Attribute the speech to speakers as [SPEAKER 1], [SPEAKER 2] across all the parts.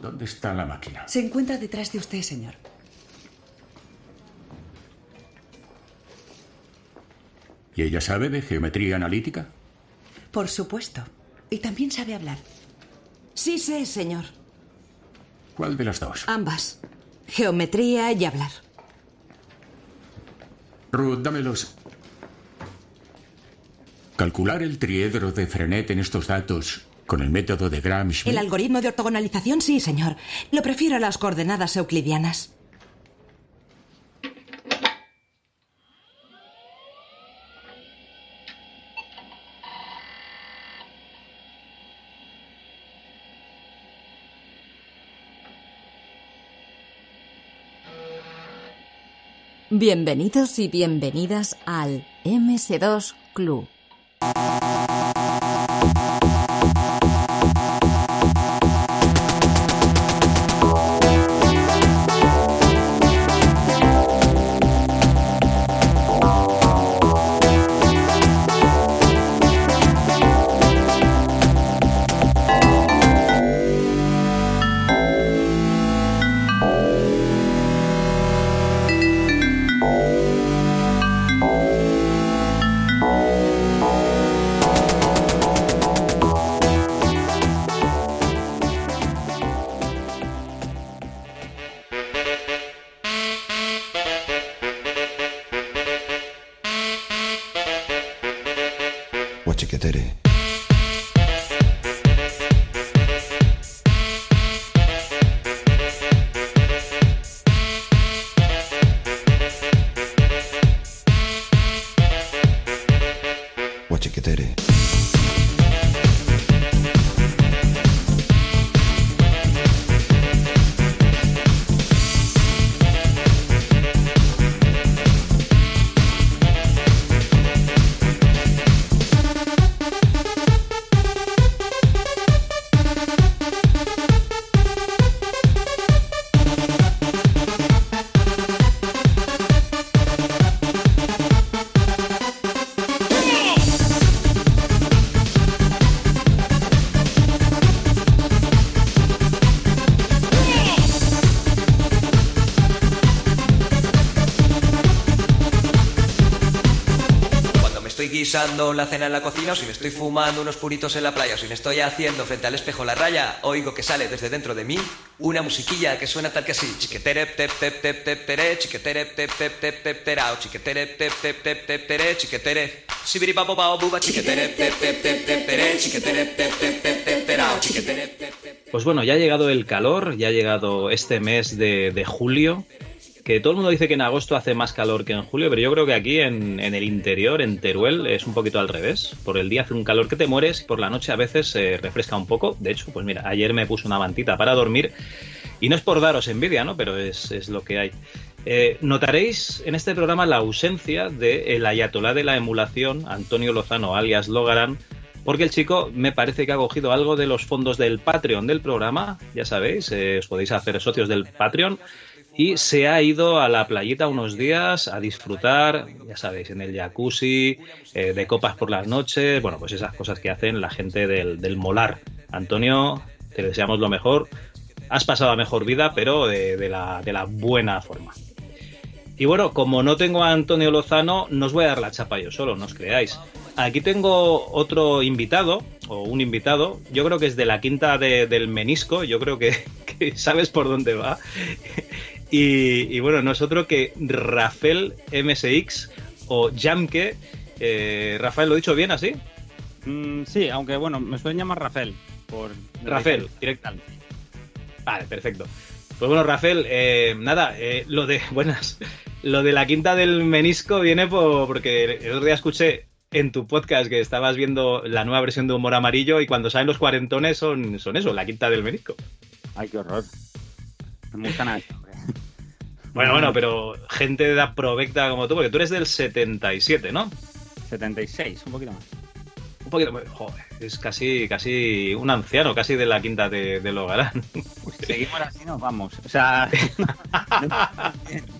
[SPEAKER 1] ¿Dónde está la máquina?
[SPEAKER 2] Se encuentra detrás de usted, señor.
[SPEAKER 1] ¿Y ella sabe de geometría analítica?
[SPEAKER 2] Por supuesto. Y también sabe hablar.
[SPEAKER 3] Sí sé, señor.
[SPEAKER 1] ¿Cuál de las dos?
[SPEAKER 3] Ambas. Geometría y hablar.
[SPEAKER 1] Ruth, dámelos. Calcular el triedro de Frenet en estos datos con el método de Gram-Schmidt.
[SPEAKER 3] El algoritmo de ortogonalización, sí, señor. Lo prefiero a las coordenadas euclidianas.
[SPEAKER 4] Bienvenidos y bienvenidas al MS2 Club.
[SPEAKER 5] Guisando la cena en la cocina o si me estoy fumando unos puritos en la playa o si me estoy haciendo frente al espejo la raya, oigo que sale desde dentro de mí una musiquilla que suena tal que así. Chiquetere tep tep tep tep tere, chiquetere tep tep tep tep terao, chiquetere tep tep tep tep tere, chiquetere. Sibiri babo bao buba, chiquetere tep tep tep tep tere, chiquetere tep tep tep tep terao, chiquetere tep tep
[SPEAKER 6] Pues bueno, ya ha llegado el calor, ya ha llegado este mes de, de julio, que todo el mundo dice que en agosto hace más calor que en julio, pero yo creo que aquí en, el interior, en Teruel, es un poquito al revés. Por el día hace un calor que te mueres y por la noche a veces se refresca un poco. De hecho, pues mira, ayer me puse una mantita para dormir y no es por daros envidia, ¿no? Pero es, es lo que hay. Eh, notaréis en este programa la ausencia del ayatolá de la emulación, Antonio Lozano, alias Logaran, porque el chico me parece que ha cogido algo de los fondos del Patreon del programa, ya sabéis, eh, os podéis hacer socios del Patreon, y se ha ido a la playita unos días a disfrutar, ya sabéis, en el jacuzzi, eh, de copas por las noches, bueno, pues esas cosas que hacen la gente del, del molar. Antonio, te deseamos lo mejor, has pasado la mejor vida, pero de, la, de la buena forma. Y bueno, como no tengo a Antonio Lozano, no os voy a dar la chapa yo solo, no os creáis. Aquí tengo otro invitado, o un invitado, yo creo que es de la quinta de- del menisco, yo creo que sabes por dónde va. Y, y bueno, no es otro que Rafael MSX o Jamke. Eh, Rafael, ¿lo he dicho bien así?
[SPEAKER 7] Mm, sí, aunque bueno, me suelen llamar Rafael. Por
[SPEAKER 6] Rafael, directamente. Vale, perfecto. Pues bueno, Rafael, eh, nada, eh, lo de. Buenas. Lo de la quinta del menisco viene por, porque el otro día escuché en tu podcast que estabas viendo la nueva versión de Humor Amarillo y cuando salen los cuarentones son, son eso, la quinta del menisco.
[SPEAKER 7] Ay, qué horror. Me gusta nada.
[SPEAKER 6] Bueno, bueno, pero gente de edad provecta como tú, porque tú eres del 77, ¿no?
[SPEAKER 7] 76, un poquito más.
[SPEAKER 6] Un poquito, joder, es casi, casi un anciano, casi de la quinta de, de Logarán.
[SPEAKER 7] Seguimos así, nos vamos. O sea,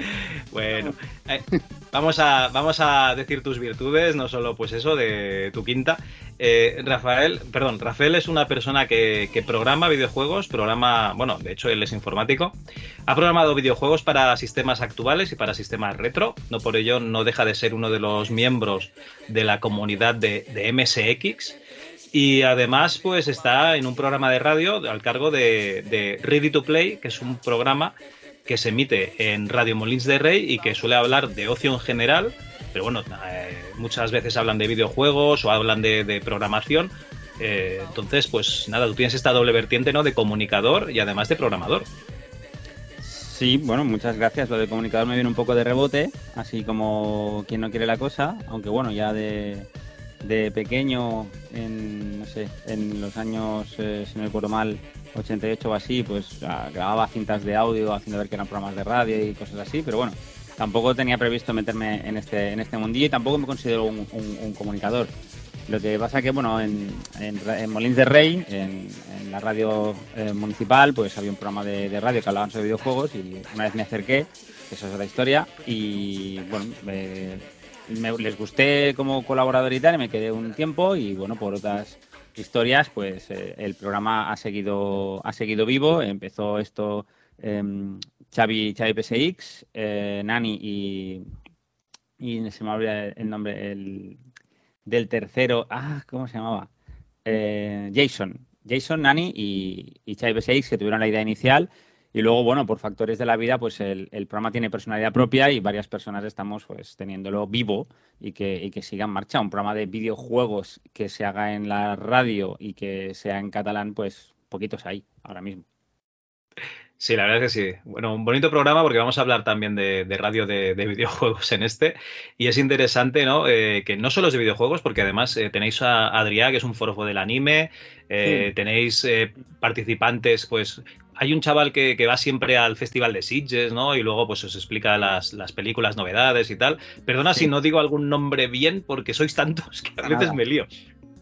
[SPEAKER 6] Bueno, eh, vamos, a, vamos a decir tus virtudes, no solo pues eso de tu quinta. Eh, Rafael, perdón, Rafael es una persona que, que, programa videojuegos, programa, bueno, de hecho él es informático, ha programado videojuegos para sistemas actuales y para sistemas retro, no por ello no deja de ser uno de los miembros de la comunidad de, de MSX y además pues está en un programa de radio al cargo de, de Ready to Play, que es un programa que se emite en Radio Molins de Rey y que suele hablar de ocio en general pero bueno, eh, muchas veces hablan de videojuegos o hablan de, programación. Eh, entonces, pues nada, tú tienes esta doble vertiente, ¿no? De comunicador y además de programador.
[SPEAKER 7] Sí, bueno, muchas gracias. Lo de comunicador me viene un poco de rebote, así como quien no quiere la cosa, aunque bueno, ya de, de pequeño, en, no sé, en los años, eh, si no recuerdo mal, 88 o así, pues grababa cintas de audio haciendo ver que eran programas de radio y cosas así, pero bueno, tampoco tenía previsto meterme en este, en este mundillo y tampoco me considero un, un, un comunicador. Lo que pasa que, bueno, en, en, Molins de Rey, en, en la radio eh, municipal, pues había un programa de, radio que hablaban sobre videojuegos y una vez me acerqué, eso es otra historia, y bueno, me, me, les gusté como colaborador y tal, y me quedé un tiempo y bueno, por otras historias, pues eh, el programa ha seguido, ha seguido vivo, empezó esto... Eh, Xavi, Xavi PSX, eh, Nani y, y se me olvida el nombre el, del tercero. Ah, ¿cómo se llamaba? Eh, Jason. Jason, Nani y, y Xavi PSX que tuvieron la idea inicial. Y luego, bueno, por factores de la vida, pues el, el, programa tiene personalidad propia y varias personas estamos pues teniéndolo vivo y que, y que siga en marcha. Un programa de videojuegos que se haga en la radio y que sea en catalán, pues poquitos hay ahora mismo.
[SPEAKER 6] Sí, la verdad es que sí. Bueno, un bonito programa porque vamos a hablar también de, de radio de, de, videojuegos en este. Y es interesante, ¿no? Eh, que no solo es de videojuegos, porque además eh, tenéis a Adrià, que es un forofo del anime, eh, sí. tenéis eh, participantes, pues. Hay un chaval que, que, va siempre al Festival de Sitges, ¿no? Y luego pues os explica las, las películas, novedades y tal. Perdona sí. si no digo algún nombre bien, porque sois tantos que a veces
[SPEAKER 7] nada.
[SPEAKER 6] me lío.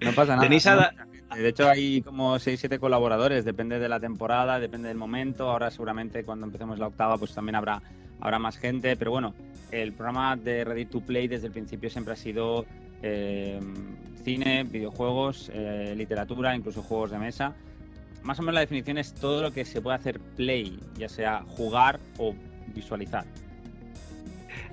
[SPEAKER 7] No pasa nada. Tenéis a, de hecho, hay como 6-7 colaboradores, depende de la temporada, depende del momento. Ahora, seguramente, cuando empecemos la octava, pues también habrá, habrá más gente. Pero bueno, el programa de Ready to Play desde el principio siempre ha sido eh, cine, videojuegos, eh, literatura, incluso juegos de mesa. Más o menos la definición es todo lo que se puede hacer play, ya sea jugar o visualizar.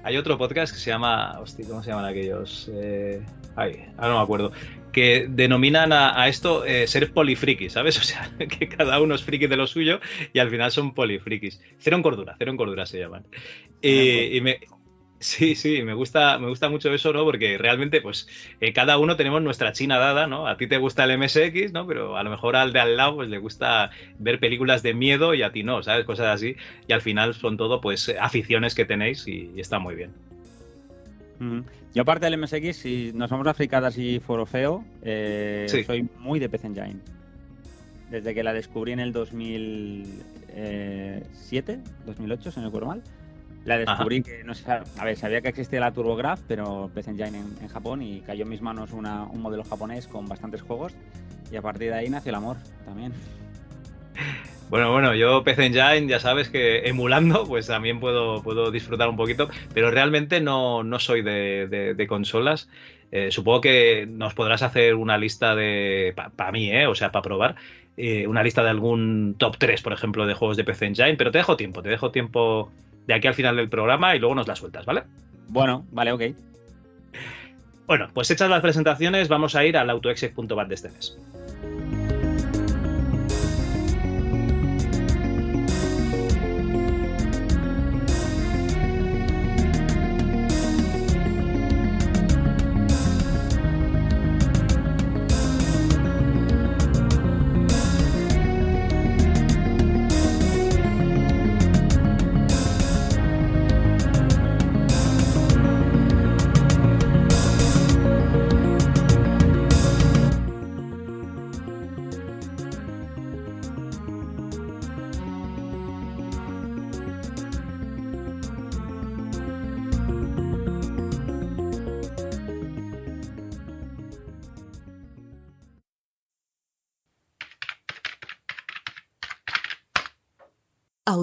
[SPEAKER 6] Hay otro podcast que se llama. Hostia, ¿cómo se llaman aquellos? Eh, ay, ahora no me acuerdo que denominan a, a esto eh, ser polifriki, ¿sabes? O sea, que cada uno es friki de lo suyo y al final son polifrikis. Cero en cordura, cero en cordura se llaman. Y, y me, sí, sí, me gusta, me gusta mucho eso, ¿no? Porque realmente, pues, eh, cada uno tenemos nuestra china dada, ¿no? A ti te gusta el MSX, ¿no? Pero a lo mejor al de al lado, pues, le gusta ver películas de miedo y a ti no, ¿sabes? Cosas así. Y al final son todo, pues, aficiones que tenéis y, y está muy bien.
[SPEAKER 7] Mm. Yo aparte del MSX, si nos vamos a fricadas y forofeo, eh, sí. soy muy de PC Engine. Desde que la descubrí en el 2007, 2008, si no recuerdo mal, la descubrí Ajá. que no sé, a ver, sabía que existía la TurboGraf, pero PC Engine en, en Japón y cayó en mis manos una, un modelo japonés con bastantes juegos y a partir de ahí nació el amor también.
[SPEAKER 6] Bueno, bueno, yo PC Engine ya sabes que emulando, pues también puedo, puedo disfrutar un poquito, pero realmente no, no soy de, de, de consolas. Eh, supongo que nos podrás hacer una lista de, para pa mí, ¿eh? o sea, para probar, eh, una lista de algún top 3, por ejemplo, de juegos de PC Engine, pero te dejo tiempo, te dejo tiempo de aquí al final del programa y luego nos la sueltas, ¿vale?
[SPEAKER 7] Bueno, vale, ok.
[SPEAKER 6] Bueno, pues hechas las presentaciones, vamos a ir al autoexec.bat de este mes.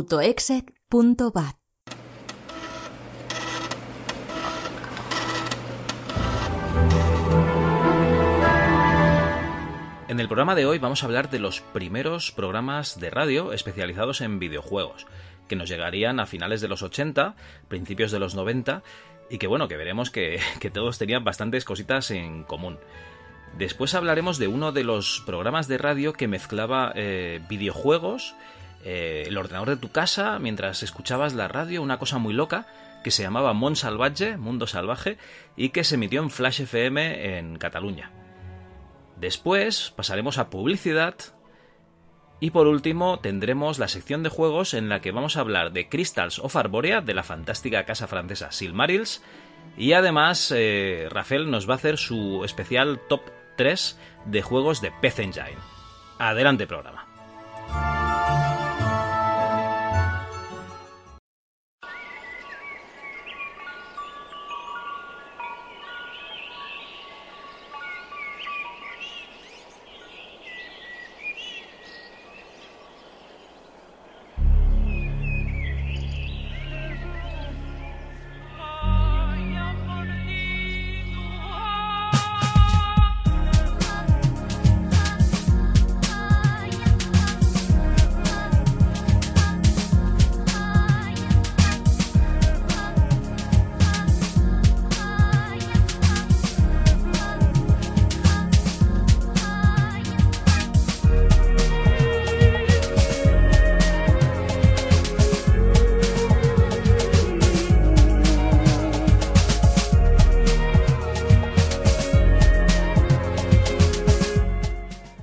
[SPEAKER 4] autoexec.bat
[SPEAKER 8] En el programa de hoy vamos a hablar de los primeros programas de radio especializados en videojuegos, que nos llegarían a finales de los 80, principios de los 90, y que bueno, que veremos que, todos tenían bastantes cositas en común. Después hablaremos de uno de los programas de radio que mezclaba eh, videojuegos, eh, el ordenador de tu casa, mientras escuchabas la radio, una cosa muy loca, que se llamaba Mon Salvaje, Mundo Salvaje, y que se emitió en Flash FM en Cataluña. Después pasaremos a publicidad. Y por último tendremos la sección de juegos en la que vamos a hablar de Crystals of Arborea de la fantástica casa francesa Silmarils. Y además eh, Rafael nos va a hacer su especial top 3 de juegos de PC Engine. Adelante programa.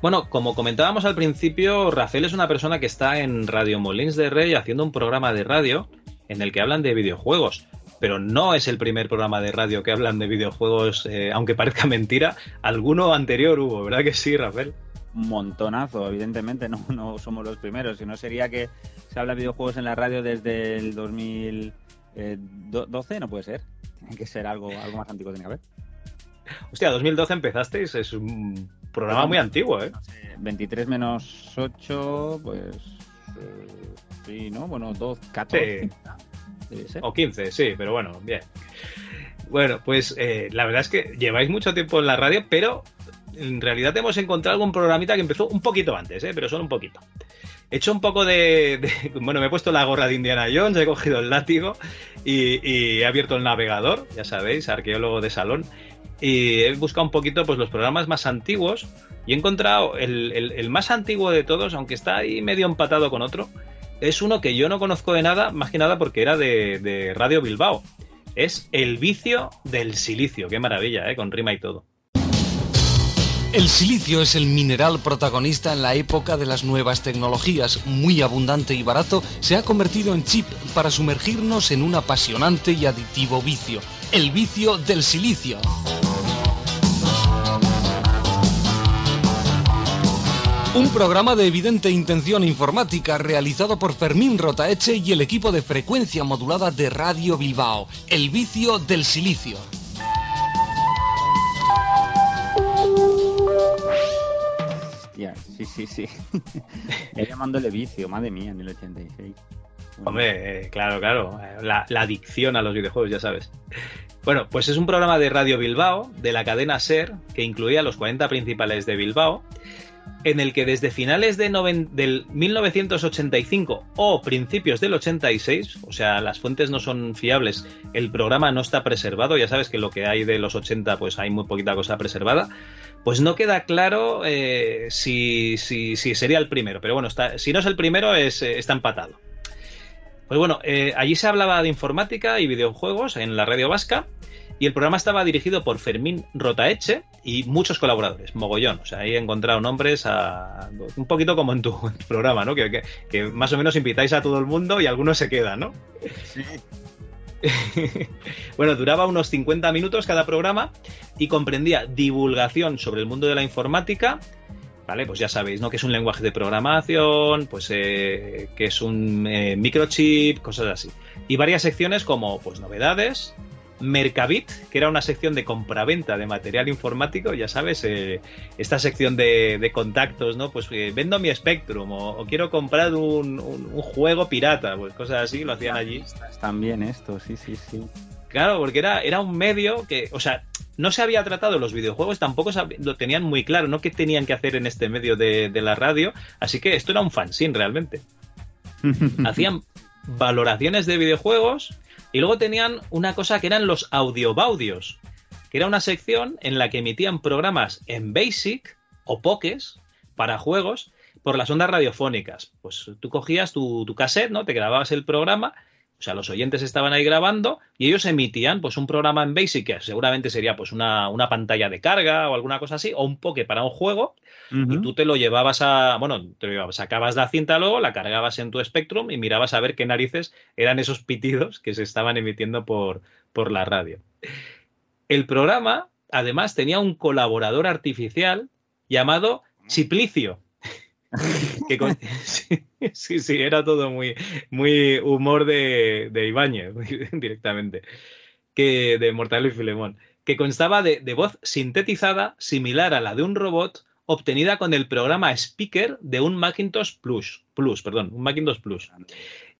[SPEAKER 8] Bueno, como comentábamos al principio, Rafael es una persona que está en Radio Molins de Rey haciendo un programa de radio en el que hablan de videojuegos. Pero no es el primer programa de radio que hablan de videojuegos, eh, aunque parezca mentira. Alguno anterior hubo, ¿verdad que sí, Rafael?
[SPEAKER 7] Un montonazo, evidentemente, no, no somos los primeros. Si no sería que se habla de videojuegos en la radio desde el 2012, no puede ser. Tiene que ser algo, algo más antiguo, tiene que haber.
[SPEAKER 6] Hostia, 2012 empezasteis, es un programa muy antiguo, ¿eh?
[SPEAKER 7] 23 menos 8, pues. Eh, sí, ¿no? Bueno, 2, 14.
[SPEAKER 6] O 15, sí, pero bueno, bien. Bueno, pues eh, la verdad es que lleváis mucho tiempo en la radio, pero en realidad hemos encontrado algún programita que empezó un poquito antes, ¿eh? pero solo un poquito. He hecho un poco de, Bueno, me he puesto la gorra de Indiana Jones, he cogido el látigo y, y he abierto el navegador, ya sabéis, arqueólogo de salón, y he buscado un poquito pues los programas más antiguos y he encontrado el, más antiguo de todos, aunque está ahí medio empatado con otro, es uno que yo no conozco de nada, más que nada porque era de, Radio Bilbao. Es El vicio del silicio, qué maravilla, ¿eh? con rima y todo.
[SPEAKER 9] El silicio es el mineral protagonista en la época de las nuevas tecnologías. Muy abundante y barato, se ha convertido en chip para sumergirnos en un apasionante y adictivo vicio. El vicio del silicio. Un programa de evidente intención informática realizado por Fermín Rotaeche y el equipo de frecuencia modulada de Radio Bilbao. El vicio del silicio.
[SPEAKER 7] sí, sí, sí. ya llamándole vicio, madre mía, en el 86.
[SPEAKER 6] Hombre, eh, claro, claro. La, la, adicción a los videojuegos, ya sabes. Bueno, pues es un programa de Radio Bilbao, de la cadena SER, que incluía los 40 principales de Bilbao, en el que desde finales de del 1985 o principios del 86, o sea, las fuentes no son fiables, el programa no está preservado, ya sabes que lo que hay de los 80 pues hay muy poquita cosa preservada, pues no queda claro eh, si, si, sería el primero, pero bueno, está, si no es el primero es, eh, está empatado. Pues bueno, eh, allí se hablaba de informática y videojuegos en la radio vasca y el programa estaba dirigido por Fermín Rotaeche y muchos colaboradores, mogollón. O sea, ahí he encontrado nombres a, un poquito como en tu, programa, ¿no? Que, más o menos invitáis a todo el mundo y algunos se quedan, ¿no? Sí. bueno, duraba unos 50 minutos cada programa y comprendía divulgación sobre el mundo de la informática, ¿vale? Pues ya sabéis, ¿no? Que es un lenguaje de programación, pues eh, que es un eh, microchip, cosas así. Y varias secciones como, pues, novedades, Mercabit, que era una sección de compraventa de material informático, ya sabes, eh, esta sección de, contactos, ¿no? Pues eh, vendo mi Spectrum o, quiero comprar un, juego pirata, pues cosas así, lo hacían allí.
[SPEAKER 7] También esto, sí, sí, sí.
[SPEAKER 6] Claro, porque era, era un medio que, o sea, no se había tratado los videojuegos, tampoco lo tenían muy claro, no qué tenían que hacer en este medio de, la radio, así que esto era un fanzine realmente. Hacían valoraciones de videojuegos y luego tenían una cosa que eran los audiobaudios, que era una sección en la que emitían programas en Basic o Pokés para juegos por las ondas radiofónicas. Pues tú cogías tu, tu cassette, ¿no? Te grababas el programa o sea, los oyentes estaban ahí grabando y ellos emitían pues un programa en Basic que seguramente sería pues una, pantalla de carga o alguna cosa así, o un poke para un juego, y tú te lo llevabas a, bueno, te lo llevabas, sacabas la cinta luego, la cargabas en tu Spectrum y mirabas a ver qué narices eran esos pitidos que se estaban emitiendo por, por la radio. El programa, además, tenía un colaborador artificial llamado Chiplicio que sí, sí, era todo muy, muy humor de, de Ibáñez directamente, que de Mortal y Filemón, que constaba de, de, voz sintetizada similar a la de un robot obtenida con el programa Speaker de un Macintosh Plus, Plus, perdón, un Macintosh Plus.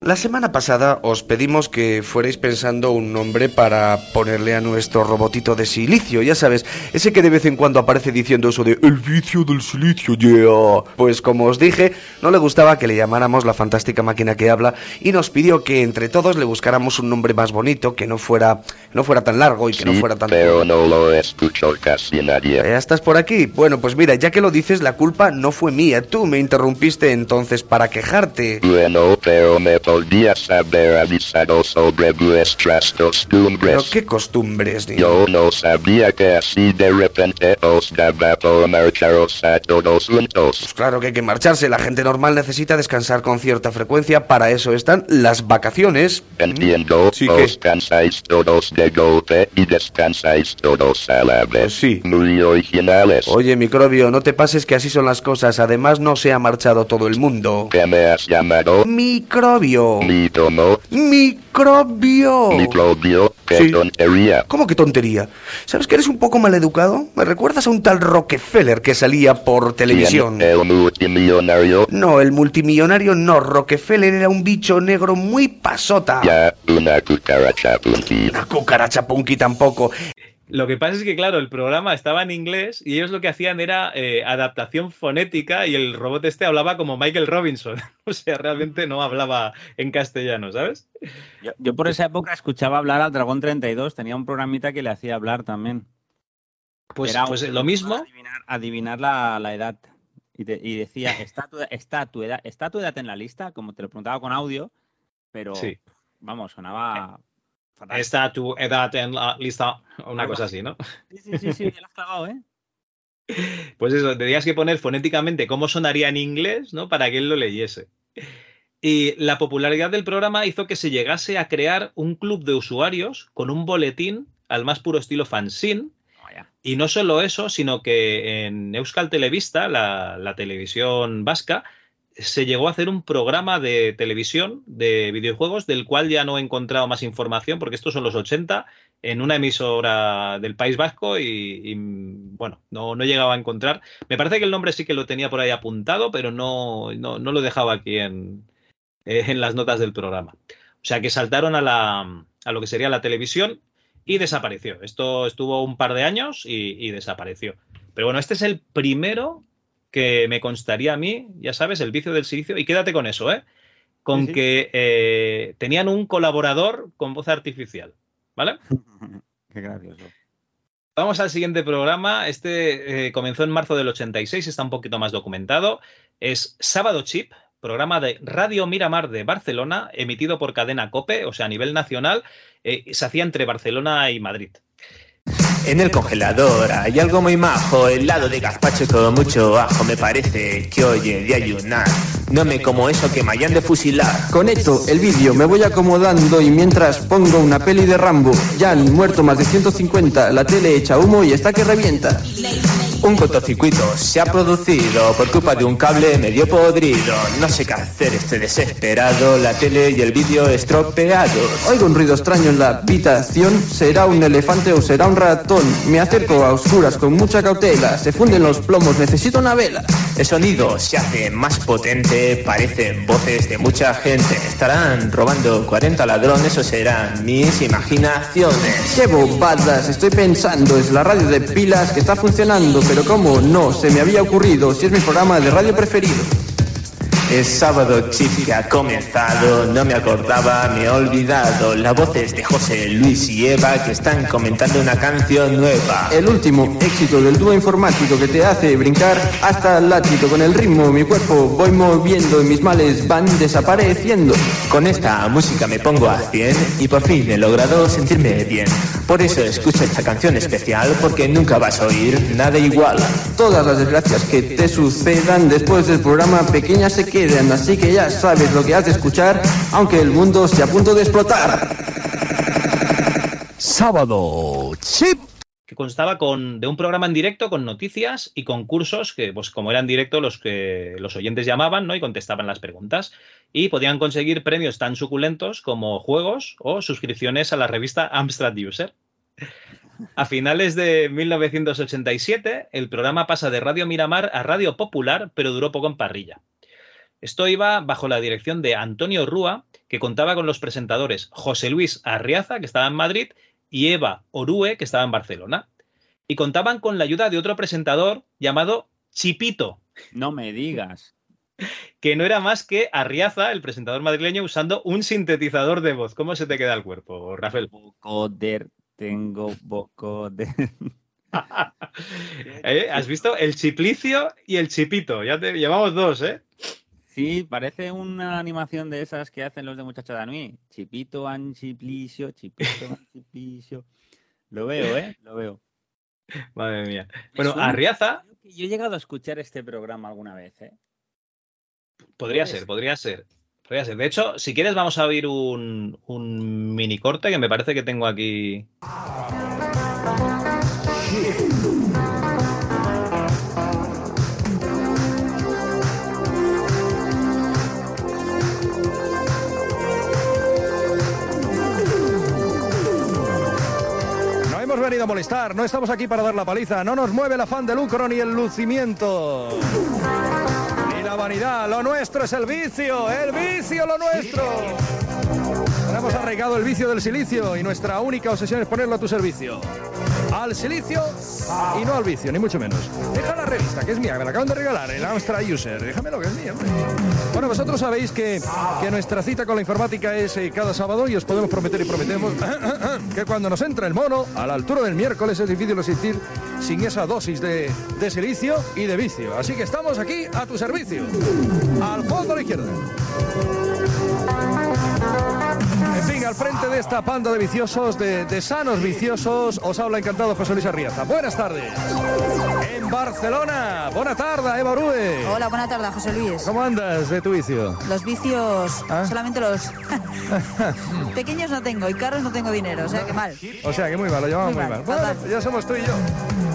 [SPEAKER 10] La semana pasada os pedimos que fuerais pensando un nombre para ponerle a nuestro robotito de silicio, ya sabes, ese que de vez en cuando aparece diciendo eso de el vicio del silicio, yeah. Pues como os dije, no le gustaba que le llamáramos la fantástica máquina que habla y nos pidió que entre todos le buscáramos un nombre más bonito, que no fuera no fuera tan largo y que no fuera tan
[SPEAKER 11] Pero no lo escucho casi nadie.
[SPEAKER 10] ¿Ya estás por aquí? Bueno, pues mira, ya que lo dices, la culpa no fue mía, tú me interrumpiste entonces para quejarte.
[SPEAKER 11] Bueno, pero me podías haber avisado sobre vuestras costumbres.
[SPEAKER 10] ¿Pero qué costumbres,
[SPEAKER 11] Yo no sabía que así de repente os daba por marcharos a todos juntos.
[SPEAKER 10] Pues claro que hay que marcharse, la gente normal necesita descansar con cierta frecuencia, para eso están las vacaciones.
[SPEAKER 11] Entiendo,
[SPEAKER 10] sí,
[SPEAKER 11] os cansáis todos de golpe y descansáis todos a la vez.
[SPEAKER 10] Pues sí.
[SPEAKER 11] Muy originales.
[SPEAKER 10] Oye, microbio, no te pases que así son las cosas, además no se ha marchado todo el mundo.
[SPEAKER 11] ¿Qué me has llamado?
[SPEAKER 10] Microbio.
[SPEAKER 11] Mitomo.
[SPEAKER 10] Microbio.
[SPEAKER 11] Microbio. Qué tontería.
[SPEAKER 10] ¿Cómo que tontería? ¿Sabes que eres un poco maleducado? ¿Me recuerdas a un tal Rockefeller que salía por televisión?
[SPEAKER 11] ¿El multimillonario?
[SPEAKER 10] No, el multimillonario no. Rockefeller era un bicho negro muy pasota.
[SPEAKER 11] Ya, una cucaracha punky.
[SPEAKER 10] Una cucaracha punky tampoco.
[SPEAKER 6] Lo que pasa es que, claro, el programa estaba en inglés y ellos lo que hacían era eh, adaptación fonética y el robot este hablaba como Michael Robinson. o sea, realmente no hablaba en castellano, ¿sabes?
[SPEAKER 7] Yo, por esa época escuchaba hablar al Dragón 32, tenía un programita que le hacía hablar también.
[SPEAKER 6] Pues, pues lo mismo.
[SPEAKER 7] Adivinar, la, edad. Y, decía, ¿está tu, está, tu edad, ¿está tu edad en la lista? Como te lo preguntaba con audio, pero vamos, sonaba
[SPEAKER 6] Está tu edad en la lista, una cosa así, ¿no?
[SPEAKER 7] Sí, sí, sí, sí, ya lo has cagado, ¿eh?
[SPEAKER 6] Pues eso, tendrías que poner fonéticamente cómo sonaría en inglés, ¿no? Para que él lo leyese. Y la popularidad del programa hizo que se llegase a crear un club de usuarios con un boletín al más puro estilo fanzine. y no solo eso, sino que en Euskal Televista, la televisión vasca, se llegó a hacer un programa de televisión de videojuegos del cual ya no he encontrado más información porque estos son los 80 en una emisora del País Vasco y, bueno, no, no llegaba a encontrar. Me parece que el nombre sí que lo tenía por ahí apuntado, pero no, no, lo dejaba aquí en, eh, en las notas del programa. O sea que saltaron a, la, a lo que sería la televisión y desapareció. Esto estuvo un par de años y, y desapareció. Pero bueno, este es el primero que me constaría a mí, ya sabes, el vicio del silicio, y quédate con eso, ¿eh? Con que eh, tenían un colaborador con voz artificial, ¿vale?
[SPEAKER 7] Qué gracioso.
[SPEAKER 6] Vamos al siguiente programa. Este eh, comenzó en marzo del 86, está un poquito más documentado. Es Sábado Chip, programa de Radio Miramar de Barcelona, emitido por cadena COPE, o sea, a nivel nacional. Eh, se hacía entre Barcelona y Madrid.
[SPEAKER 12] En el congelador hay algo muy majo, helado de gazpacho con mucho ajo. Me parece que oye de ayunar. No me como eso que me hayan de fusilar.
[SPEAKER 13] Conecto el vídeo, me voy acomodando y mientras pongo una peli de Rambo. Ya han muerto más de 150, la tele echa humo y está que revienta.
[SPEAKER 12] Un cortocircuito se ha producido por culpa de un cable medio podrido. No sé qué hacer, estoy desesperado. La tele y el vídeo estropeados.
[SPEAKER 13] Oigo un ruido extraño en la habitación. ¿Será un elefante o será un ratón? Me acerco a oscuras con mucha cautela. Se funden los plomos, necesito una vela.
[SPEAKER 12] El sonido se hace más potente, parecen voces de mucha gente. ¿Estarán robando 40 ladrones o serán mis imaginaciones?
[SPEAKER 13] ¡Qué bobadas! Estoy pensando, es la radio de pilas que está funcionando, pero ¿cómo no? Se me había ocurrido, si es mi programa de radio preferido.
[SPEAKER 12] Es sábado chip que ha comenzado, no me acordaba, me he olvidado. Las voces de José Luis y Eva que están comentando una canción nueva.
[SPEAKER 13] El último éxito del dúo informático que te hace brincar hasta el látigo con el ritmo. Mi cuerpo voy moviendo y mis males van desapareciendo.
[SPEAKER 12] Con esta música me pongo a 100 y por fin he logrado sentirme bien. Por eso escucho esta canción especial porque nunca vas a oír nada igual.
[SPEAKER 13] Todas las desgracias que te sucedan después del programa pequeñas se quedan, así que ya sabes lo que has de escuchar, aunque el mundo esté a punto de explotar.
[SPEAKER 14] Sábado Chip.
[SPEAKER 6] que constaba con, de un programa en directo con noticias y concursos que, pues como eran directo, los que los oyentes llamaban ¿no? y contestaban las preguntas. Y podían conseguir premios tan suculentos como juegos o suscripciones a la revista Amstrad User. A finales de 1987, el programa pasa de Radio Miramar a Radio Popular, pero duró poco en parrilla. Esto iba bajo la dirección de Antonio Rúa, que contaba con los presentadores José Luis Arriaza, que estaba en Madrid, y Eva Orue, que estaba en Barcelona. Y contaban con la ayuda de otro presentador llamado Chipito.
[SPEAKER 7] No me digas.
[SPEAKER 6] Que no era más que Arriaza, el presentador madrileño, usando un sintetizador de voz. ¿Cómo se te queda el cuerpo, Rafael?
[SPEAKER 7] Bocoder, tengo bocoder.
[SPEAKER 6] ¿Eh? ¿Has visto? El chiplicio y el chipito. Ya te llevamos dos, ¿eh?
[SPEAKER 7] Sí, parece una animación de esas que hacen los de Muchacha de Anui. Chipito an chiplicio, chipito an chiplicio. Lo veo, ¿eh? Lo veo.
[SPEAKER 6] Madre mía. Bueno,
[SPEAKER 7] suena-
[SPEAKER 6] Arriaza
[SPEAKER 7] Yo he llegado a escuchar este programa alguna vez, ¿eh?
[SPEAKER 6] podría ser, podría ser. Podría ser. De hecho, si quieres, vamos a oír un, un mini corte que me parece que tengo aquí.
[SPEAKER 14] No molestar, no estamos aquí para dar la paliza, no nos mueve el afán de lucro ni el lucimiento. Ni la vanidad, lo nuestro es el vicio, el vicio lo nuestro. Tenemos arraigado el vicio del silicio y nuestra única obsesión es ponerlo a tu servicio. Al silicio y no al vicio, ni mucho menos. Deja la revista, que es mía, me la acaban de regalar, el Amstrad User. Déjamelo, que es mía, hombre. Bueno, vosotros sabéis que, que nuestra cita con la informática es eh, cada sábado y os podemos prometer y prometemos que cuando nos entra el mono, a la altura del miércoles es difícil resistir sin esa dosis de, de silicio y de vicio. Así que estamos aquí a tu servicio. Al fondo a la izquierda. En fin, al frente de esta panda de viciosos, de, de sanos viciosos, os habla encantado José Luis Arriaza. Buenas tardes. En Barcelona. Buena tarde, Eva Orue.
[SPEAKER 15] Hola, buena tarde, José Luis.
[SPEAKER 14] ¿Cómo andas de tu vicio?
[SPEAKER 15] Los vicios,
[SPEAKER 14] ¿Ah?
[SPEAKER 15] solamente los pequeños no tengo y caros no tengo dinero, o sea que mal.
[SPEAKER 14] O sea, que muy mal, lo llevamos muy,
[SPEAKER 15] Muy
[SPEAKER 14] mal.
[SPEAKER 15] mal,
[SPEAKER 14] Bueno, ya somos tú y yo.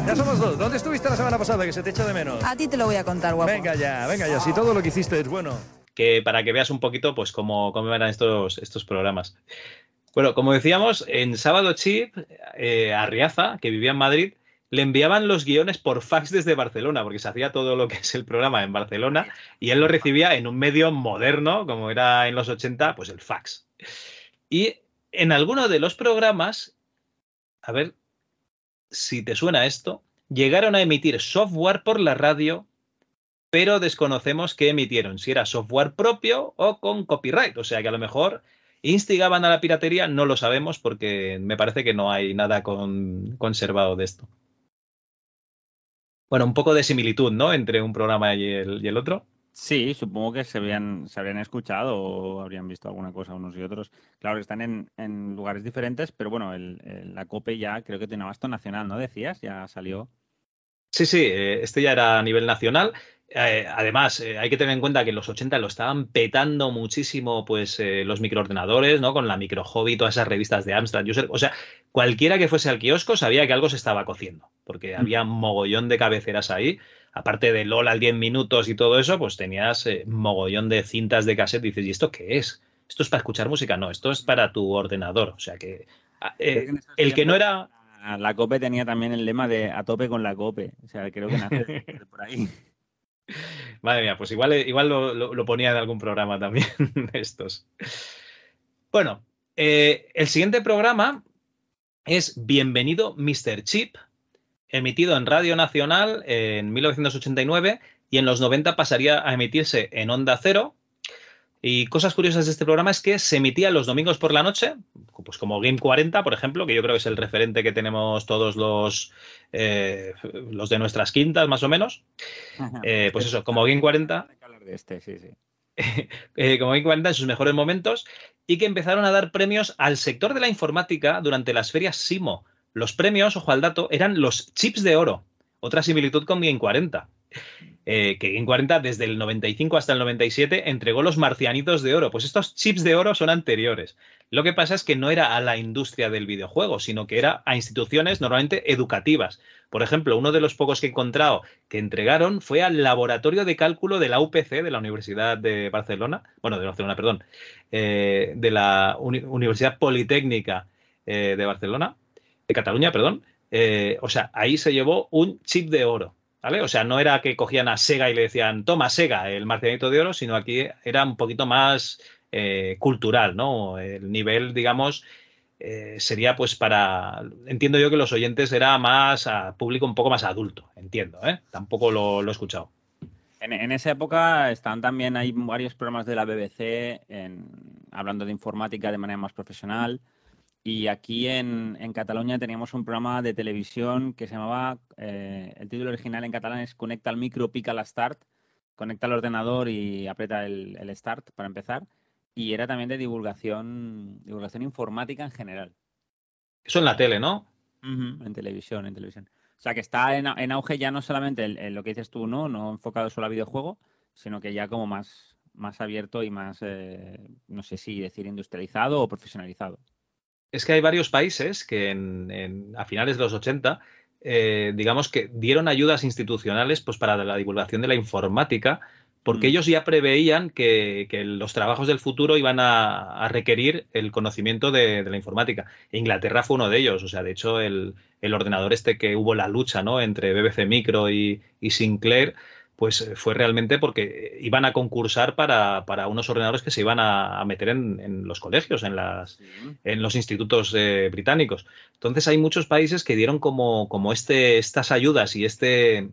[SPEAKER 14] Ya somos dos. ¿Dónde estuviste la semana pasada que se te echa de menos?
[SPEAKER 15] A ti te lo voy a contar, guapo.
[SPEAKER 14] Venga ya, venga ya. Si todo lo que hiciste es bueno.
[SPEAKER 6] Que para que veas un poquito pues cómo, cómo eran estos, estos programas. Bueno, como decíamos, en Sábado Chip, eh, Arriaza, que vivía en Madrid, le enviaban los guiones por fax desde Barcelona, porque se hacía todo lo que es el programa en Barcelona, y él lo recibía en un medio moderno, como era en los 80, pues el fax. Y en alguno de los programas, a ver si te suena esto, llegaron a emitir software por la radio pero desconocemos qué emitieron, si era software propio o con copyright. O sea que a lo mejor instigaban a la piratería, no lo sabemos porque me parece que no hay nada con- conservado de esto. Bueno, un poco de similitud, ¿no? Entre un programa y el, y el otro.
[SPEAKER 7] Sí, supongo que se habrían, se habrían escuchado o habrían visto alguna cosa unos y otros. Claro que están en, en lugares diferentes, pero bueno, el, el- la COPE ya creo que tiene abasto nacional, ¿no? Decías, ya salió.
[SPEAKER 6] Sí, sí, eh, este ya era a nivel nacional Eh, además, eh, hay que tener en cuenta que en los 80 lo estaban petando muchísimo pues eh, los microordenadores, ¿no? Con la micro hobby, todas esas revistas de Amstrad User. O sea, cualquiera que fuese al kiosco sabía que algo se estaba cociendo, porque había mogollón de cabeceras ahí. Aparte de LOL al 10 minutos y todo eso, pues tenías mogollón de cintas de cassette. Y dices, ¿y esto qué es? ¿Esto es para escuchar música? No, esto es para tu ordenador. O sea que ah, el que no era
[SPEAKER 7] la COPE tenía también el lema de a tope con la COPE. O sea, creo que nace por ahí.
[SPEAKER 6] Madre mía, pues igual, igual lo, ponía en algún programa también estos. Bueno, eh, el siguiente programa es Bienvenido Mr. Chip, emitido en Radio Nacional en 1989 y en los 90 pasaría a emitirse en Onda Cero y cosas curiosas de este programa es que se emitía los domingos por la noche, pues como Game 40, por ejemplo, que yo creo que es el referente que tenemos todos los, eh, los de nuestras quintas, más o menos. Eh, pues eso, como Game 40.
[SPEAKER 7] Este, sí, sí.
[SPEAKER 6] Eh, como Game 40 en sus mejores momentos y que empezaron a dar premios al sector de la informática durante las ferias SIMO. Los premios, ojo al dato, eran los chips de oro. Otra similitud con Game 40 eh, que en 40 desde el 95 hasta el 97 entregó los marcianitos de oro. Pues estos chips de oro son anteriores. Lo que pasa es que no era a la industria del videojuego, sino que era a instituciones normalmente educativas. Por ejemplo, uno de los pocos que he encontrado que entregaron fue al laboratorio de cálculo de la UPC, de la Universidad de Barcelona, bueno, de Barcelona, perdón, eh, de la Universidad Politécnica eh, de Barcelona, de Cataluña, perdón. o sea, ahí se llevó un chip de oro. O sea, no era que cogían a Sega y le decían, toma Sega, el marcianito de oro, sino aquí era un poquito más eh, cultural, ¿no? El nivel, digamos, eh, sería pues para, entiendo yo que los oyentes era más público un poco más adulto, entiendo, ¿eh? Tampoco lo, he escuchado.
[SPEAKER 7] En, esa época están también, hay varios programas de la BBC hablando de informática de manera más profesional. Y aquí en, Cataluña teníamos un programa de televisión que se llamaba, eh, el título original en catalán es Conecta al micro, pica la start, conecta al ordenador y aprieta el, start para empezar. Y era también de divulgación, divulgación informática en general.
[SPEAKER 6] Eso en la tele, ¿no?
[SPEAKER 7] en televisión, en televisión. O sea que está en, auge ya no solamente en, lo que dices tú, ¿no? No enfocado solo a videojuego, sino que ya como más, más abierto y más, eh, no sé si decir industrializado o profesionalizado
[SPEAKER 6] es que hay varios países que a finales de los 80, eh, digamos que dieron ayudas institucionales pues, para la divulgación de la informática, porque mm. ellos ya preveían que, los trabajos del futuro iban a, requerir el conocimiento de, la informática. Inglaterra fue uno de ellos, o sea, de hecho, el, ordenador este que hubo la lucha ¿no? entre BBC Micro y Sinclair pues eh, fue realmente porque iban a concursar para, unos ordenadores que se iban a, meter en, los colegios, en, las, en los institutos eh, británicos. Entonces hay muchos países que dieron como, como este, estas ayudas y este,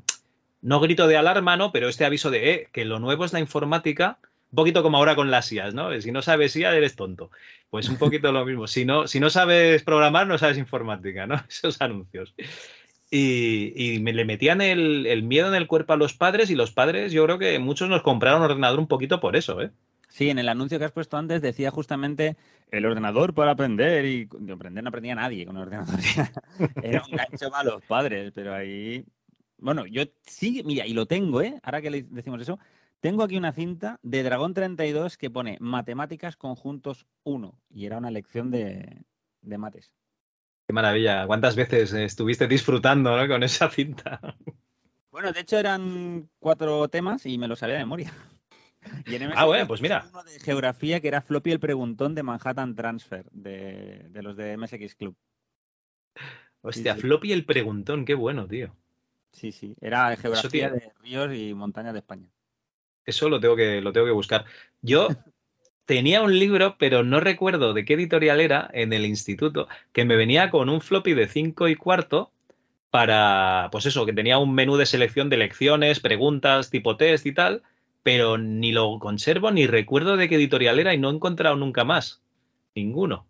[SPEAKER 6] no grito de alarma, ¿no? Pero este aviso de eh, que lo nuevo es la informática, un poquito como ahora con las IAS, ¿no? Si no sabes IA, eres tonto. Pues un poquito lo mismo. Si no, si no sabes programar, no sabes informática, ¿no? Esos anuncios. Y, me le metían el, miedo en el cuerpo a los padres y los padres, yo creo que muchos nos compraron ordenador un poquito por eso, ¿eh?
[SPEAKER 7] Sí, en el anuncio que has puesto antes decía justamente el ordenador para aprender y de aprender no aprendía nadie con el ordenador. Era un gancho para los padres, pero ahí... Bueno, yo sí, mira, y lo tengo, ¿eh? Ahora que le decimos eso, tengo aquí una cinta de Dragón 32 que pone Matemáticas Conjuntos 1 y era una lección de mates.
[SPEAKER 6] Qué maravilla. ¿Cuántas veces estuviste disfrutando con esa cinta?
[SPEAKER 7] Bueno, de hecho eran cuatro temas y me los sabía de memoria.
[SPEAKER 6] ah, bueno, pues mira.
[SPEAKER 7] Uno de geografía que era Floppy el preguntón de Manhattan Transfer, de, los de MSX Club.
[SPEAKER 6] Hostia, Floppy el preguntón, qué bueno, tío.
[SPEAKER 7] Sí, sí, era geografía de ríos y montañas de España.
[SPEAKER 6] Eso lo tengo que, lo tengo que buscar. Yo tenía un libro, pero no recuerdo de qué editorial era en el instituto, que me venía con un floppy de 5 y cuarto para, pues eso, que tenía un menú de selección de lecciones, preguntas, tipo test y tal, pero ni lo conservo ni recuerdo de qué editorial era y no he encontrado nunca más. Ninguno.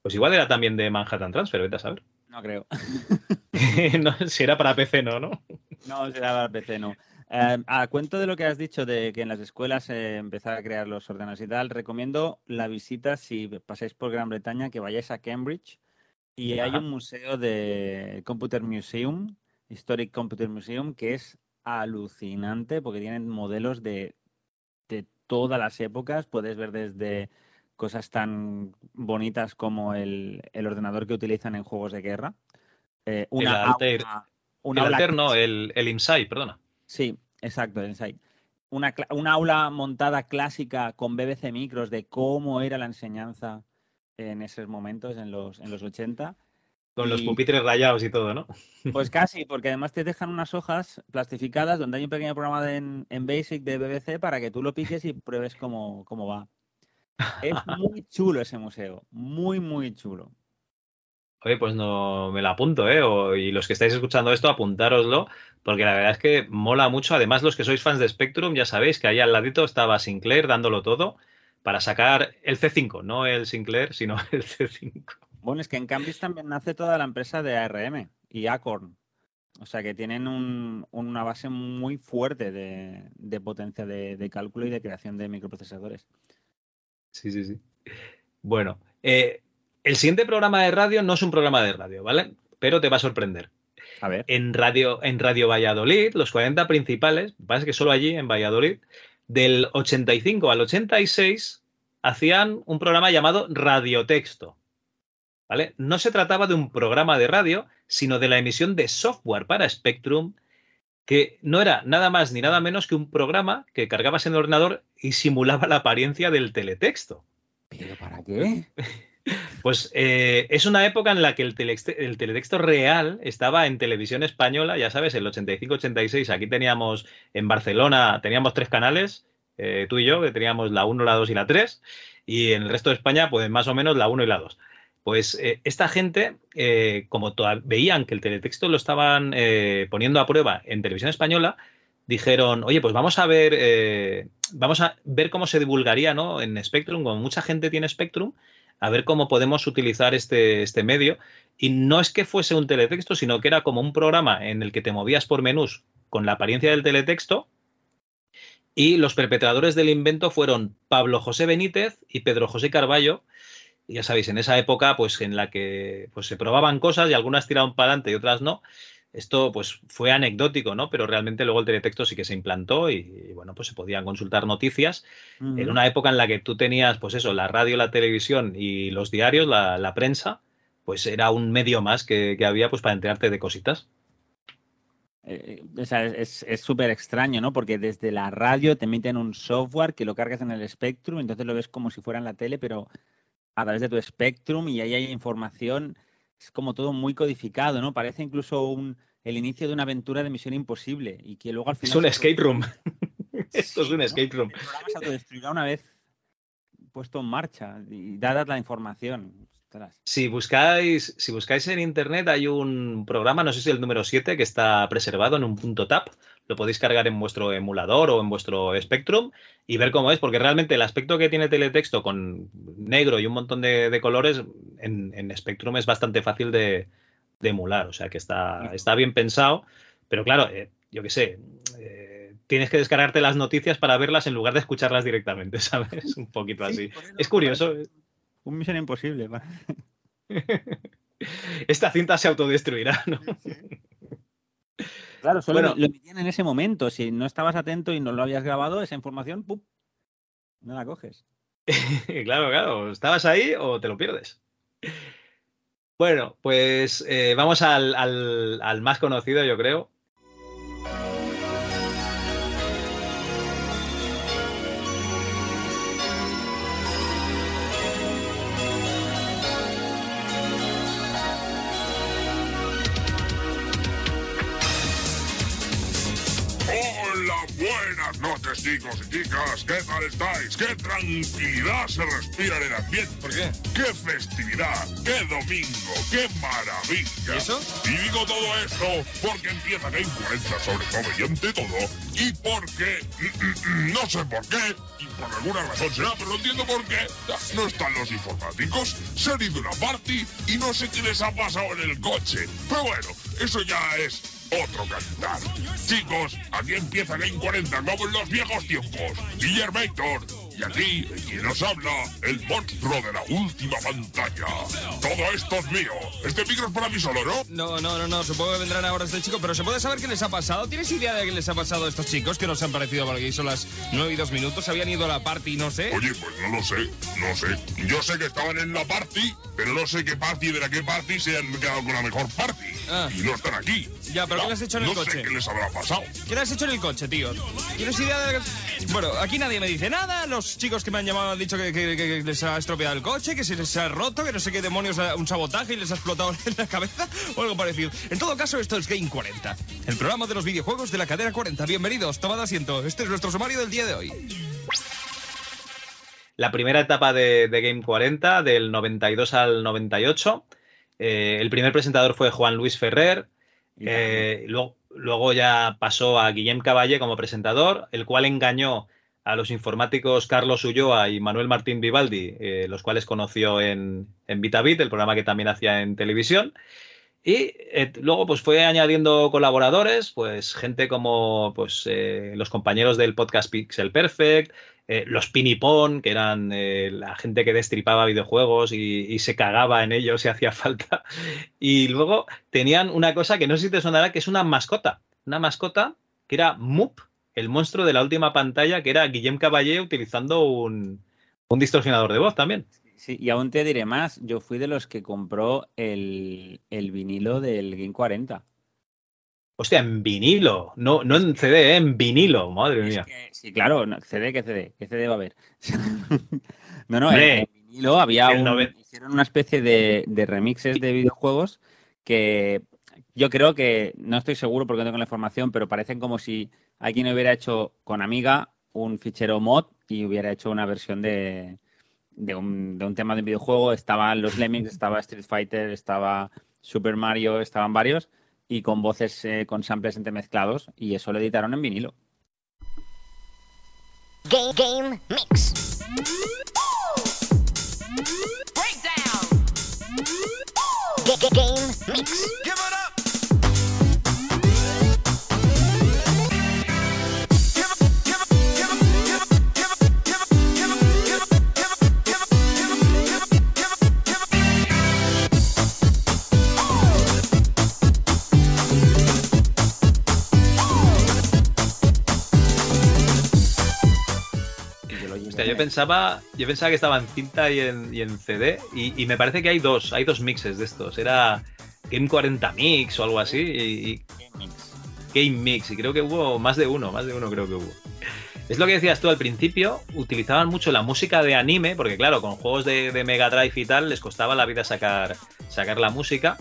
[SPEAKER 6] Pues igual era también de Manhattan Transfer, vete a saber.
[SPEAKER 7] No creo.
[SPEAKER 6] si era para PC, no, ¿no?
[SPEAKER 7] No, si era para PC, no. Eh, a cuento de lo que has dicho de que en las escuelas eh, empezar a crear los ordenadores y tal, recomiendo la visita si pasáis por Gran Bretaña que vayáis a Cambridge y hay un museo de Computer Museum, Historic Computer Museum, que es alucinante porque tienen modelos de, de todas las épocas. Puedes ver desde cosas tan bonitas como el, el ordenador que utilizan en juegos de guerra. Eh,
[SPEAKER 6] El
[SPEAKER 7] aula- una
[SPEAKER 6] Altair no, el, el Insight, perdona.
[SPEAKER 7] Sí, exacto, el Insight. Una, una aula montada clásica con BBC Micros de cómo era la enseñanza en esos momentos, en los, en los 80.
[SPEAKER 6] Con los pupitres rayados y todo, ¿no?
[SPEAKER 7] Pues casi, porque además te dejan unas hojas plastificadas donde hay un pequeño programa de- en, en Basic de BBC para que tú lo piques y pruebes cómo, cómo va. Es muy chulo ese museo, muy, muy chulo.
[SPEAKER 6] Oye, pues no me lo apunto, ¿eh? O- y los que estáis escuchando esto, apuntároslo, porque la verdad es que mola mucho. Además, los que sois fans de Spectrum, ya sabéis que ahí al ladito estaba Sinclair dándolo todo para sacar el C5, no el Sinclair, sino el C5.
[SPEAKER 7] Bueno, es que en Cambridge también nace toda la empresa de ARM y Acorn. O sea que tienen un- una base muy fuerte de, de potencia de, de cálculo y de creación de microprocesadores.
[SPEAKER 6] Sí, sí, sí. Bueno, eh, el siguiente programa de radio no es un programa de radio, ¿vale? Pero te va a sorprender.
[SPEAKER 7] A ver.
[SPEAKER 6] En Radio, en radio Valladolid, los 40 principales, es que solo allí, en Valladolid, del 85 al 86, hacían un programa llamado Radiotexto. ¿Vale? No se trataba de un programa de radio, sino de la emisión de software para Spectrum, que no era nada más ni nada menos que un programa que cargabas en el ordenador y simulaba la apariencia del teletexto.
[SPEAKER 7] ¿Pero para qué?
[SPEAKER 6] Pues eh, es una época en la que el, el teletexto real estaba en televisión española, ya sabes, el 85-86. Aquí teníamos en Barcelona, teníamos tres canales, eh, tú y yo, que teníamos la 1, la 2 y la 3, y en el resto de España, pues más o menos la 1 y la 2. Pues eh, esta gente, como veían que el teletexto lo estaban poniendo a prueba en televisión española, dijeron, oye, pues vamos a ver, vamos a ver cómo se divulgaría, ¿no? En Spectrum, como mucha gente tiene Spectrum, a ver cómo podemos utilizar este, este medio. Y no es que fuese un teletexto, sino que era como un programa en el que te movías por menús con la apariencia del teletexto. Y los perpetradores del invento fueron Pablo José Benítez y Pedro José Carballo. Ya sabéis, en esa época, pues en la que pues, se probaban cosas y algunas tiraban para adelante y otras no. Esto pues fue anecdótico, ¿no? Pero realmente luego el teletexto sí que se implantó y, y, bueno, pues se podían consultar noticias en una época en la que tú tenías, pues eso, la radio, la televisión y los diarios, la, la prensa, pues era un medio más que, que había pues para enterarte de cositas.
[SPEAKER 7] Eh, o sea, es es súper extraño, ¿no? Porque desde la radio te emiten un software que lo cargas en el Spectrum, entonces lo ves como si fuera en la tele, pero a través de tu Spectrum y ahí hay información. Es como todo muy codificado, ¿no? Parece incluso un, el inicio de una aventura de Misión Imposible y que luego al final...
[SPEAKER 6] Es un escape room. Esto es un escape room.
[SPEAKER 7] El programa se autodestruirá una vez puesto en marcha y dada la información. Ostras.
[SPEAKER 6] Si buscáis, si buscáis en internet hay un programa, no sé si el número 7, que está preservado en un punto tap. Lo podéis cargar en vuestro emulador o en vuestro Spectrum y ver cómo es, porque realmente el aspecto que tiene teletexto con negro y un montón de, de colores en, en Spectrum es bastante fácil de, de emular. O sea que está, está bien pensado, pero claro, eh, yo qué sé, eh, tienes que descargarte las noticias para verlas en lugar de escucharlas directamente, ¿sabes? Un poquito así. Es curioso.
[SPEAKER 7] Un Misión Imposible.
[SPEAKER 6] Esta cinta se autodestruirá, ¿no?
[SPEAKER 7] Claro, solo
[SPEAKER 6] Bueno.
[SPEAKER 7] lo emitían en ese momento. Si no estabas atento y no lo habías grabado, esa información, ¡pum! No la coges.
[SPEAKER 6] claro, claro. ¿Estabas ahí o te lo pierdes? Bueno, pues eh, vamos al, al- al más conocido, yo creo.
[SPEAKER 16] Buenas noches chicos y chicas, ¿qué tal estáis? ¡Qué tranquilidad se respira en el ambiente! ¿Por qué? ¡Qué festividad! ¡Qué domingo! ¡Qué maravilla! ¿Y eso? Y digo todo esto porque empieza Game 40 sobre todo y ante todo, y porque, no sé por qué, y por alguna razón será, pero no entiendo por qué, no están los informáticos, se han ido una party y no sé qué les ha pasado en el coche. Pero bueno, eso ya es otro cantar. Chicos, aquí empieza Game 40 como en los viejos tiempos. Guillermator, Y aquí, quien nos habla, el monstruo de la última pantalla. Todo esto es mío. Este micro es para mí solo, ¿no?
[SPEAKER 9] No, no, no, no, supongo que vendrán ahora este chico, pero ¿se puede saber qué les ha pasado? ¿Tienes idea de qué les ha pasado a estos chicos que nos han parecido porque son las 9 y 2 minutos? ¿Habían ido a la party, no sé?
[SPEAKER 16] Oye, pues no lo sé, no sé. Yo sé que estaban en la party, pero no sé qué party de la qué party se han quedado con la mejor party.
[SPEAKER 9] Ah.
[SPEAKER 16] Y no están aquí.
[SPEAKER 9] Ya, pero ¿qué les has hecho en el
[SPEAKER 16] no
[SPEAKER 9] coche?
[SPEAKER 16] sé qué les habrá pasado.
[SPEAKER 9] ¿Qué le has hecho en el coche, tío? ¿Tienes idea de que... Bueno, aquí nadie me dice nada. Los chicos que me han llamado han dicho que, que- que les ha estropeado el coche, que se les ha roto, que no sé qué demonios, un sabotaje y les ha explotado en la cabeza o algo parecido. En todo caso, esto es Game 40, el programa de los videojuegos de la cadena 40. Bienvenidos, tomad asiento. Este es nuestro sumario del día de hoy.
[SPEAKER 6] La primera etapa de, de Game 40, del 92 al 98. eh, el primer presentador fue Juan Luis Ferrer. eh, luego, luego ya pasó a Guillem Caballé como presentador, el cual engañó a los informáticos Carlos Ulloa y Manuel Martín Vivaldi, eh, los cuales conoció en, en VitaBit, el programa que también hacía en televisión. Y eh, luego pues fue añadiendo colaboradores, pues gente como pues eh, los compañeros del podcast Pixel Perfect, los Pinipon, que eran la gente que destripaba videojuegos y, y se cagaba en ellos si hacía falta. Y luego tenían una cosa que no sé si te sonará, que es una mascota. Una mascota que era Moop, el monstruo de la última pantalla, que era Guillem Caballé utilizando un, un distorsionador de voz también.
[SPEAKER 7] Sí, y aún te diré más, yo fui de los que compró el, el vinilo del Game 40.
[SPEAKER 6] Hostia, en vinilo, no, no en CD, ¿eh? en vinilo, madre mía.
[SPEAKER 7] Sí, claro, no, CD, ¿qué CD? ¿Qué CD va a haber? no, no, en vinilo había un, hicieron una especie de, de remixes de videojuegos que yo creo que, no estoy seguro porque no tengo la información, pero parecen como si alguien hubiera hecho con Amiga un fichero mod y hubiera hecho una versión de, de, un, de un tema de videojuego. Estaban los Lemmings, estaba Street Fighter, estaba Super Mario, estaban varios y con voces eh, con samples entremezclados y eso lo editaron en vinilo.
[SPEAKER 17] Game, game mix. Ga- Game mix.
[SPEAKER 6] Hostia, yo pensaba, yo pensaba que estaba en cinta y en, CD, y, me parece que hay dos, hay dos mixes de estos. Era Game 40 Mix o algo así, y, y- Game Mix, y creo que hubo más de uno, más de uno creo que hubo. Es lo que decías tú al principio, utilizaban mucho la música de anime, porque claro, con juegos de, de Mega Drive y tal, les costaba la vida sacar, sacar la música.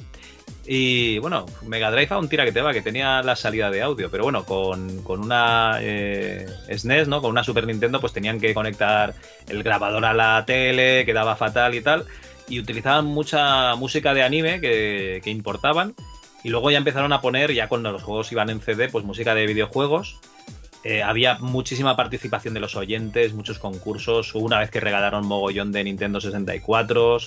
[SPEAKER 6] Y bueno, Mega Drive a un tira que te va, que tenía la salida de audio, pero bueno, con, con una eh, SNES, ¿no? Con una Super Nintendo, pues tenían que conectar el grabador a la tele, quedaba fatal y tal. Y utilizaban mucha música de anime que, que importaban. Y luego ya empezaron a poner, ya cuando los juegos iban en CD, pues música de videojuegos. Eh, había muchísima participación de los oyentes, muchos concursos. Hubo una vez que regalaron mogollón de Nintendo 64.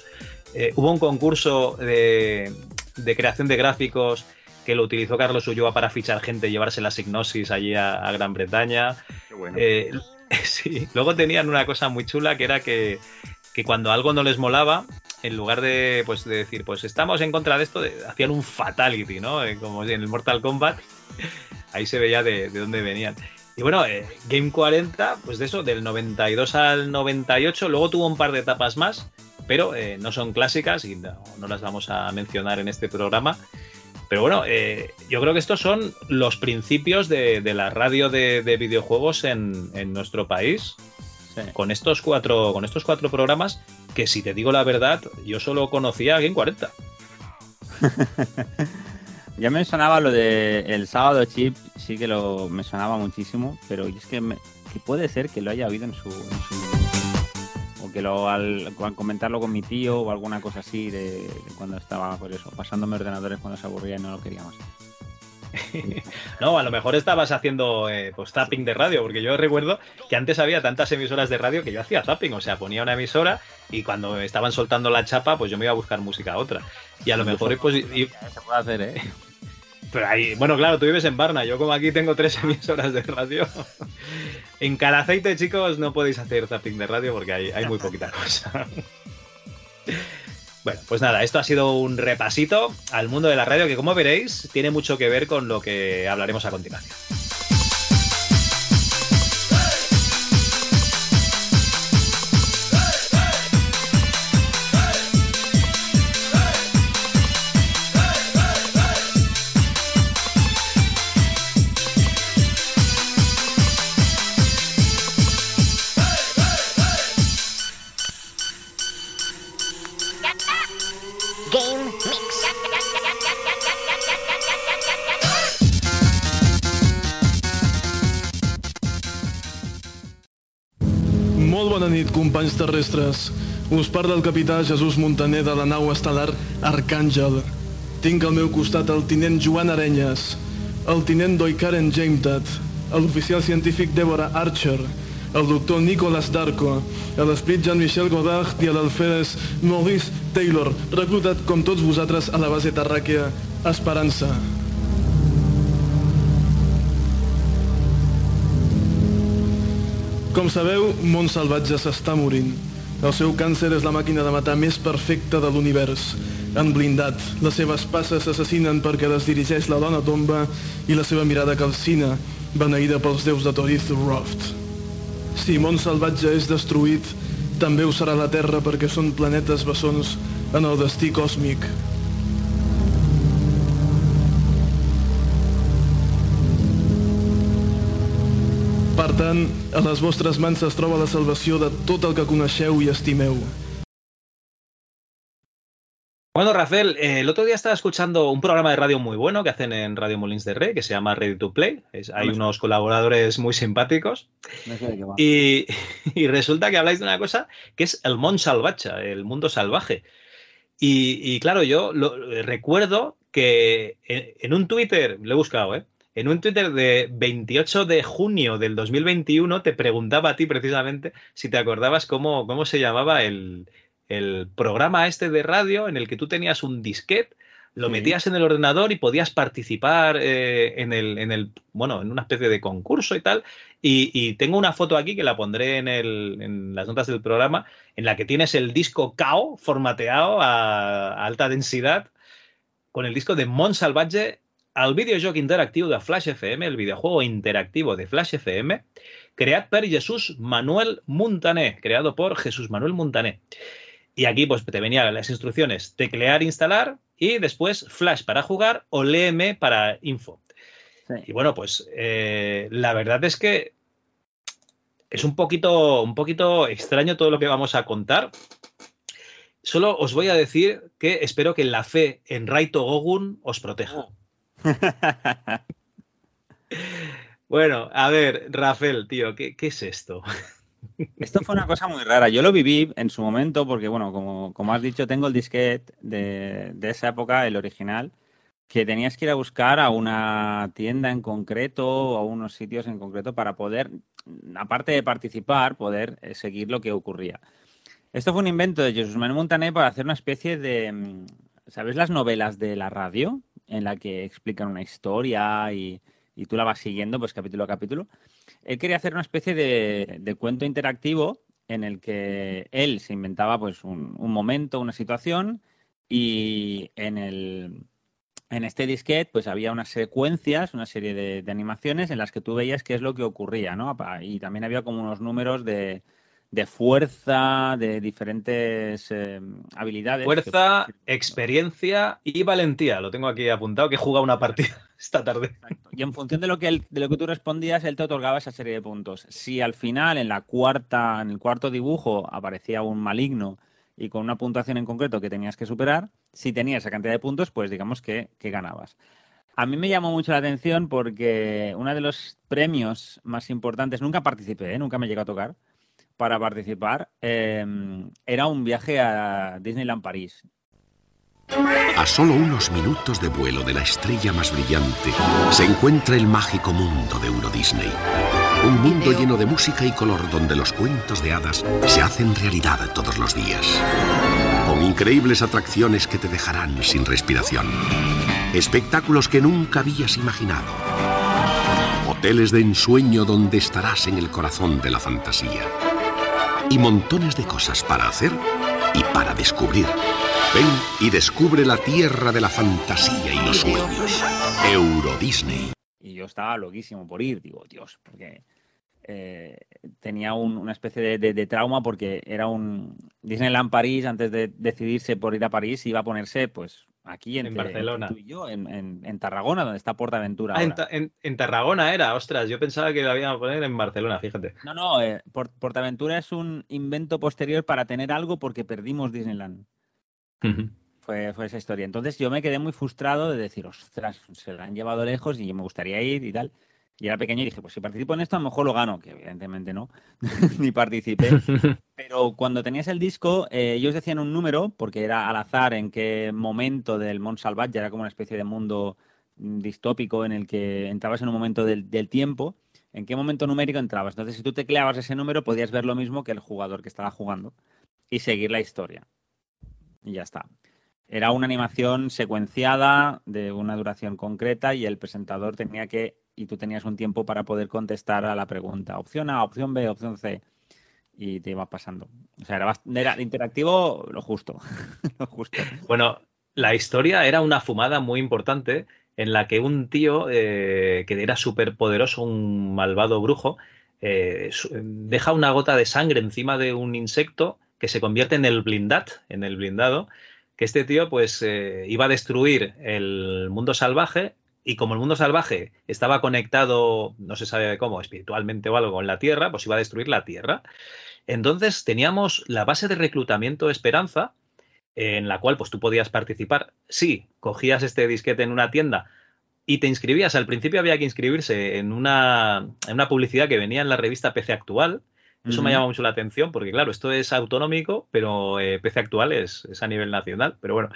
[SPEAKER 6] Eh, hubo un concurso de, de creación de gráficos que lo utilizó Carlos Ulloa para fichar gente y llevarse la Signosis allí a, a Gran Bretaña. Eh, sí. Luego tenían una cosa muy chula que era que, que cuando algo no les molaba, en lugar de, pues, de decir, pues estamos en contra de esto, de- hacían un fatality, ¿no? Eh, Como en el Mortal Kombat. Ahí se veía de, de dónde venían. Y bueno, eh, Game 40, pues de eso, del 92 al 98, luego tuvo un par de etapas más, pero eh, no son clásicas y no, no las vamos a mencionar en este programa. Pero bueno, eh, yo creo que estos son los principios de, de la radio de, de videojuegos en, en nuestro país. Con estos cuatro, con estos cuatro programas, que si te digo la verdad, yo solo conocía Game 40.
[SPEAKER 7] Ya me sonaba lo de el sábado chip, sí que lo me sonaba muchísimo, pero es que, me- que puede ser que lo haya oído en su, en su- o que lo al, al comentarlo con mi tío o alguna cosa así de, de cuando estaba por eso, pasándome ordenadores cuando se aburría y no lo quería más.
[SPEAKER 6] No, a lo mejor estabas haciendo eh, pues zapping de radio, porque yo recuerdo que antes había tantas emisoras de radio que yo hacía zapping, o sea, ponía una emisora y cuando estaban soltando la chapa, pues yo me iba a buscar música a otra. Y a lo mejor pues, y-
[SPEAKER 7] Se puede hacer, ¿eh?
[SPEAKER 6] Pero ahí, bueno, claro, tú vives en Barna, yo como aquí tengo tres emisoras de radio. en Calaceite, chicos, no podéis hacer zapping de radio porque hay, hay muy poquita cosa. Bueno, pues nada, esto ha sido un repasito al mundo de la radio que como veréis tiene mucho que ver con lo que hablaremos a continuación.
[SPEAKER 17] Game Mix.
[SPEAKER 18] Molt bona nit, companys terrestres. Us parla el capità Jesús Montaner de la nau estel·lar Arcàngel. Tinc al meu costat el tinent Joan Arenyes, el tinent Doikaren Jametat, l'oficial científic Deborah Archer, el doctor Nicolas Darko, l'esprit Jean-Michel Godard i l'alferes Maurice Taylor, reclutat com tots vosaltres a la base terràquea Esperança. Com sabeu, món salvatge s'està morint. El seu càncer és la màquina de matar més perfecta de l'univers. En blindat, les seves passes s'assassinen perquè les dirigeix la dona tomba i la seva mirada calcina, beneïda pels déus de Torith Roft. Si món salvatge és destruït, també ho serà la Terra perquè són planetes bessons en el destí còsmic. Per tant, a les vostres mans es troba la salvació de tot el que coneixeu i estimeu.
[SPEAKER 6] Bueno, Rafael, eh, el otro día estaba escuchando un programa de radio muy bueno que hacen en Radio Molins de Rey, que se llama Ready to Play. Es- hay
[SPEAKER 7] No
[SPEAKER 6] unos colaboradores muy simpáticos.
[SPEAKER 7] No sé.
[SPEAKER 6] Y, y resulta que habláis de una cosa que es el Mon Salvacha, el mundo salvaje. Y, y claro, yo lo, recuerdo que en, en un Twitter, lo he buscado, ¿eh? En un Twitter de 28 de junio del 2021 te preguntaba a ti precisamente si te acordabas cómo, cómo se llamaba el, el programa este de radio en el que tú tenías un disquete, lo metías en el ordenador y podías participar eh, en el, en el, bueno, en una especie de concurso y tal. Y, y tengo una foto aquí que la pondré en, el, en las notas del programa, en la que tienes el disco KO formateado a, a alta densidad con el disco de Mont Salvatge al videojoc interactiu de Flash FM, el videojuego interactivo de Flash FM, creat per Jesús Manuel Montaner, creado por Jesús Manuel Montaner. Y aquí pues te venían las instrucciones, teclear, instalar y después Flash para jugar o léeme para info. Y bueno, pues eh, la verdad es que es un poquito, un poquito extraño todo lo que vamos a contar. Solo os voy a decir que espero que la fe en Raito Gogun os proteja. Bueno, a ver, Rafael, tío, ¿qué, qué es esto?
[SPEAKER 7] Esto fue una cosa muy rara. Yo lo viví en su momento porque, bueno, como, como has dicho, tengo el disquete de, de esa época, el original, que tenías que ir a buscar a una tienda en concreto o a unos sitios en concreto para poder, aparte de participar, poder eh, seguir lo que ocurría. Esto fue un invento de Jesús Manuel Montaner para hacer una especie de, mm, ¿sabes las novelas de la radio? En la que explican una historia y, y tú la vas siguiendo, pues capítulo a capítulo. Él quería hacer una especie de, cuento interactivo en el que él se inventaba pues un, momento, una situación y en el en este disquete pues había unas secuencias, una serie de, de animaciones en las que tú veías qué es lo que ocurría, ¿no? Y también había como unos números de, de fuerza, de diferentes eh, habilidades.
[SPEAKER 6] Fuerza, experiencia y valentía. Lo tengo aquí apuntado que he jugado una partida esta tarde.
[SPEAKER 7] Y en función de lo que él- de lo que tú respondías, él te otorgaba esa serie de puntos. Si al final, en la cuarta, en el cuarto dibujo, aparecía un maligno y con una puntuación en concreto que tenías que superar, si tenías esa cantidad de puntos, pues digamos que, que ganabas. A mí me llamó mucho la atención porque uno de los premios más importantes, nunca participé, ¿eh? nunca me llegó a tocar, para participar, eh, era un viaje a Disneyland París.
[SPEAKER 19] A solo unos minutos de vuelo de la estrella más brillante se encuentra el mágico mundo de Euro Disney. Un mundo lleno de música y color donde los cuentos de hadas se hacen realidad todos los días. con increíbles atracciones que te dejarán sin respiración. Espectáculos que nunca habías imaginado. Hoteles de ensueño donde estarás en el corazón de la fantasía. Y montones de cosas para hacer y para descubrir. Ven y descubre la tierra de la fantasía y los sueños. Euro Disney.
[SPEAKER 7] Y yo estaba loquísimo por ir, digo, Dios, porque eh, tenía un- una especie de, de- de trauma porque era un Disneyland París, antes de decidirse por ir a París, iba a ponerse pues aquí
[SPEAKER 6] En Barcelona.
[SPEAKER 7] tú y yo, en, en- en Tarragona, donde está Portaventura.
[SPEAKER 6] Ah, en,
[SPEAKER 7] ahora.
[SPEAKER 6] En- en Tarragona era, ostras, yo pensaba que lo a poner en Barcelona, fíjate.
[SPEAKER 7] No, no, eh, Port- Portaventura es un invento posterior para tener algo porque perdimos Disneyland. Fue, fue esa historia. Entonces yo me quedé muy frustrado de decir, ostras, se la han llevado lejos y me gustaría ir y tal. Y era pequeño y dije, pues si participo en esto, a lo mejor lo gano, que evidentemente no, ni participé. Pero cuando tenías el disco, eh, ellos decían un número, porque era al azar en qué momento del Mont Salvatge, era como una especie de mundo mm, distópico en el que entrabas en un momento del, del tiempo, en qué momento numérico entrabas. Entonces, si tú tecleabas ese número, podías ver lo mismo que el jugador que estaba jugando y seguir la historia. Y ya está. Era una animación secuenciada de una duración concreta y el presentador tenía que, y tú tenías un tiempo para poder contestar a la pregunta. Opción A, opción B, opción C. Y te iba pasando. O sea, era, era interactivo lo justo. lo justo.
[SPEAKER 6] Bueno, la historia era una fumada muy importante en la que un tío eh, que era súper poderoso, un malvado brujo, eh, deja una gota de sangre encima de un insecto que se convierte en el blindat, en el blindado, que este tío pues eh, iba a destruir el mundo salvaje y como el mundo salvaje estaba conectado, no se sabe cómo, espiritualmente o algo con la Tierra, pues iba a destruir la Tierra. Entonces teníamos la base de reclutamiento Esperanza, en la cual pues tú podías participar. Sí, cogías este disquete en una tienda y te inscribías. Al principio había que inscribirse en una, en una publicidad que venía en la revista PC Actual. Eso me
[SPEAKER 7] Ujú.
[SPEAKER 6] llama mucho la atención porque, claro, esto es autonómico, pero eh, PC Actual es, es a nivel nacional. Pero bueno.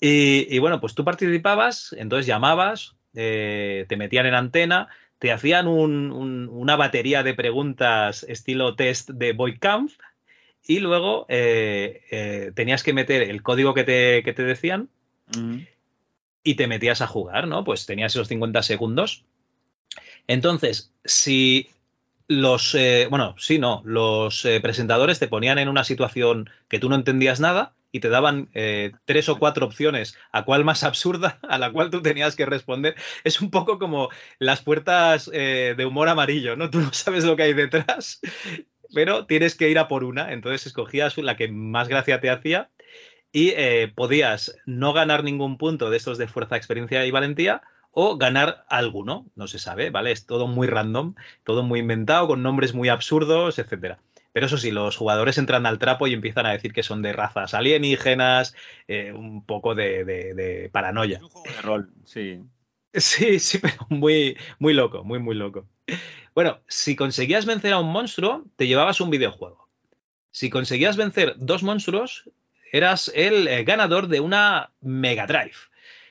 [SPEAKER 6] Y, y bueno, pues tú participabas, entonces llamabas, eh, te metían en antena, te hacían un- un- una batería de preguntas estilo test de Boycamp y luego eh, eh, tenías que meter el código que te, que te decían y te metías a jugar, ¿no? Pues tenías esos 50 segundos. Entonces, si los, eh, bueno, sí, no, los presentadores te ponían en una situación que tú no entendías nada y te daban eh, tres o cuatro opciones a cuál más absurda, a la cual tú tenías que responder. Es un poco como las puertas eh, de humor amarillo, ¿no? Tú no sabes lo que hay detrás, pero tienes que ir a por una. Entonces escogías la que más gracia te hacía y eh, podías no ganar ningún punto de estos de fuerza, experiencia y valentía o ganar alguno, no se sabe, ¿vale? Es todo muy random, todo muy inventado, con nombres muy absurdos, etcétera. Pero eso sí, los jugadores entran al trapo y empiezan a decir que son de razas alienígenas, eh, un poco de, de- de paranoia.
[SPEAKER 7] De rol, sí.
[SPEAKER 6] Sí, sí, pero muy, muy loco, muy, muy loco. Bueno, si conseguías vencer a un monstruo, te llevabas un videojuego. Si conseguías vencer dos monstruos, eras el eh, ganador de una Mega Drive.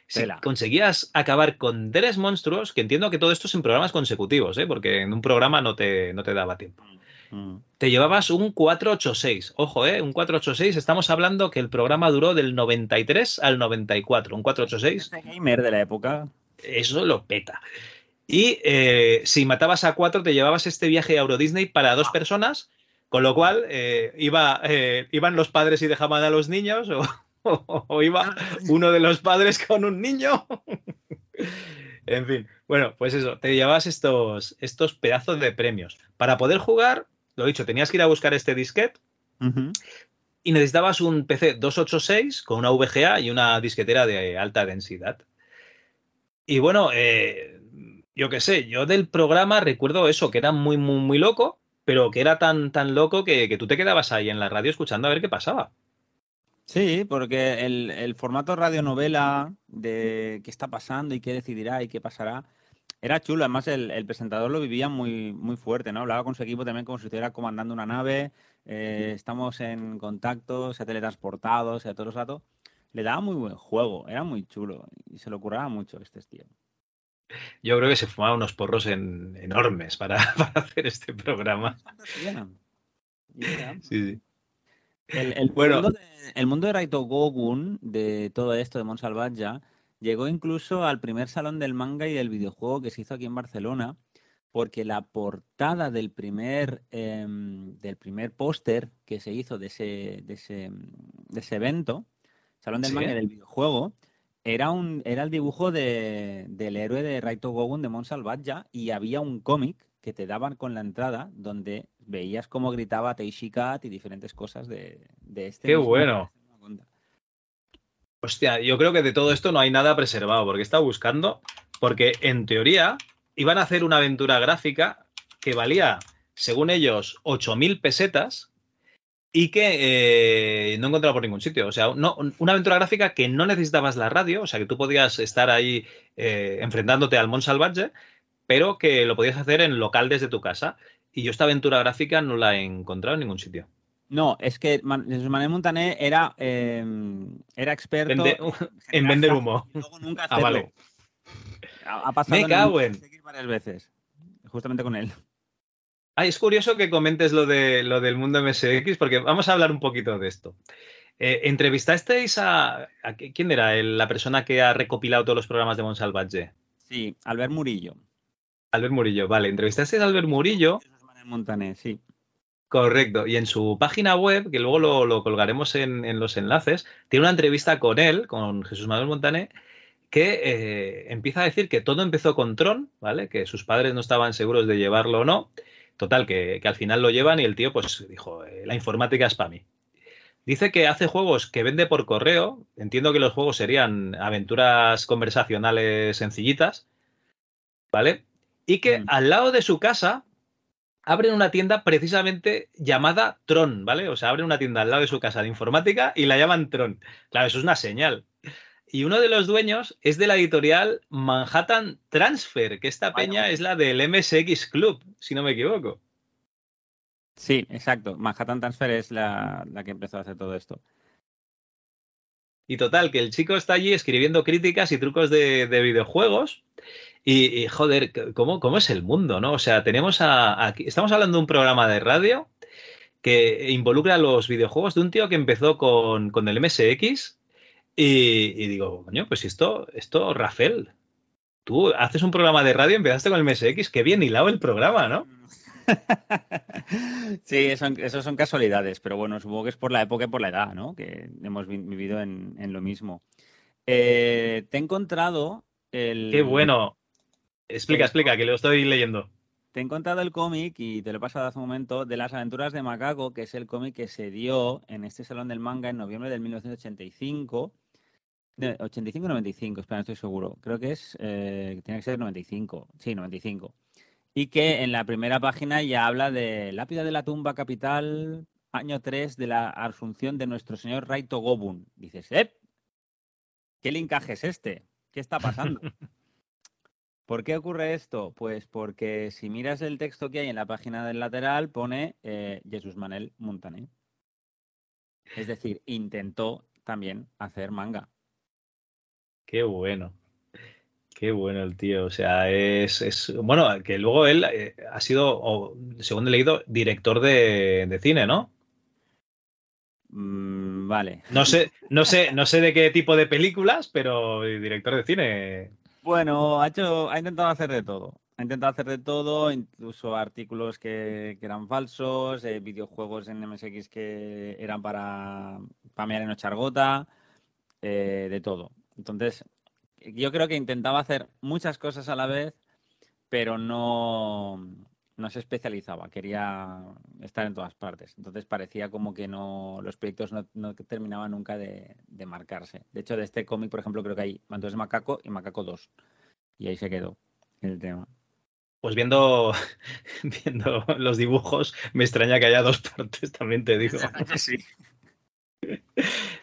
[SPEAKER 6] Si
[SPEAKER 7] Tela.
[SPEAKER 6] conseguías acabar con tres monstruos, que entiendo que todo esto es en programas consecutivos, ¿eh? porque en un programa no te, no te daba tiempo.
[SPEAKER 7] Mm.
[SPEAKER 6] Te llevabas un 486. Ojo, ¿eh? Un 486. Estamos hablando que el programa duró del 93 al 94. Un 486
[SPEAKER 7] Gamer de la época.
[SPEAKER 6] eso lo peta. Y eh, si matabas a cuatro, te llevabas este viaje a Euro Disney para dos personas, con lo cual eh, iba, eh, iban los padres y dejaban a los niños, o, o- o iba uno de los padres con un niño. en fin, bueno, pues eso, te llevabas estos, estos pedazos de premios. Para poder jugar, lo dicho, tenías que ir a buscar este disquete y necesitabas un PC 286 con una VGA y una disquetera de alta densidad. Y bueno, eh, yo qué sé, yo del programa recuerdo eso, que era muy, muy, muy loco, pero que era tan, tan loco que, que tú te quedabas ahí en la radio escuchando a ver qué pasaba.
[SPEAKER 7] Sí, porque el, el formato radionovela de qué está pasando y qué decidirá y qué pasará era chulo. Además, el, el presentador lo vivía muy, muy fuerte, ¿no? Hablaba con su equipo también como si estuviera comandando una nave. eh, estamos en contacto, se ha teletransportado, o sea, todo el rato. Le daba muy buen juego, era muy chulo y se lo curraba mucho este tío.
[SPEAKER 6] Yo creo que se fumaba unos porros en- enormes para, para hacer este programa. Sí, sí.
[SPEAKER 7] El, el
[SPEAKER 6] Bueno.
[SPEAKER 7] mundo de, el mundo de Raito Gogun, de todo esto de Monsalvatja, llegó incluso al primer salón del manga y del videojuego que se hizo aquí en Barcelona, porque la portada del primer, em, del primer póster que se hizo de ese, de ese, de ese evento, Salón del
[SPEAKER 6] Sí.
[SPEAKER 7] Manga y del videojuego, era, un, era el dibujo de- del héroe de Raito Gogun de Monsalvatja y había un cómic que te daban con la entrada donde veías cómo gritaba Teishi Kat y diferentes cosas de, de este.
[SPEAKER 6] Qué bueno. Hostia, yo creo que de todo esto no hay nada preservado, porque he estado buscando, porque en teoría iban a hacer una aventura gráfica que valía, según ellos, 8.000 pesetas y que eh, no he encontrado por ningún sitio. O sea, no- una aventura gráfica que no necesitabas la radio, o sea, que tú podías estar ahí eh, enfrentándote al Mont Salvatge, pero que lo podías hacer en local desde tu casa. Y yo esta aventura gráfica no la he encontrado en ningún sitio.
[SPEAKER 7] No, es que Manuel Montané era, eh, era experto
[SPEAKER 6] Vende- en vender humo.
[SPEAKER 7] nunca
[SPEAKER 6] Ah, vale.
[SPEAKER 7] Ha, ha pasado
[SPEAKER 6] Me cago en-
[SPEAKER 7] varias veces, justamente con él.
[SPEAKER 6] Ah, es curioso que comentes lo, de, lo del mundo MSX, porque vamos a hablar un poquito de esto. Eh, ¿Entrevistasteis a, a quién era el- la persona que ha recopilado todos los programas de Monsalvatge?
[SPEAKER 7] Sí, Albert Murillo.
[SPEAKER 6] Albert Murillo, vale. Entrevistasteis a Albert Murillo.
[SPEAKER 7] Manuel Montané, sí.
[SPEAKER 6] Correcto. Y en su página web, que luego lo, lo colgaremos en, en los enlaces, tiene una entrevista con él, con Jesús Manuel Montané, que eh, empieza a decir que todo empezó con Tron, ¿vale? Que sus padres no estaban seguros de llevarlo o no. Total, que, que al final lo llevan y el tío, pues, dijo, eh, la informática es para mí. Dice que hace juegos que vende por correo. Entiendo que los juegos serían aventuras conversacionales sencillitas, ¿vale? Y que al lado de su casa abren una tienda precisamente llamada Tron, ¿vale? O sea, abren una tienda al lado de su casa de informática y la llaman Tron. Claro, eso es una señal. Y uno de los dueños es de la editorial Manhattan Transfer, que esta peña es la del MSX Club, si no me equivoco.
[SPEAKER 7] Sí, exacto. Manhattan Transfer es la, la que empezó a hacer todo esto.
[SPEAKER 6] Y total, que el chico está allí escribiendo críticas y trucos de, de videojuegos. Y, y, joder, ¿cómo, ¿cómo es el mundo, no? O sea, tenemos a, aquí, estamos hablando de un programa de radio que involucra los videojuegos de un tío que empezó con, con el MSX. Y, y, digo, coño, pues esto, esto, Rafael, tú haces un programa de radio, empezaste con el MSX, qué bien hilado el programa, ¿no?
[SPEAKER 7] Sí, son, eso son casualidades, pero bueno, supongo que es por la época y por la edad, ¿no? Que hemos vi vivido en, en, lo mismo. Eh, te he encontrado el...
[SPEAKER 6] Qué bueno. Explica, explica, que lo estoy leyendo.
[SPEAKER 7] Te he encontrado el cómic, y te lo he pasado hace un momento, de las aventuras de Macaco, que es el cómic que se dio en este Salón del Manga en noviembre del 1985. 85-95, espera, no estoy seguro. Creo que es, eh, tiene que ser 95. Sí, 95 y que en la primera página ya habla de lápida de la tumba capital, año 3 de la asunción de nuestro señor Raito Gobun. Dices, ¿eh? ¿Qué linkaje es este? ¿Qué está pasando? ¿Por qué ocurre esto? Pues porque si miras el texto que hay en la página del lateral pone eh, Jesús Manel Montané. Es decir, intentó también hacer manga.
[SPEAKER 6] Qué bueno. Qué bueno el tío, o sea, es, es bueno, que luego él eh, ha sido, o, según he leído, director de, de cine, ¿no?
[SPEAKER 7] Mm, vale.
[SPEAKER 6] No sé, no sé, no sé de qué tipo de películas, pero director de cine.
[SPEAKER 7] Bueno, ha hecho, ha intentado hacer de todo. Ha intentado hacer de todo, incluso artículos que, eran falsos, eh, videojuegos en MSX que eran para pamear en Ochargota, eh, de todo. Entonces, yo creo que intentaba hacer muchas cosas a la vez, pero no, no se especializaba, quería estar en todas partes. Entonces parecía como que no los proyectos no, no terminaban nunca de, de, marcarse. De hecho, de este cómic, por ejemplo, creo que hay Mantos Macaco y Macaco 2. Y ahí se quedó el tema.
[SPEAKER 6] Pues viendo, viendo los dibujos, me extraña que haya dos partes, también te digo.
[SPEAKER 7] sí.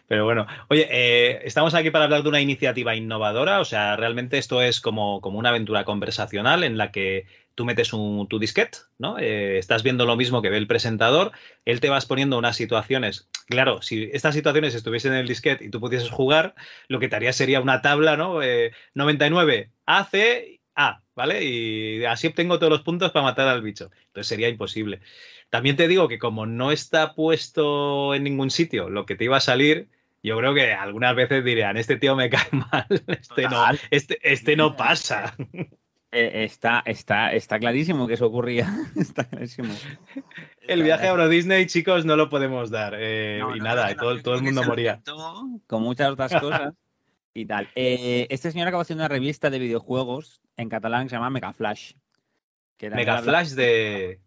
[SPEAKER 6] Pero bueno, oye, eh, estamos aquí para hablar de una iniciativa innovadora, o sea, realmente esto es como, como una aventura conversacional en la que tú metes un, tu disquete, ¿no? Eh, estás viendo lo mismo que ve el presentador, él te vas poniendo unas situaciones, claro, si estas situaciones estuviesen en el disquete y tú pudieses jugar, lo que te haría sería una tabla, ¿no? Eh, 99, AC, A, ¿vale? Y así obtengo todos los puntos para matar al bicho. Entonces sería imposible. También te digo que como no está puesto en ningún sitio lo que te iba a salir, yo creo que algunas veces dirían, este tío me cae mal, este no, este, este no pasa.
[SPEAKER 7] Eh, está, está, está clarísimo que eso ocurría. está clarísimo.
[SPEAKER 6] El viaje a Euro Disney, chicos, no lo podemos dar. eh,
[SPEAKER 7] No,
[SPEAKER 6] y
[SPEAKER 7] no,
[SPEAKER 6] nada,
[SPEAKER 7] no,
[SPEAKER 6] todo, todo el mundo moría.
[SPEAKER 7] Con muchas otras cosas y tal. Eh, este señor acabó haciendo una revista de videojuegos en catalán que se llama Mega Flash. que era-
[SPEAKER 6] Mega Flash de.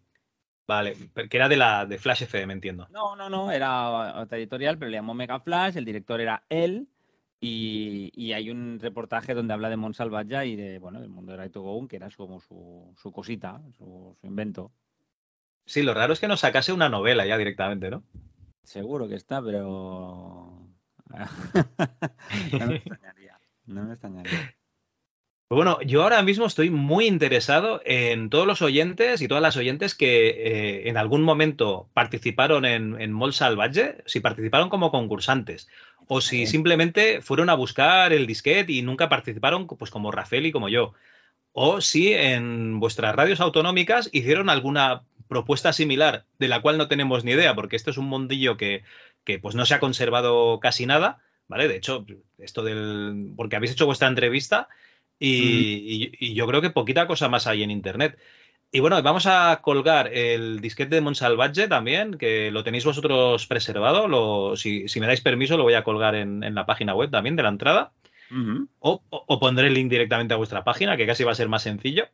[SPEAKER 6] Vale, que era de la de Flash FM, entiendo.
[SPEAKER 7] No, no, no, era otra editorial, pero le llamó Mega Flash, el director era él, y, y hay un reportaje donde habla de Monsalvatge y de, bueno, del mundo de Right to Go, que era como su, su cosita, su, su invento.
[SPEAKER 6] Sí, lo raro es que nos sacase una novela ya directamente, ¿no?
[SPEAKER 7] Seguro que está, pero... no me extrañaría, no me extrañaría.
[SPEAKER 6] Bueno, yo ahora mismo estoy muy interesado en todos los oyentes y todas las oyentes que eh, en algún momento participaron en, en Mol Salvaje, si participaron como concursantes o si simplemente fueron a buscar el disquete y nunca participaron, pues como Rafael y como yo. O si en vuestras radios autonómicas hicieron alguna propuesta similar de la cual no tenemos ni idea, porque esto es un mundillo que, que pues no se ha conservado casi nada, ¿vale? De hecho, esto del... porque habéis hecho vuestra entrevista y, y- y yo creo que poquita cosa más hay en internet. Y bueno, vamos a colgar el disquete de Monsalvatge también, que lo tenéis vosotros preservado. Lo, si, si me dais permiso, lo voy a colgar en, en la página web también de la entrada. o, o- o pondré el link directamente a vuestra página, que casi va a ser más sencillo.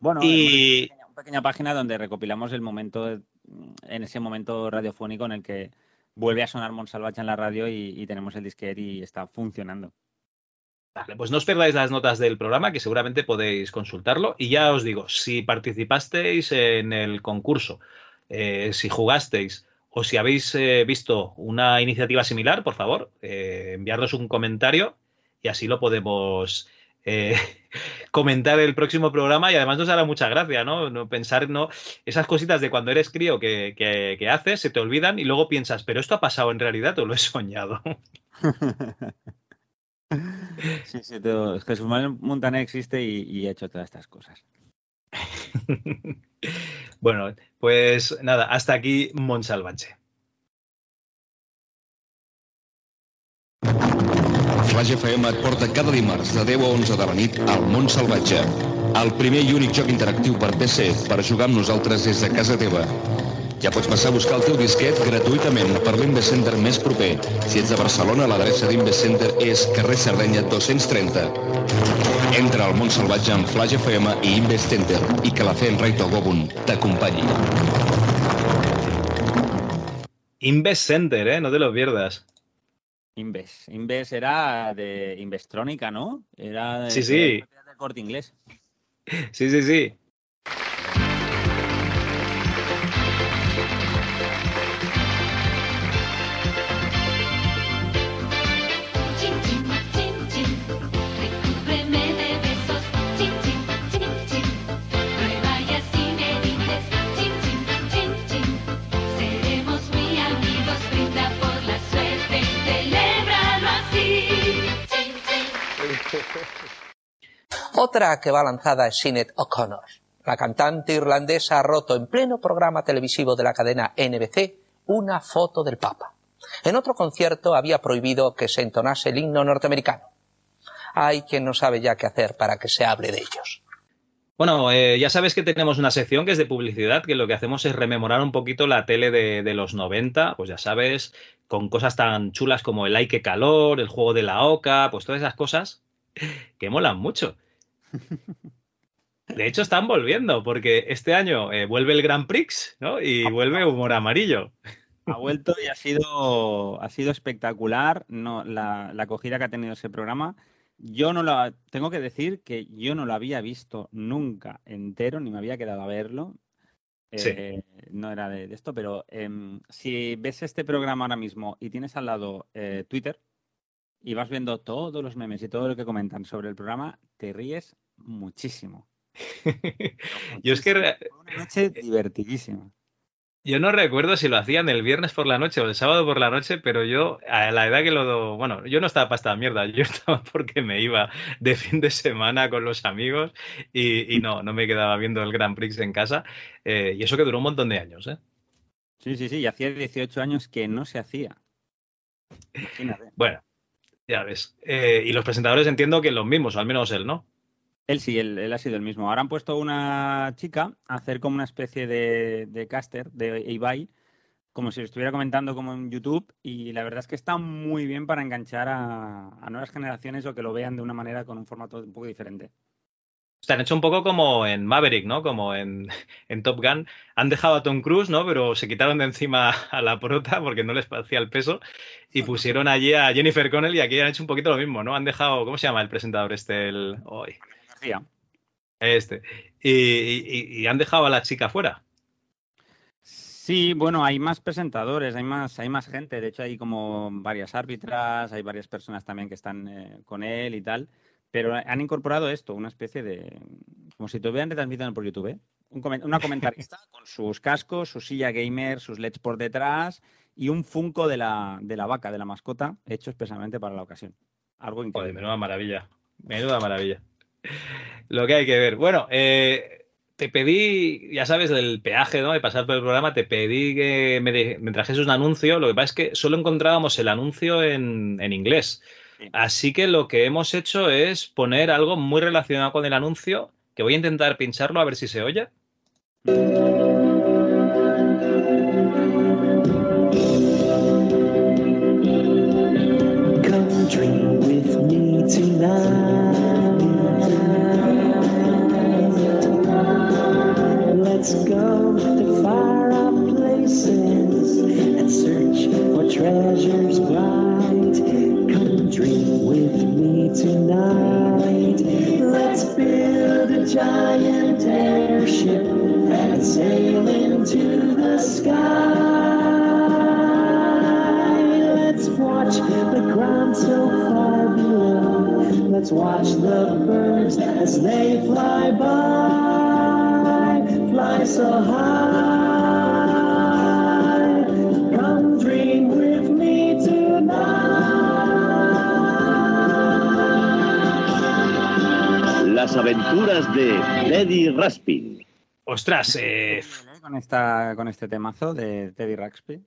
[SPEAKER 7] Bueno,
[SPEAKER 6] y
[SPEAKER 7] una pequeña página donde recopilamos el momento, en ese momento radiofónico en el que vuelve a sonar Monsalvatge en la radio y, y tenemos el disquete y está funcionando.
[SPEAKER 6] Vale, pues no os perdáis las notas del programa, que seguramente podéis consultarlo. Y ya os digo, si participasteis en el concurso, eh, si jugasteis o si habéis eh, visto una iniciativa similar, por favor, eh, enviarnos un comentario y así lo podemos eh, comentar el próximo programa. Y además nos hará mucha gracia, ¿no? Pensar, ¿no? Esas cositas de cuando eres crío que, que- que haces, se te olvidan y luego piensas, pero esto ha pasado en realidad o lo he soñado.
[SPEAKER 7] Sí, sí, todo- Jesús Manuel Montaner existe y, y ha hecho todas estas cosas.
[SPEAKER 6] Bueno, pues nada, hasta aquí Monsalvatge.
[SPEAKER 20] Flash FM et porta cada dimarts de 10 a 11 de la nit al món salvatge. El primer i únic joc interactiu per PC per jugar amb nosaltres des de casa teva. Ja pots passar a buscar el teu disquet gratuïtament per l'Invest més proper. Si ets de Barcelona, l'adreça d'Invest Center és carrer Sardenya 230. Entra al món salvatge amb Flash FM i Invest Center i que la fe en Ray Togobun t'acompanyi.
[SPEAKER 6] Invest Center, ¿eh? No te lo pierdas.
[SPEAKER 7] Inves. Inves era de Investrónica, ¿no? Era de,
[SPEAKER 6] Sí, sí.
[SPEAKER 7] era del corte inglés.
[SPEAKER 6] Sí, sí, sí.
[SPEAKER 21] Otra que va lanzada es Sinead O'Connor. La cantante irlandesa ha roto en pleno programa televisivo de la cadena NBC una foto del Papa. En otro concierto había prohibido que se entonase el himno norteamericano. Hay quien no sabe ya qué hacer para que se hable de ellos.
[SPEAKER 6] Bueno, eh, ya sabes que tenemos una sección que es de publicidad, que lo que hacemos es rememorar un poquito la tele de, los 90, pues ya sabes, con cosas tan chulas como el Ay, qué calor, el juego de la oca, pues todas esas cosas que molan mucho. De hecho, están volviendo, porque este año eh, vuelve el Grand Prix, ¿no? Y vuelve Humor Amarillo.
[SPEAKER 7] Ha vuelto y ha sido, ha sido espectacular no, la, la acogida que ha tenido ese programa. Yo no lo tengo que decir que yo no lo había visto nunca entero, ni me había quedado a verlo.
[SPEAKER 6] Sí.
[SPEAKER 7] Eh, no era de, de esto, pero em, si ves este programa ahora mismo y tienes al lado eh, Twitter y vas viendo todos los memes y todo lo que comentan sobre el programa, te ríes muchísimo.
[SPEAKER 6] Yo es que
[SPEAKER 7] Una noche divertidísima.
[SPEAKER 6] Yo no recuerdo si lo hacían el viernes por la noche o el sábado por la noche, pero yo, a la edad que lo. Bueno, yo no estaba para esta mierda, yo estaba porque me iba de fin de semana con los amigos y, y no, no me quedaba viendo el Grand Prix en casa. eh, y eso que duró un montón de años, ¿eh?
[SPEAKER 7] Sí, sí, sí, y hacía 18 años que no se hacía. Imagínate.
[SPEAKER 6] Bueno, ya ves. Eh, y los presentadores entiendo que los mismos, al menos él, ¿no?
[SPEAKER 7] Él sí, él, ha sido el mismo. Ahora han puesto una chica a hacer como una especie de, de caster de Ibai, como si lo estuviera comentando como en YouTube, y la verdad es que está muy bien para enganchar a, a nuevas generaciones o que lo vean de una manera con un formato un poco diferente.
[SPEAKER 6] Se han hecho un poco como en Maverick, ¿no? Como en, en Top Gun. Han dejado a Tom Cruise, ¿no? Pero se quitaron de encima a la prota porque no les hacía el peso y pusieron allí a Jennifer Connelly y aquí han hecho un poquito lo mismo, ¿no? Han dejado, ¿cómo se llama el presentador este? El, hoy
[SPEAKER 7] García.
[SPEAKER 6] Este. Y, y- y han dejado a la chica fuera.
[SPEAKER 7] Sí, bueno, hay más presentadores, hay más, hay más gente. De hecho, hay como varias árbitras, hay varias personas también que están eh, con él y tal. Pero han incorporado esto, una especie de. como si te hubieran retransmitido por YouTube. ¿eh? Un una comentarista con sus cascos, su silla gamer, sus LEDs por detrás y un Funko de la, de la vaca, de la mascota, hecho expresamente para la ocasión. Algo
[SPEAKER 6] Joder,
[SPEAKER 7] increíble.
[SPEAKER 6] menuda maravilla. Menuda maravilla. Lo que hay que ver. Bueno, eh, te pedí, ya sabes, del peaje, ¿no? De pasar por el programa, te pedí que me, de- me trajeses un anuncio. Lo que pasa es que solo encontrábamos el anuncio en, en inglés. Así que lo que hemos hecho es poner algo muy relacionado con el anuncio, que voy a intentar pincharlo a ver si se oye.
[SPEAKER 22] Come dream with me tonight. Let's go to far off places and search for treasures bright. Dream with me tonight. Let's build a giant airship and sail into the sky. Let's watch the ground so far below. Let's watch the birds as they fly by. Fly so high.
[SPEAKER 23] Las aventuras de Teddy Raspin.
[SPEAKER 6] Ostras, eh,
[SPEAKER 7] Con, esta, con este temazo de Teddy Ruxpin.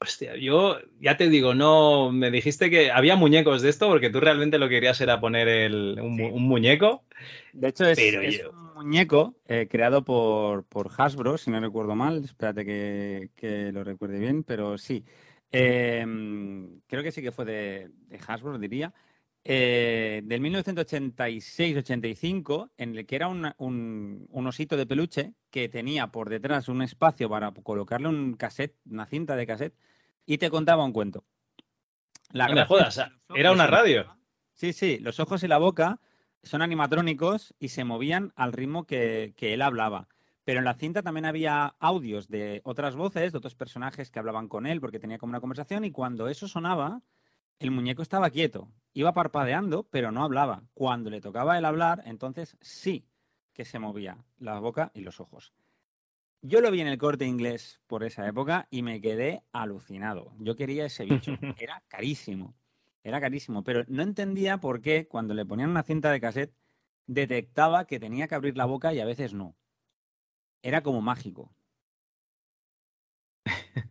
[SPEAKER 6] hostia, yo ya te digo, no, me dijiste que había muñecos de esto porque tú realmente lo que querías era poner el- un, mu- un muñeco.
[SPEAKER 7] De hecho, es,
[SPEAKER 6] Pero
[SPEAKER 7] es
[SPEAKER 6] yo-
[SPEAKER 7] un muñeco eh, creado por, por Hasbro, si no recuerdo mal. Espérate que, que lo recuerde bien, pero sí. Eh, creo que sí que fue de, de Hasbro, diría. Eh, del 1986-85, en el que era una- un, un osito de peluche que tenía por detrás un espacio para colocarle un cassette, una cinta de cassette, y te contaba un cuento. La
[SPEAKER 6] No me jodas, era una radio.
[SPEAKER 7] boca- Sí, sí, los ojos y la boca son animatrónicos y se movían al ritmo que, que él hablaba. Pero en la cinta también había audios de otras voces, de otros personajes que hablaban con él porque tenía como una conversación y cuando eso sonaba, el muñeco estaba quieto. Iba parpadeando, pero no hablaba. Cuando le tocaba el hablar, entonces sí que se movía la boca y los ojos. Yo lo vi en el corte inglés por esa época y me quedé alucinado. Yo quería ese bicho. Era carísimo. Era carísimo. Pero no entendía por qué cuando le ponían una cinta de cassette detectaba que tenía que abrir la boca y a veces no. Era como mágico.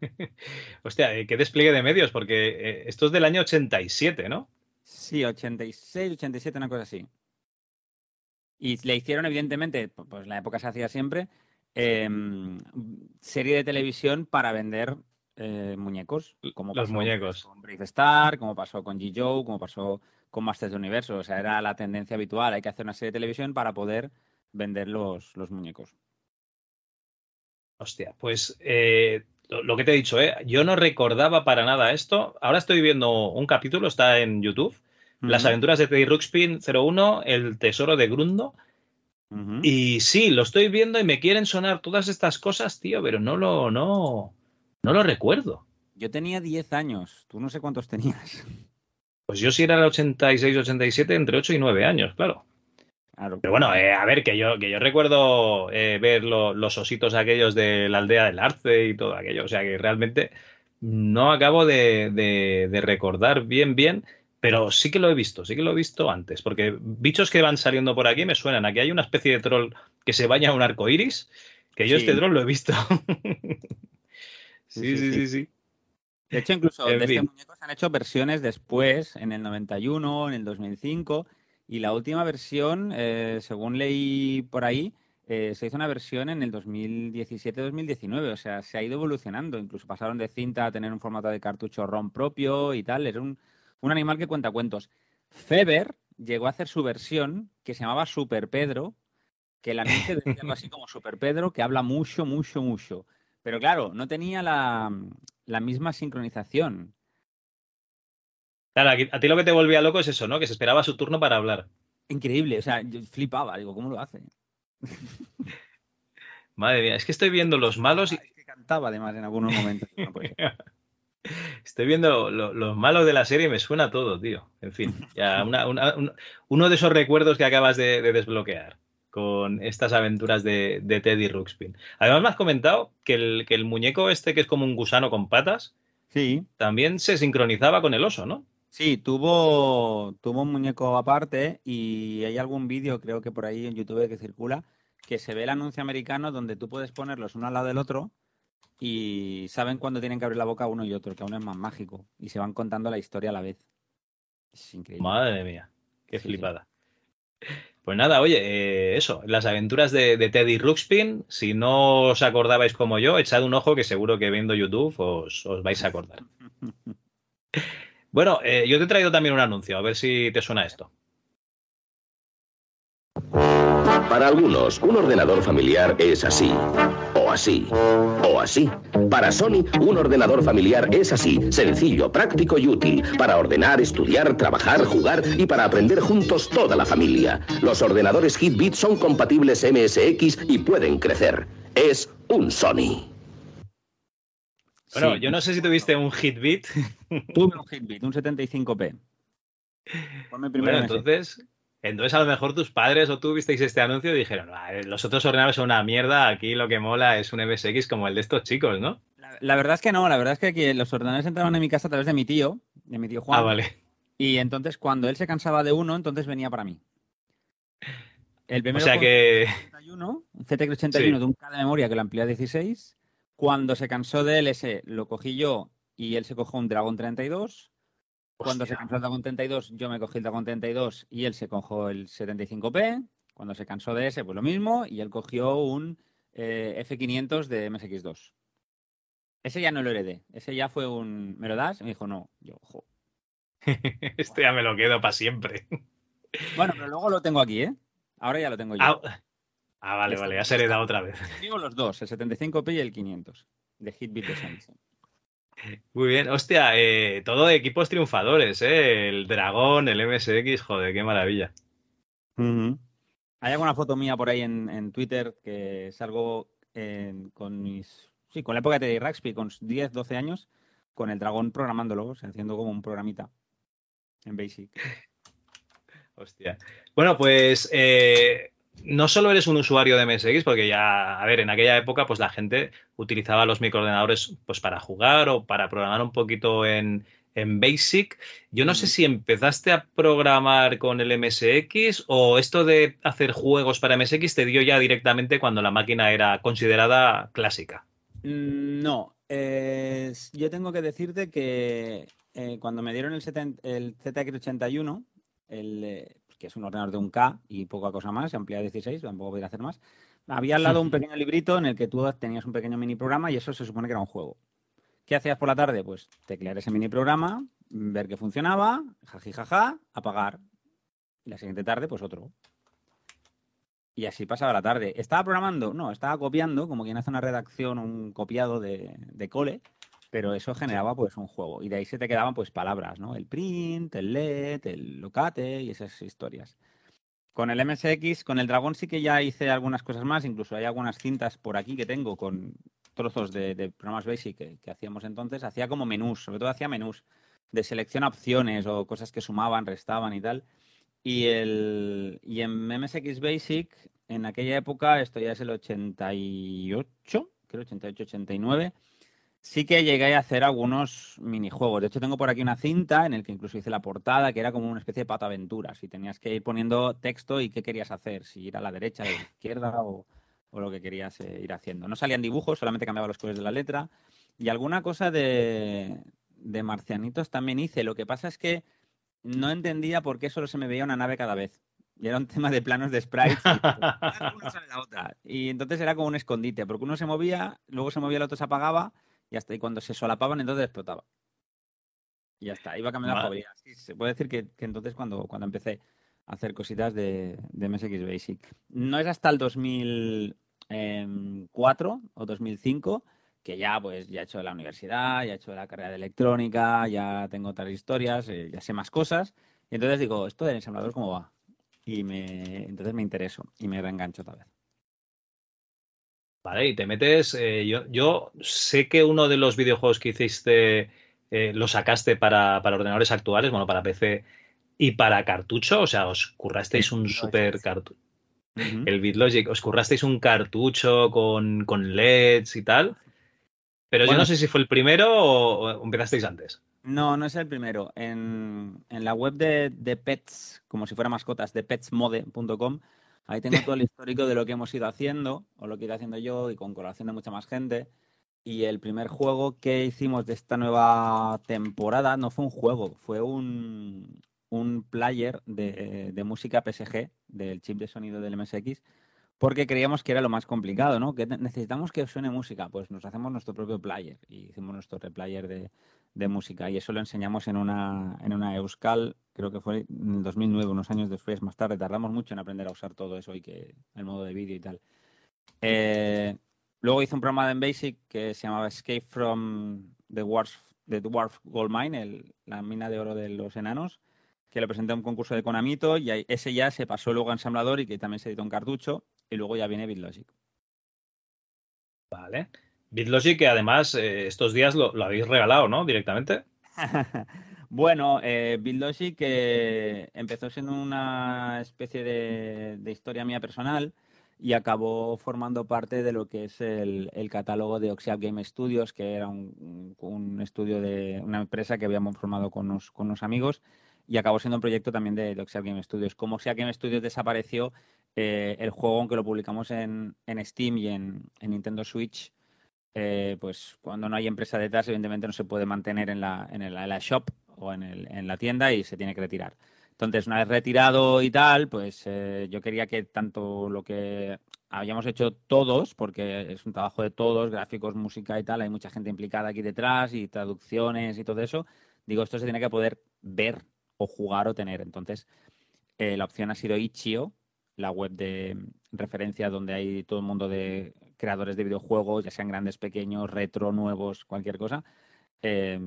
[SPEAKER 6] Hostia, eh, qué despliegue de medios, porque eh, esto es del año 87, ¿no?
[SPEAKER 7] Sí, 86, 87, una cosa así. Y le hicieron, evidentemente, pu- pues la época se hacía siempre, em, serie de televisión para vender eh, muñecos. Como
[SPEAKER 6] Los
[SPEAKER 7] pasó
[SPEAKER 6] muñecos.
[SPEAKER 7] con Brave Star, como pasó con G-Joe, como pasó con Masters del Universo. O sea, era la tendencia habitual. Hay que hacer una serie de televisión para poder vender los, los muñecos.
[SPEAKER 6] Hostia, pues eh, lo, que te he dicho, ¿eh? Yo no recordaba para nada esto. Ahora estoy viendo un capítulo, está en YouTube. Las aventuras de Teddy Ruxpin 01, El tesoro de Grundo. Y sí, lo estoy viendo y me quieren sonar todas estas cosas, tío, pero no lo, no, no lo recuerdo.
[SPEAKER 7] Yo tenía 10 años. Tú no sé cuántos tenías.
[SPEAKER 6] Pues yo sí era el 86, 87, entre 8 y 9 años, claro. Pero bueno, eh, a ver, que yo, que yo recuerdo eh, ver lo- los ositos aquellos de la aldea del Arce y todo aquello. O sea que realmente no acabo de, de- de recordar bien, bien, pero sí que lo he visto, sí que lo he visto antes. Porque bichos que van saliendo por aquí me suenan. Aquí hay una especie de troll que se baña a un arco iris, que yo
[SPEAKER 7] Sí.
[SPEAKER 6] este troll lo he visto.
[SPEAKER 7] Sí,
[SPEAKER 6] sí,
[SPEAKER 7] sí,
[SPEAKER 6] sí,
[SPEAKER 7] sí.
[SPEAKER 6] sí, sí.
[SPEAKER 7] De hecho, incluso
[SPEAKER 6] En
[SPEAKER 7] de este muñeco se han hecho versiones después, en el 91, en el 2005, y la última versión, eh, según leí por ahí, eh, se hizo una versión en el 2017-2019, o sea, se ha ido evolucionando, incluso pasaron de cinta a tener un formato de cartucho ROM propio y tal, era un, un animal que cuenta cuentos. Feber llegó a hacer su versión que se llamaba Super Pedro, que el anuncio decía así como Super Pedro, que habla mucho, mucho, mucho. Pero claro, no tenía la, la misma sincronización.
[SPEAKER 6] Claro, a ti lo que te volvía loco es eso, ¿no? Que se esperaba su turno para hablar.
[SPEAKER 7] Increíble, o sea, yo flipaba, digo, ¿cómo lo hace?
[SPEAKER 6] Madre mía, es que estoy viendo los malos y
[SPEAKER 7] Que cantaba además en algunos momentos. No
[SPEAKER 6] estoy viendo lo- los malos de la serie y me suena todo, tío. En fin, ya una- una- un- uno de esos recuerdos que acabas de, de desbloquear con estas aventuras de, de Teddy Ruxpin. Además me has comentado que el, que el muñeco este que es como un gusano con patas
[SPEAKER 7] Sí,
[SPEAKER 6] también se sincronizaba con el oso, ¿no?
[SPEAKER 7] Sí, tuvo, tuvo un muñeco aparte y hay algún vídeo, creo que por ahí en YouTube que circula, que se ve el anuncio americano donde tú puedes ponerlos uno al lado del otro y saben cuándo tienen que abrir la boca uno y otro, que aún es más mágico, y se van contando la historia a la vez. Es increíble.
[SPEAKER 6] Madre mía, qué
[SPEAKER 7] Sí, sí.
[SPEAKER 6] flipada. Pues nada, oye, eh, eso, las aventuras de, de Teddy Ruxpin, si no os acordabais como yo, echad un ojo que seguro que viendo YouTube os, os vais a acordar. Bueno, eh, yo te he traído también un anuncio, a ver si te suena esto.
[SPEAKER 11] Para algunos, un ordenador familiar es así, o así, o así. Para Sony, un ordenador familiar es así, sencillo, práctico y útil, para ordenar, estudiar, trabajar, jugar y para aprender juntos toda la familia. Los ordenadores Hitbit son compatibles MSX y pueden crecer. Es un Sony.
[SPEAKER 6] Bueno,
[SPEAKER 7] Sí.
[SPEAKER 6] yo no sé si tuviste un Hitbit.
[SPEAKER 7] Tuve un Hitbit, un 75p. Fue mi primer
[SPEAKER 6] Bueno,
[SPEAKER 7] MS.
[SPEAKER 6] entonces, entonces a lo mejor tus padres o tú visteis este anuncio y dijeron, "Ah, los otros ordenadores son una mierda, aquí lo que mola es un MSX como el de estos chicos, ¿no?
[SPEAKER 7] La, la verdad es que no, la verdad es que aquí los ordenadores entraban en mi casa a través de mi tío, de mi tío Juan.
[SPEAKER 6] Ah, vale.
[SPEAKER 7] Y entonces cuando él se cansaba de uno, entonces venía para mí. El
[SPEAKER 6] O
[SPEAKER 7] primero
[SPEAKER 6] sea que...
[SPEAKER 7] un 81, un ZX81
[SPEAKER 6] Sí.
[SPEAKER 7] de un K de memoria que lo amplié a 16. Cuando se cansó de él ese, lo cogí yo y él se cogió un Dragon 32. Cuando se cansó el Dragon 32, yo me cogí el Dragon 32 y él se cogió el 75p. Cuando se cansó de ese, pues lo mismo. Y él cogió un eh, F500 de MSX2. Ese ya no lo heredé. Ese ya fue un. ¿Me lo das? Y me dijo, no. Yo, jo.
[SPEAKER 6] Este ya me lo quedo para siempre.
[SPEAKER 7] Bueno, pero luego lo tengo aquí, ¿eh? Ahora ya lo tengo yo.
[SPEAKER 6] Ah, ah, vale,
[SPEAKER 7] Este-
[SPEAKER 6] vale, ya se hereda otra vez.
[SPEAKER 7] Digo los dos, el 75p y el 500. De Hitbit de Sony.
[SPEAKER 6] Muy bien, hostia, eh, todo de equipos triunfadores, ¿eh? El Dragón, el MSX, joder, qué maravilla.
[SPEAKER 7] Hay alguna foto mía por ahí en, en Twitter que salgo en- con mis. Sí, con la época de Raxby, con 10, 12 años, con el dragón programándolo, o sea, haciendo como un programita en Basic.
[SPEAKER 6] Hostia. Bueno, pues eh, no solo eres un usuario de MSX, porque ya, a ver, en aquella época, pues la gente utilizaba los microordenadores pues para jugar o para programar un poquito en, en Basic. Yo no sé si empezaste a programar con el MSX o esto de hacer juegos para MSX te dio ya directamente cuando la máquina era considerada clásica.
[SPEAKER 7] Mm, No, eh, yo tengo que decirte que eh, cuando me dieron el, el ZX81, el, eh, que es un ordenador de un K y poca cosa más, se amplía a 16, tampoco podía hacer más, había al lado un pequeño librito en el que tú tenías un pequeño mini programa y eso se supone que era un juego. ¿Qué hacías por la tarde? Pues teclear ese mini programa, ver que funcionaba, jaji jaja, apagar. Y la siguiente tarde, pues otro. Y así pasaba la tarde. ¿Estaba programando? No, estaba copiando, como quien hace una redacción, un copiado de, de cole, pero eso generaba pues un juego. Y de ahí se te quedaban pues palabras, ¿no? El print, el let, el locate y esas historias. Con el MSX, con el Dragón sí que ya hice algunas cosas más, incluso hay algunas cintas por aquí que tengo con trozos de, de programas Basic que, que hacíamos entonces. Hacía como menús, sobre todo hacía menús de selecciona opciones o cosas que sumaban, restaban y tal. Y, el, y en MSX Basic, en aquella época, esto ya es el 88, creo 88, 89, sí que llegué a hacer algunos minijuegos. De hecho, tengo por aquí una cinta en el que incluso hice la portada, que era como una especie de pataventuras. Y tenías que ir poniendo texto y qué querías hacer, si ir a la derecha, a la izquierda o, o lo que querías eh, ir haciendo. No salían dibujos, solamente cambiaba los colores de la letra. Y alguna cosa de, de marcianitos también hice. Lo que pasa es que no entendía por qué solo se me veía una nave cada vez. Y era un tema de planos de sprites. y, una sale la otra. Y entonces era como un escondite, porque uno se movía, luego se movía, el otro se apagaba, y hasta y cuando se solapaban, entonces explotaba. Y ya está, iba cambiando la
[SPEAKER 6] Vale.
[SPEAKER 7] jugabilidad. Sí, se puede decir que, que entonces cuando, cuando empecé a hacer cositas de, de MSX Basic. No es hasta el 2004 o 2005 que ya pues ya he hecho la universidad, ya he hecho la carrera de electrónica, ya tengo otras historias, eh, ya sé más cosas. Y entonces digo, ¿esto del ensamblador cómo va? Y me, entonces me intereso y me reengancho otra vez.
[SPEAKER 6] Vale, y te metes. eh, yo, yo sé que uno de los videojuegos que hiciste eh, lo sacaste para, para ordenadores actuales, bueno, para PC y para cartucho, o sea, os currasteis un super cartucho. El BitLogic, os currasteis un cartucho con, con LEDs y tal. Pero yo no sé si fue el primero o, o empezasteis antes.
[SPEAKER 7] No, no es el primero. En, en la web de, de Pets, como si fuera mascotas, de petsmode.com, ahí tengo todo el histórico de lo que hemos ido haciendo, o lo que ido haciendo yo, y con colaboración de mucha más gente. Y el primer juego que hicimos de esta nueva temporada no fue un juego, fue un, un player de, de música PSG, del chip de sonido del MSX, porque creíamos que era lo más complicado, ¿no? Que ne- necesitamos que suene música, pues nos hacemos nuestro propio player y hicimos nuestro replayer de, de música y eso lo enseñamos en una, en una Euskal, creo que fue en el 2009, unos años después, más tarde. Tardamos mucho en aprender a usar todo eso y que el modo de vídeo y tal. Eh, luego hice un programa en Basic que se llamaba Escape from the Dwarf, the Dwarf Gold Mine, la mina de oro de los enanos, que lo presenté a un concurso de Konamito y ese ya se pasó luego a ensamblador y que también se editó en cartucho y luego ya viene BitLogic.
[SPEAKER 6] Vale. BitLogic, que además eh, estos días lo, habéis regalado, ¿no? Directamente.
[SPEAKER 7] Bueno, eh, BitLogic empezó siendo una especie de, historia mía personal y acabó formando parte de lo que es el, catálogo de Oxiab Game Studios, que era un, estudio de una empresa que habíamos formado con unos, amigos y acabó siendo un proyecto también de, de Oxiab Game Studios. Como Oxiab Game Studios desapareció, eh, el juego, aunque lo publicamos en, Steam y en Nintendo Switch, eh, pues cuando no hay empresa detrás, evidentemente no se puede mantener en la, en el- la shop o en, el- en la tienda y se tiene que retirar. Entonces, una vez retirado y tal, pues eh, yo quería que tanto lo que habíamos hecho todos, porque es un trabajo de todos, gráficos, música y tal, hay mucha gente implicada aquí detrás y traducciones y todo eso, digo, esto se tiene que poder ver o jugar o tener. Entonces, eh, la opción ha sido Itch.io, la web de referencia donde hay todo el mundo de creadores de videojuegos, ya sean grandes, pequeños, retro, nuevos, cualquier cosa. Eh,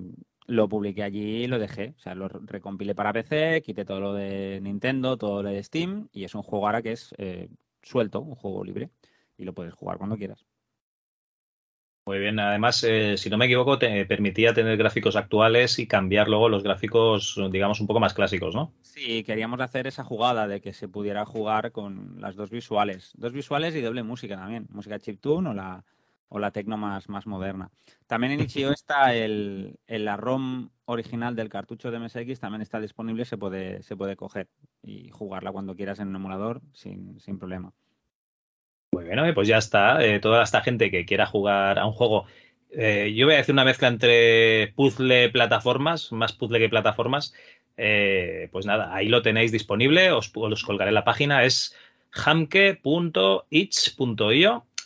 [SPEAKER 7] lo publiqué allí y lo dejé. O sea, lo re- recompilé para PC, quité todo lo de Nintendo, todo lo de Steam y es un juego ahora que es eh, suelto, un juego libre y lo puedes jugar cuando quieras.
[SPEAKER 6] Muy bien, además, eh, si no me equivoco, te permitía tener gráficos actuales y cambiar luego los gráficos, digamos, un poco más clásicos, ¿no?
[SPEAKER 7] Sí, queríamos hacer esa jugada de que se pudiera jugar con las dos visuales. Dos visuales y doble música también. Música chiptune o la, o la tecno más, más moderna. También en Itch.io está el, el- la ROM original del cartucho de MSX, también está disponible, se puede, se puede coger y jugarla cuando quieras en un emulador sin, sin problema.
[SPEAKER 6] Muy bien, pues ya está. Eh, toda esta gente que quiera jugar a un juego, eh, yo voy a decir una mezcla entre puzzle plataformas, más puzzle que plataformas. Eh, pues nada, ahí lo tenéis disponible, os, os colgaré la página, es hamke.itch.io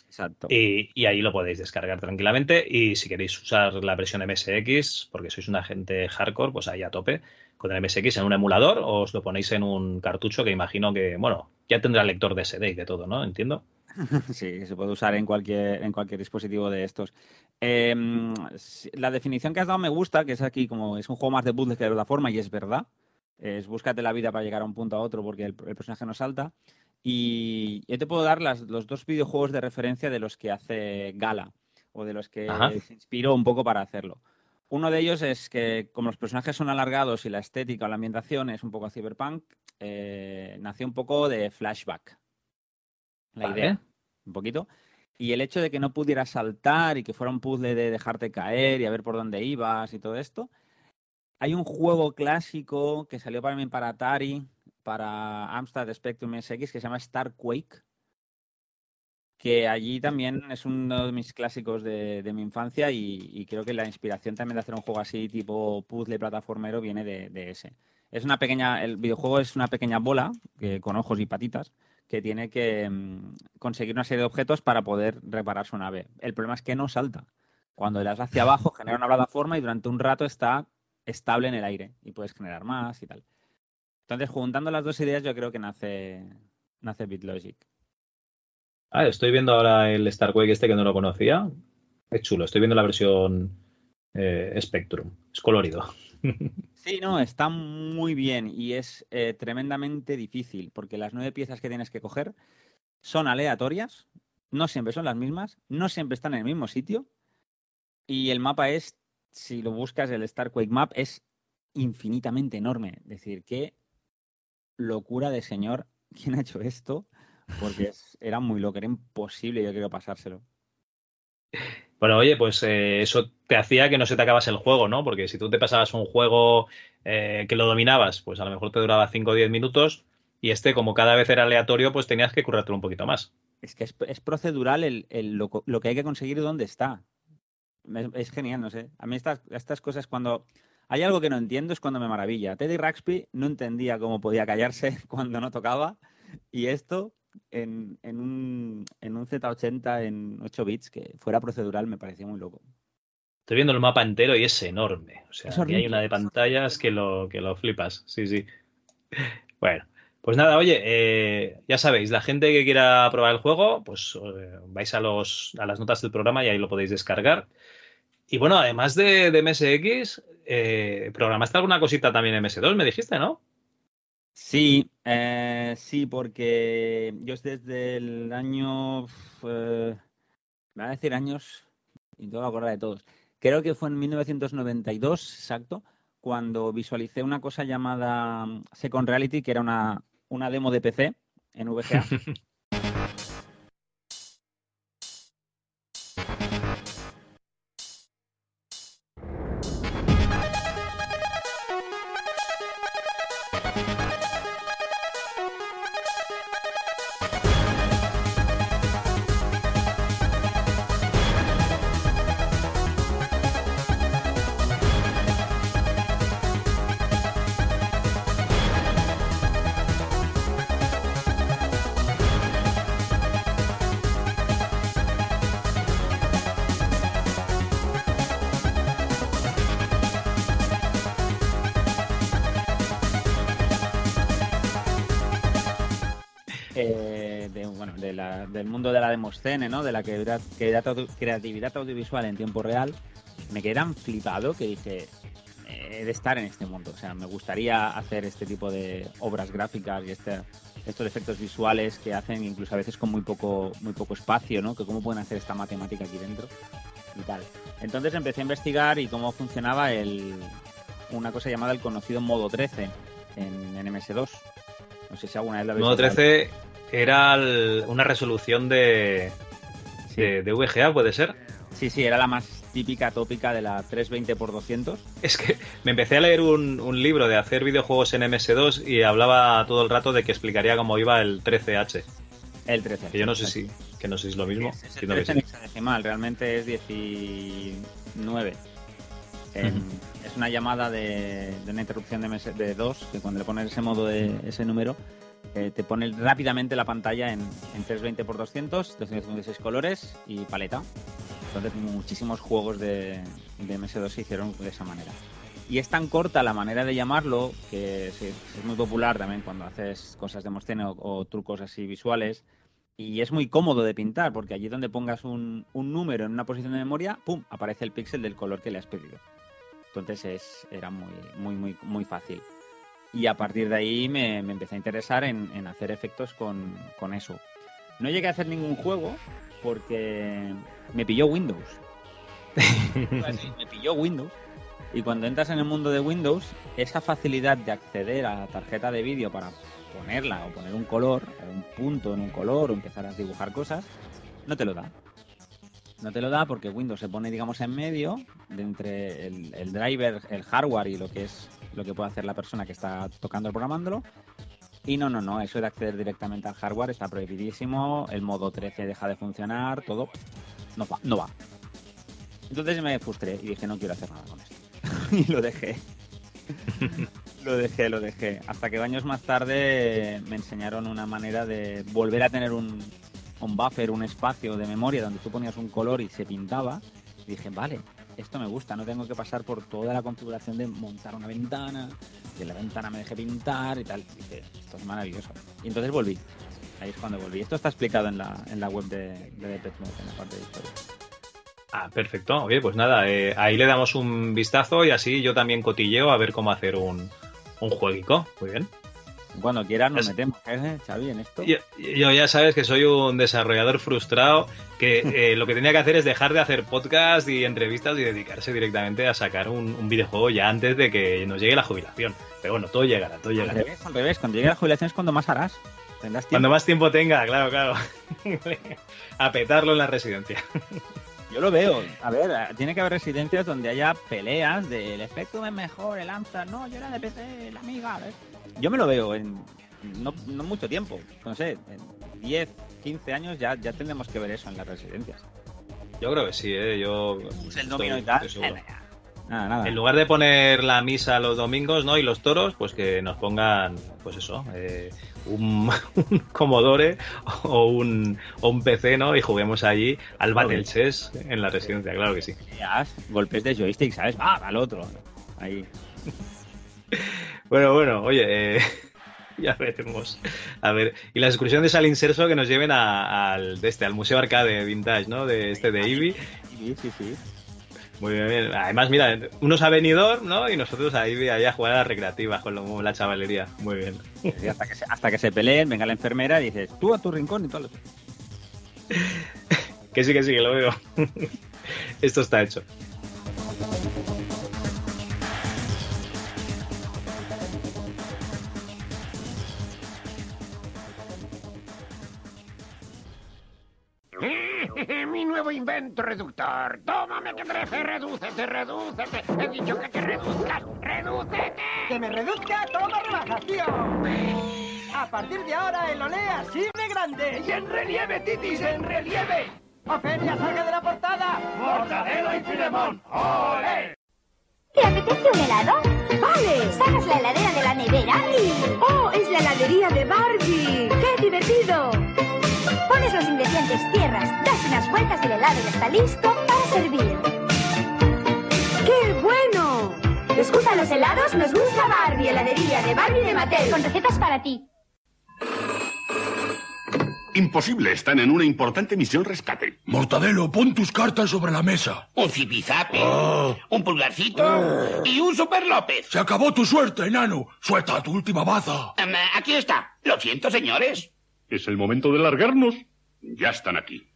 [SPEAKER 7] Exacto.
[SPEAKER 6] y, y ahí lo podéis descargar tranquilamente. Y si queréis usar la versión MSX, porque sois una gente hardcore, pues ahí a tope con el MSX en un emulador o os lo ponéis en un cartucho que imagino que, bueno, ya tendrá lector de SD y de todo, ¿no? Entiendo.
[SPEAKER 7] Sí, se puede usar en cualquier, en cualquier dispositivo de estos. Eh, si- la definición que has dado me gusta, que es aquí como es un juego más de puzzle que de plataforma y es verdad. Es búscate la vida para llegar a un punto a otro porque el, el personaje no salta. Y yo te puedo dar las- los dos videojuegos de referencia de los que hace Gala o de los que
[SPEAKER 6] Ajá.
[SPEAKER 7] se inspiró un poco para hacerlo. Uno de ellos es que, como los personajes son alargados y la estética o la ambientación es un poco cyberpunk, eh, nació un poco de flashback. La
[SPEAKER 6] Vale.
[SPEAKER 7] idea, un poquito. Y el hecho de que no pudieras saltar y que fuera un puzzle de dejarte caer y a ver por dónde ibas y todo esto. Hay un juego clásico que salió para mí para Atari, para Amstrad Spectrum SX, que se llama Star Quake, que allí también es uno de mis clásicos de, de mi infancia y, y creo que la inspiración también de hacer un juego así tipo puzzle plataformero viene de, de ese. Es una pequeña, el videojuego es una pequeña bola que, con ojos y patitas que tiene que mm, conseguir una serie de objetos para poder reparar su nave. El problema es que no salta. Cuando le das hacia abajo genera una plataforma y durante un rato está estable en el aire y puedes generar más y tal. Entonces, juntando las dos ideas, yo creo que nace, nace BitLogic.
[SPEAKER 6] Ah, estoy viendo ahora el Star este que no lo conocía. Es chulo, estoy viendo la versión eh, Spectrum. Es colorido.
[SPEAKER 7] Sí, no, está muy bien y es eh, tremendamente difícil porque las nueve piezas que tienes que coger son aleatorias, no siempre son las mismas, no siempre están en el mismo sitio y el mapa es, si lo buscas, el Star Quake Map es infinitamente enorme. Es decir, qué locura de señor, ¿quién ha hecho esto? Porque era muy loco, era imposible yo creo pasárselo.
[SPEAKER 6] Bueno, oye, pues eh, eso te hacía que no se te acabase el juego, ¿no? Porque si tú te pasabas un juego eh, que lo dominabas, pues a lo mejor te duraba 5 o 10 minutos y este, como cada vez era aleatorio, pues tenías que currártelo un poquito más.
[SPEAKER 7] Es que es, es procedural el, el- lo, lo que hay que conseguir dónde está. Es, genial, no sé. A mí estas, estas cosas cuando hay algo que no entiendo es cuando me maravilla. Teddy Ruxpy no entendía cómo podía callarse cuando no tocaba y esto en, en un, en un Z80 en 8 bits que fuera procedural me parecía muy loco.
[SPEAKER 6] Estoy viendo el mapa entero y es enorme. O sea, aquí hay una de pantallas que lo, que lo flipas. Sí, sí. Bueno, pues nada, oye, eh, ya sabéis, la gente que quiera probar el juego, pues eh, vais a, los, a las notas del programa y ahí lo podéis descargar. Y bueno, además de, de MSX, eh, programaste alguna cosita también en MS2, me dijiste, ¿no?
[SPEAKER 7] Sí, eh, sí, porque yo desde el año, eh, me va a decir años y que acordar de todos. Creo que fue en 1992, exacto, cuando visualicé una cosa llamada mm, Second Reality, que era una, una demo de PC en VGA. de la demoscene, ¿no? De la creatividad, audiovisual en tiempo real, me quedé tan flipado que dije, eh, he de estar en este mundo. O sea, me gustaría hacer este tipo de obras gráficas y este, estos efectos visuales que hacen incluso a veces con muy poco, muy poco espacio, ¿no? Que cómo pueden hacer esta matemática aquí dentro y tal. Entonces empecé a investigar y cómo funcionaba el, una cosa llamada el conocido modo 13 en, en MS2. No sé si alguna vez lo habéis
[SPEAKER 6] Modo
[SPEAKER 7] oído.
[SPEAKER 6] 13 era el- una resolución de, de, de VGA, ¿puede ser?
[SPEAKER 7] Sí, sí, era la más típica, tópica de la 320x200.
[SPEAKER 6] Es que me empecé a leer un, un libro de hacer videojuegos en MS2 y hablaba todo el rato de que explicaría cómo iba el 13H.
[SPEAKER 7] El 13.
[SPEAKER 6] Que yo no sé si, que no sé si es lo mismo.
[SPEAKER 7] Es el
[SPEAKER 6] Entiendo que
[SPEAKER 7] 13 en
[SPEAKER 6] sí.
[SPEAKER 7] hexadecimal, realmente es 19. En-
[SPEAKER 6] Ujú.
[SPEAKER 7] Es una llamada de, de una interrupción de, MS de 2, que cuando le pones ese modo de ese número, te pone rápidamente la pantalla en, en 320x200, 256 colores y paleta. Entonces muchísimos juegos de, de MS2 se hicieron de esa manera. Y es tan corta la manera de llamarlo que es, muy popular también cuando haces cosas de Mostene o, o trucos así visuales. Y es muy cómodo de pintar porque allí donde pongas un, un número en una posición de memoria, ¡pum! aparece el píxel del color que le has pedido. Entonces es, era muy, muy, muy, muy fácil. Y a partir de ahí me, me empecé a interesar en, en hacer efectos con, con eso. No llegué a hacer ningún juego porque me pilló Windows. Así, me pilló Windows Y cuando entras en el mundo de Windows, esa facilidad de acceder a la tarjeta de vídeo para ponerla o poner un color, un punto en un color o empezar a dibujar cosas, no te lo da. No te lo da porque Windows se pone, digamos, en medio de entre el, el driver, el hardware y lo que es lo que puede hacer la persona que está tocando o programándolo. Y no, no, no, eso de acceder directamente al hardware está prohibidísimo, el modo 13 deja de funcionar, todo no va, no va. Entonces me frustré y dije, no quiero hacer nada con esto. y lo dejé. lo dejé, lo dejé. Hasta que años más tarde me enseñaron una manera de volver a tener un, un buffer, un espacio de memoria donde tú ponías un color y se pintaba. Y dije, vale, esto me gusta, no tengo que pasar por toda la configuración de montar una ventana, que la ventana me deje pintar y tal. Y esto es maravilloso. Y entonces volví. Ahí es cuando volví. Esto está explicado en la, en la web de, de en la parte de historia.
[SPEAKER 6] Ah, perfecto. Oye, pues nada, eh, ahí le damos un vistazo y así yo también cotilleo a ver cómo hacer un, un jueguico. Muy bien.
[SPEAKER 7] Cuando quieras nos metemos, ¿eh, Xavi, en esto.
[SPEAKER 6] Yo, yo ya sabes que soy un desarrollador frustrado que eh, lo que tenía que hacer es dejar de hacer podcast y entrevistas y dedicarse directamente a sacar un, un videojuego ya antes de que nos llegue la jubilación. Pero bueno, todo llegará, todo
[SPEAKER 7] Al
[SPEAKER 6] llegará.
[SPEAKER 7] revés, al revés. Cuando llegue la jubilación es cuando más harás. Tendrás tiempo.
[SPEAKER 6] Cuando más tiempo tenga, claro, claro. a petarlo en la residencia.
[SPEAKER 7] Yo lo veo. A ver, tiene que haber residencias donde haya peleas del efecto es mejor, el Amstrad, no, yo era de PC, la amiga. ¿ves? Yo me lo veo en no, no mucho tiempo, no sé, en 10, 15 años ya, ya tendremos que ver eso en las residencias.
[SPEAKER 6] Yo creo que sí, ¿eh? Yo
[SPEAKER 7] el domino y tal,
[SPEAKER 6] estoy.
[SPEAKER 7] Nada, nada.
[SPEAKER 6] En lugar de poner la misa los domingos, ¿no? Y los toros, pues que nos pongan, pues eso, eh, un, un Commodore o un, o un PC, ¿no? Y juguemos allí al. Battle Chess en la residencia, claro que sí.
[SPEAKER 7] Ya, golpes de joystick, ¿sabes? ¡Ah, al otro! Ahí.
[SPEAKER 6] Bueno, bueno, oye, eh, ya veremos. A ver, y las excursiones al inserso que nos lleven a- al, de este, al Museo Arcade Vintage, ¿no? De este de Eevee.
[SPEAKER 7] Sí, sí, sí.
[SPEAKER 6] Muy bien, bien. Además, mira, unos a ¿no? Y nosotros ahí, ahí a jugar a las recreativas con lo- la chavalería. Muy bien.
[SPEAKER 7] Sí, hasta, que se, hasta que se peleen, venga la enfermera y dices, tú a tu rincón y todo.
[SPEAKER 6] Que sí, que sí, que lo veo. Esto está hecho.
[SPEAKER 24] Mi nuevo invento reductor. Tómame que crece, redúcete, redúcete. He dicho que te reduzcas, redúcete.
[SPEAKER 25] ¡Que me reduzca! ¡Toma relajación! A partir de ahora el olé así de grande.
[SPEAKER 24] Y en relieve, titis, en relieve.
[SPEAKER 25] ¡Ofelia, salga de la portada!
[SPEAKER 24] Mortadelo y Filemón. ¡Ole!
[SPEAKER 26] ¿Te apetece un helado? Vale. Sacas la heladera de la nevera y... ¡Oh, es la heladería de Barbie! ¡Qué divertido! Pones los ingredientes, cierras, das unas vueltas y el helado ya está listo para servir. ¡Qué bueno! ¿Nos gustan los helados? Nos gusta Barbie, heladería de Barbie de Mattel. Con recetas para ti.
[SPEAKER 16] Imposible, están en una importante misión rescate.
[SPEAKER 24] Mortadelo, pon tus cartas sobre la mesa. Un zipizape, un pulgarcito y un Super López.
[SPEAKER 16] Se acabó tu suerte, enano. Suelta tu última baza.
[SPEAKER 24] Em, aquí está. Lo siento, señores.
[SPEAKER 16] Es el momento de largarnos. Ya están aquí.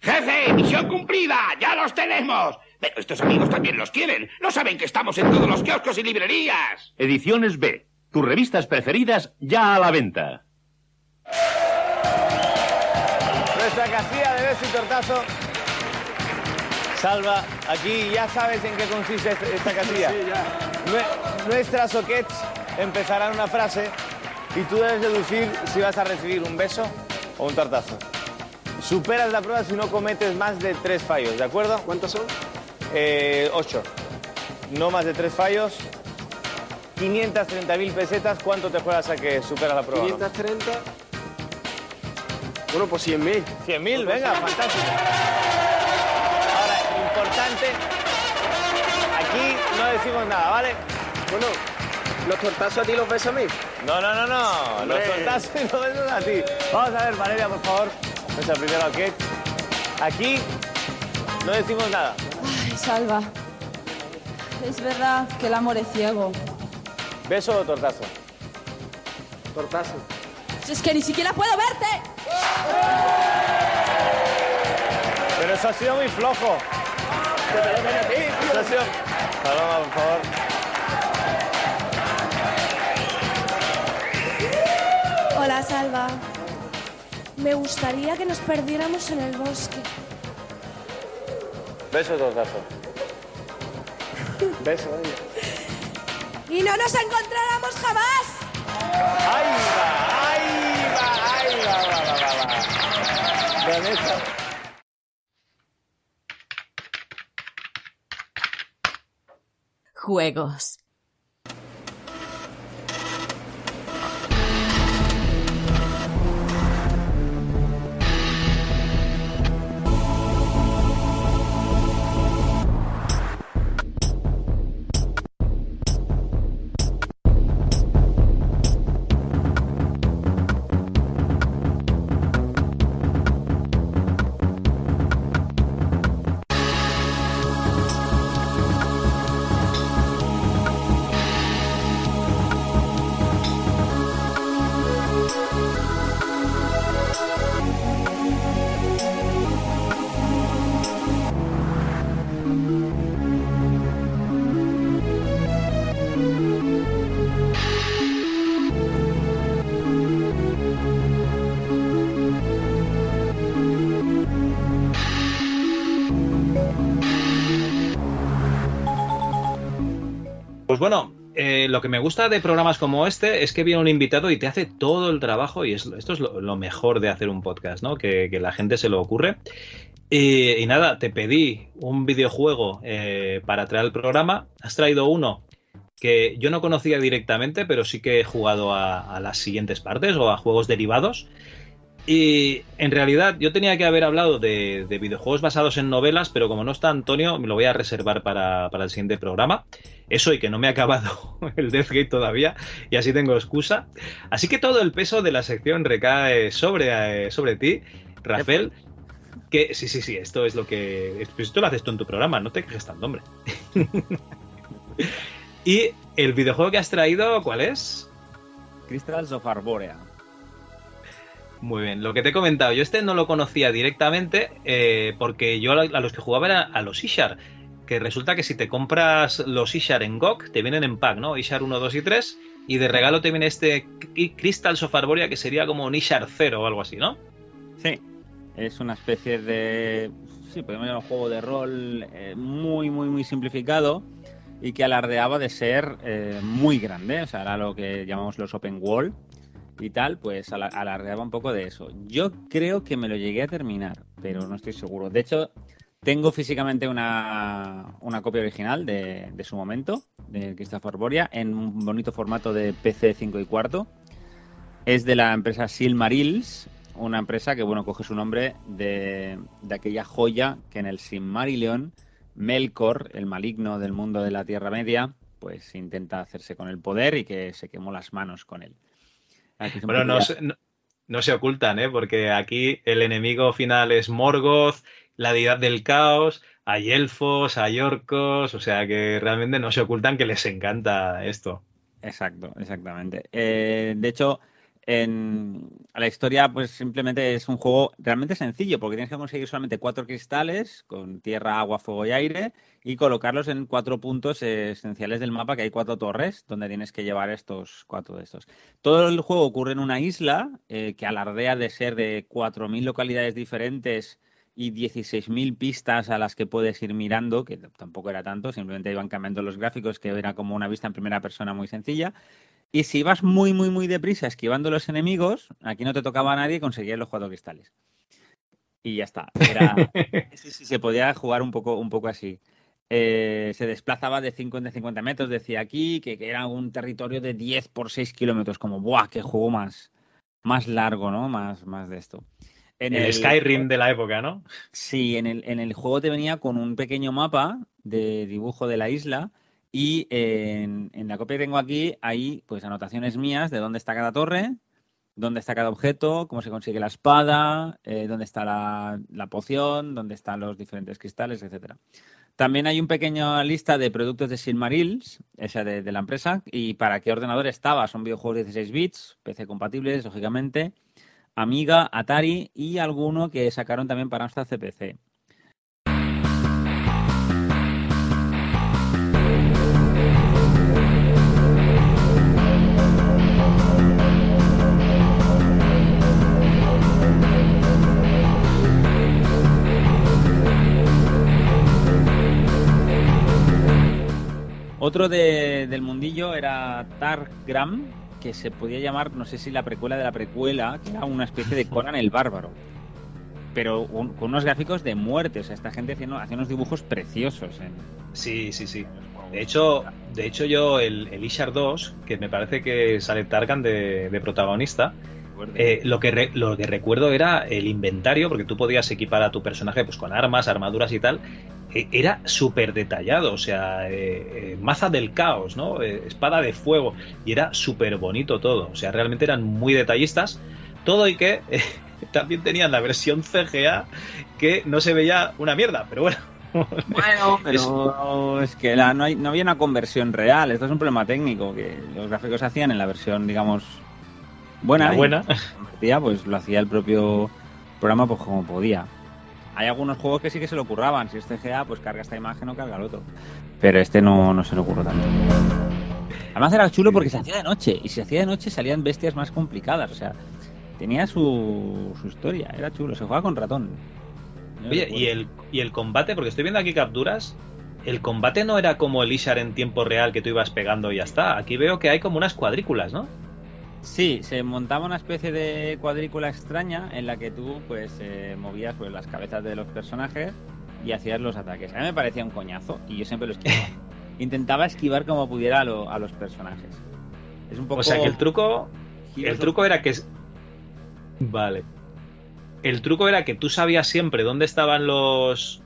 [SPEAKER 24] Jefe, misión cumplida. Ya los tenemos. Pero estos amigos también los quieren. No saben que estamos en todos los kioscos y librerías.
[SPEAKER 23] Ediciones B. Tus revistas preferidas ya a la venta.
[SPEAKER 27] Nuestra casilla de beso y tortazo. Salva, aquí ya sabes en qué consiste esta casilla. Nue- Nuestras sockets empezarán una frase y tú debes deducir si vas a recibir un beso o un tortazo. Superas la prueba si no cometes más de tres fallos, ¿de acuerdo? ¿Cuántos son? Eh, ocho. No más de tres fallos. 530.000 pesetas, ¿cuánto te juegas a que superas la prueba?
[SPEAKER 28] 530. Bueno, pues 100.000.
[SPEAKER 27] 100.000, venga, fantástico. Ahora, importante, aquí no decimos nada, ¿vale?
[SPEAKER 28] Bueno, ¿los tortazos a ti los ves a mí?
[SPEAKER 27] No, no, no, no, los tortazos y los besos a ti. Vamos a ver, Valeria, por favor, nuestra primera ok. Aquí no decimos nada.
[SPEAKER 29] Ay, Salva. Es verdad que el amor es ciego.
[SPEAKER 27] ¿Beso o tortazo?
[SPEAKER 28] Tortazo.
[SPEAKER 29] Es que ni siquiera puedo verte.
[SPEAKER 27] Pero eso ha sido muy flojo. Eso ha sido- Paloma, por favor.
[SPEAKER 30] Hola, Salva. Me gustaría que nos perdiéramos en el bosque.
[SPEAKER 27] Beso, tortazo. Beso, oye.
[SPEAKER 30] ¡Y no nos encontráramos jamás!
[SPEAKER 27] ¡Ahí va! ¡Ahí va! ¡Ahí va! va, va, va, va. Vanessa.
[SPEAKER 31] Juegos.
[SPEAKER 6] Bueno, eh, lo que me gusta de programas como este es que viene un invitado y te hace todo el trabajo y es- esto es lo, mejor de hacer un podcast, ¿no? Que, la gente se lo ocurre. Y, nada, te pedí un videojuego eh, para traer el programa. Has traído uno que yo no conocía directamente, pero sí que he jugado a, las siguientes partes o a juegos derivados. Y en realidad yo tenía que haber hablado de, de videojuegos basados en novelas, pero como no está Antonio, me lo voy a reservar para el siguiente programa. Eso y que no me ha acabado el Deathgate todavía, y así tengo excusa. Así que todo el peso de la sección recae sobre, eh, sobre ti, Rafael. Que sí, sí, sí, esto es lo que. pues Esto lo haces tú en tu programa, no te quejes tanto, hombre. y el videojuego que has traído, ¿cuál es?
[SPEAKER 7] Crystals of Arborea.
[SPEAKER 6] Muy bien, lo que te he comentado, yo este no lo conocía directamente eh, porque yo a a los que jugaba era a los Ishar, que resulta que si te compras los Ishar en GOG, te vienen en pack, ¿no? Ishar 1, 2 y 3, y de regalo te viene este Crystals of Arborea, que sería como un Ishar 0 o algo así, ¿no?
[SPEAKER 7] Sí, es una especie de. Sí, podemos llamar un juego de rol eh, muy, muy, muy simplificado y que alardeaba de ser eh, muy grande. O sea, era lo que llamamos los open world y tal, pues ala- alardeaba un poco de eso. Yo creo que me lo llegué a terminar, pero no estoy seguro. De hecho, tengo físicamente una, una copia original de, de su momento, de Christopher Boria, en un bonito formato de PC 5 y cuarto. Es de la empresa Silmarils, una empresa que, bueno, coge su nombre de, de aquella joya que en el Silmarillion, Melkor, el maligno del mundo de la Tierra Media, pues intenta hacerse con el poder y que se quemó las manos con él.
[SPEAKER 6] Bueno, no, no, no se ocultan, ¿eh? Porque aquí el enemigo final es Morgoth, la deidad del caos, hay elfos, hay orcos, o sea que realmente no se ocultan que les encanta esto.
[SPEAKER 7] Exacto, exactamente. Eh, de hecho, en la historia, pues simplemente es un juego realmente sencillo, porque tienes que conseguir solamente cuatro cristales con tierra, agua, fuego y aire, y colocarlos en cuatro puntos esenciales del mapa, que hay cuatro torres donde tienes que llevar estos cuatro de estos. Todo el juego ocurre en una isla eh, que alardea de ser de 4.000 localidades diferentes y 16.000 pistas a las que puedes ir mirando, que tampoco era tanto, simplemente iban cambiando los gráficos, que era como una vista en primera persona muy sencilla. Y si ibas muy, muy, muy deprisa esquivando los enemigos, aquí no te tocaba a nadie y conseguías los cuatro cristales. Y ya está. Era, sí, sí, se podía jugar un poco, un poco así. Eh, se desplazaba de 50 en 50 metros, decía aquí, que, que era un territorio de 10 por 6 kilómetros, como, ¡buah! ¡Qué juego más, más largo, ¿no? Más, más de esto. En
[SPEAKER 6] el, Skyrim de la época, ¿no?
[SPEAKER 7] Sí, en el, en el juego te venía con un pequeño mapa de dibujo de la isla y en, en la copia que tengo aquí hay pues anotaciones mías de dónde está cada torre, dónde está cada objeto, cómo se consigue la espada, eh, dónde está la, la poción, dónde están los diferentes cristales, etcétera. También hay una pequeña lista de productos de Silmarils, esa de, de la empresa, y para qué ordenador estaba. Son videojuegos de 16 bits, PC compatibles, lógicamente. Amiga, Atari y alguno que sacaron también para nuestra CPC. Otro de, del mundillo era Targram, que se podía llamar, no sé si la precuela de la precuela, que era una especie de Conan el Bárbaro. Pero un- con unos gráficos de muerte, o sea, esta gente hacía unos dibujos preciosos. En...
[SPEAKER 6] Sí, sí, sí. De hecho, de hecho yo el, el Ishar 2, que me parece que sale Targan de, de protagonista, eh, lo, que re- lo que recuerdo era el inventario, porque tú podías equipar a tu personaje pues con armas, armaduras y tal. eh, era súper detallado, o sea, eh, eh, maza del caos, ¿no? Eh, espada de fuego, y era súper bonito todo, o sea, realmente eran muy detallistas. Todo y que eh, también tenían la versión CGA que no se veía una mierda, pero bueno.
[SPEAKER 7] Bueno, pero es que la- no, hay- no había una conversión real. Esto es un problema técnico que los gráficos se hacían en la versión, digamos, buena.
[SPEAKER 6] La
[SPEAKER 7] y
[SPEAKER 6] buena.
[SPEAKER 7] pues lo hacía el propio programa, pues como podía. Hay algunos juegos que sí que se lo curraban. Si es CGA, pues carga esta imagen o carga el otro. Pero este no, no se lo ocurrió tanto. Además era chulo porque se hacía de noche. Y si se hacía de noche salían bestias más complicadas. O sea, tenía su, su historia. Era chulo. Se jugaba con ratón.
[SPEAKER 6] Oye, y el, y el combate, porque estoy viendo aquí capturas, el combate no era como el Ishar en tiempo real que tú ibas pegando y ya está. Aquí veo que hay como unas cuadrículas, ¿no?
[SPEAKER 7] Sí, se montaba una especie de cuadrícula extraña en la que tú pues eh, movías pues las cabezas de los personajes y hacías los ataques. A mí me parecía un coñazo y yo siempre lo esquivaba. Intentaba esquivar como pudiera a, lo- a los personajes. Es un poco
[SPEAKER 6] O sea que el truco, el truco era que vale, el truco era que tú sabías siempre dónde estaban los,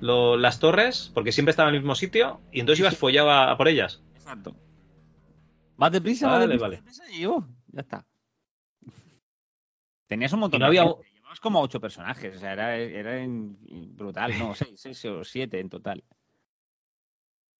[SPEAKER 6] lo- las torres, porque siempre estaban en el mismo sitio y entonces ibas follado a, a por ellas.
[SPEAKER 7] Exacto. Vas deprisa,
[SPEAKER 6] Vale,
[SPEAKER 7] deprisa,
[SPEAKER 6] vale.
[SPEAKER 7] deprisa y yo, ya está. Tenías un montón
[SPEAKER 6] no
[SPEAKER 7] de
[SPEAKER 6] había-
[SPEAKER 7] gente, Llevabas como ocho personajes, o sea, era, era in- brutal, no, seis, seis o siete en total.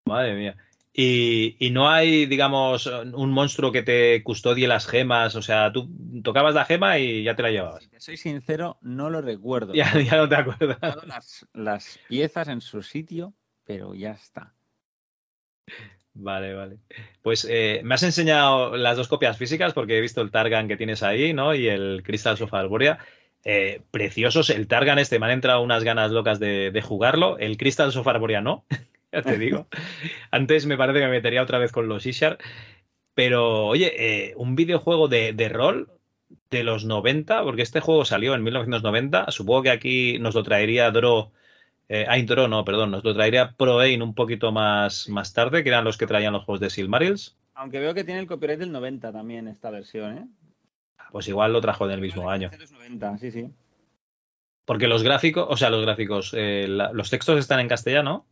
[SPEAKER 6] Madre mía. Y, y no hay, digamos, un monstruo que te custodie las gemas, o sea, tú tocabas la gema y ya te la llevabas.
[SPEAKER 7] Te soy sincero, no lo recuerdo.
[SPEAKER 6] Ya, ya no te acuerdas.
[SPEAKER 7] Las, las piezas en su sitio, pero ya está.
[SPEAKER 6] Vale, vale. Pues eh, me has enseñado las dos copias físicas porque he visto el Targan que tienes ahí, ¿no? Y el Crystal of Arborea. Eh, preciosos. El Targan este me han entrado unas ganas locas de, de jugarlo. El Crystal of Arborea no, ya te digo. Antes me parece que me metería otra vez con los Ishar. Pero, oye, eh, un videojuego de, de rol de los 90, porque este juego salió en 1990. Supongo que aquí nos lo traería Dro. Eh, ah, Dro no, perdón, nos lo traería ProAin un poquito más, más tarde, que eran los que traían los juegos de Silmarils.
[SPEAKER 7] Aunque veo que tiene el copyright del 90 también esta versión, ¿eh?
[SPEAKER 6] Pues igual lo trajo en el mismo año.
[SPEAKER 7] 90, sí, sí.
[SPEAKER 6] Porque los gráficos, o sea, los gráficos, eh, la- los textos están en castellano.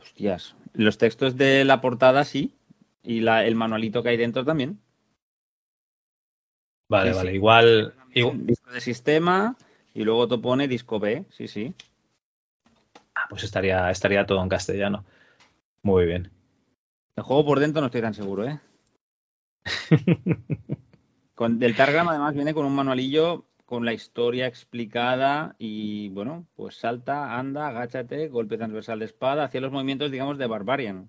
[SPEAKER 7] Hostias. Los textos de la portada sí. Y la, el manualito que hay dentro también.
[SPEAKER 6] Vale,
[SPEAKER 7] Sí,
[SPEAKER 6] vale,
[SPEAKER 7] sí.
[SPEAKER 6] igual, igual-
[SPEAKER 7] Disco de sistema y luego te pone disco B, sí, sí.
[SPEAKER 6] Pues estaría, estaría todo en castellano. Muy bien.
[SPEAKER 7] El juego por dentro no estoy tan seguro, ¿eh? Con, del Targram además viene con un manualillo con la historia explicada y bueno, pues salta, anda, agáchate, golpe transversal de espada, hacía los movimientos, digamos, de Barbarian.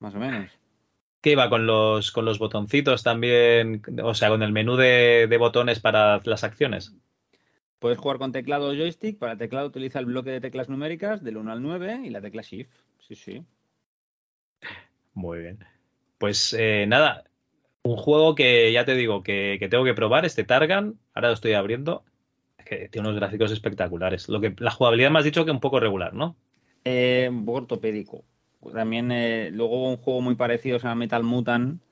[SPEAKER 7] Más o menos.
[SPEAKER 6] ¿Qué iba con los, con los botoncitos también? O sea, con el menú de, de botones para las acciones.
[SPEAKER 7] Puedes jugar con teclado o joystick. Para el teclado utiliza el bloque de teclas numéricas del 1 al 9 y la tecla Shift. Sí, sí.
[SPEAKER 6] Muy bien. Pues eh, nada, un juego que ya te digo que, que tengo que probar, este Targan, ahora lo estoy abriendo, que tiene unos gráficos espectaculares. Lo que, la jugabilidad me has dicho que un poco regular, ¿no?
[SPEAKER 7] Eh, un poco ortopédico. También eh, luego hubo un juego muy parecido, se llama Metal Mutant,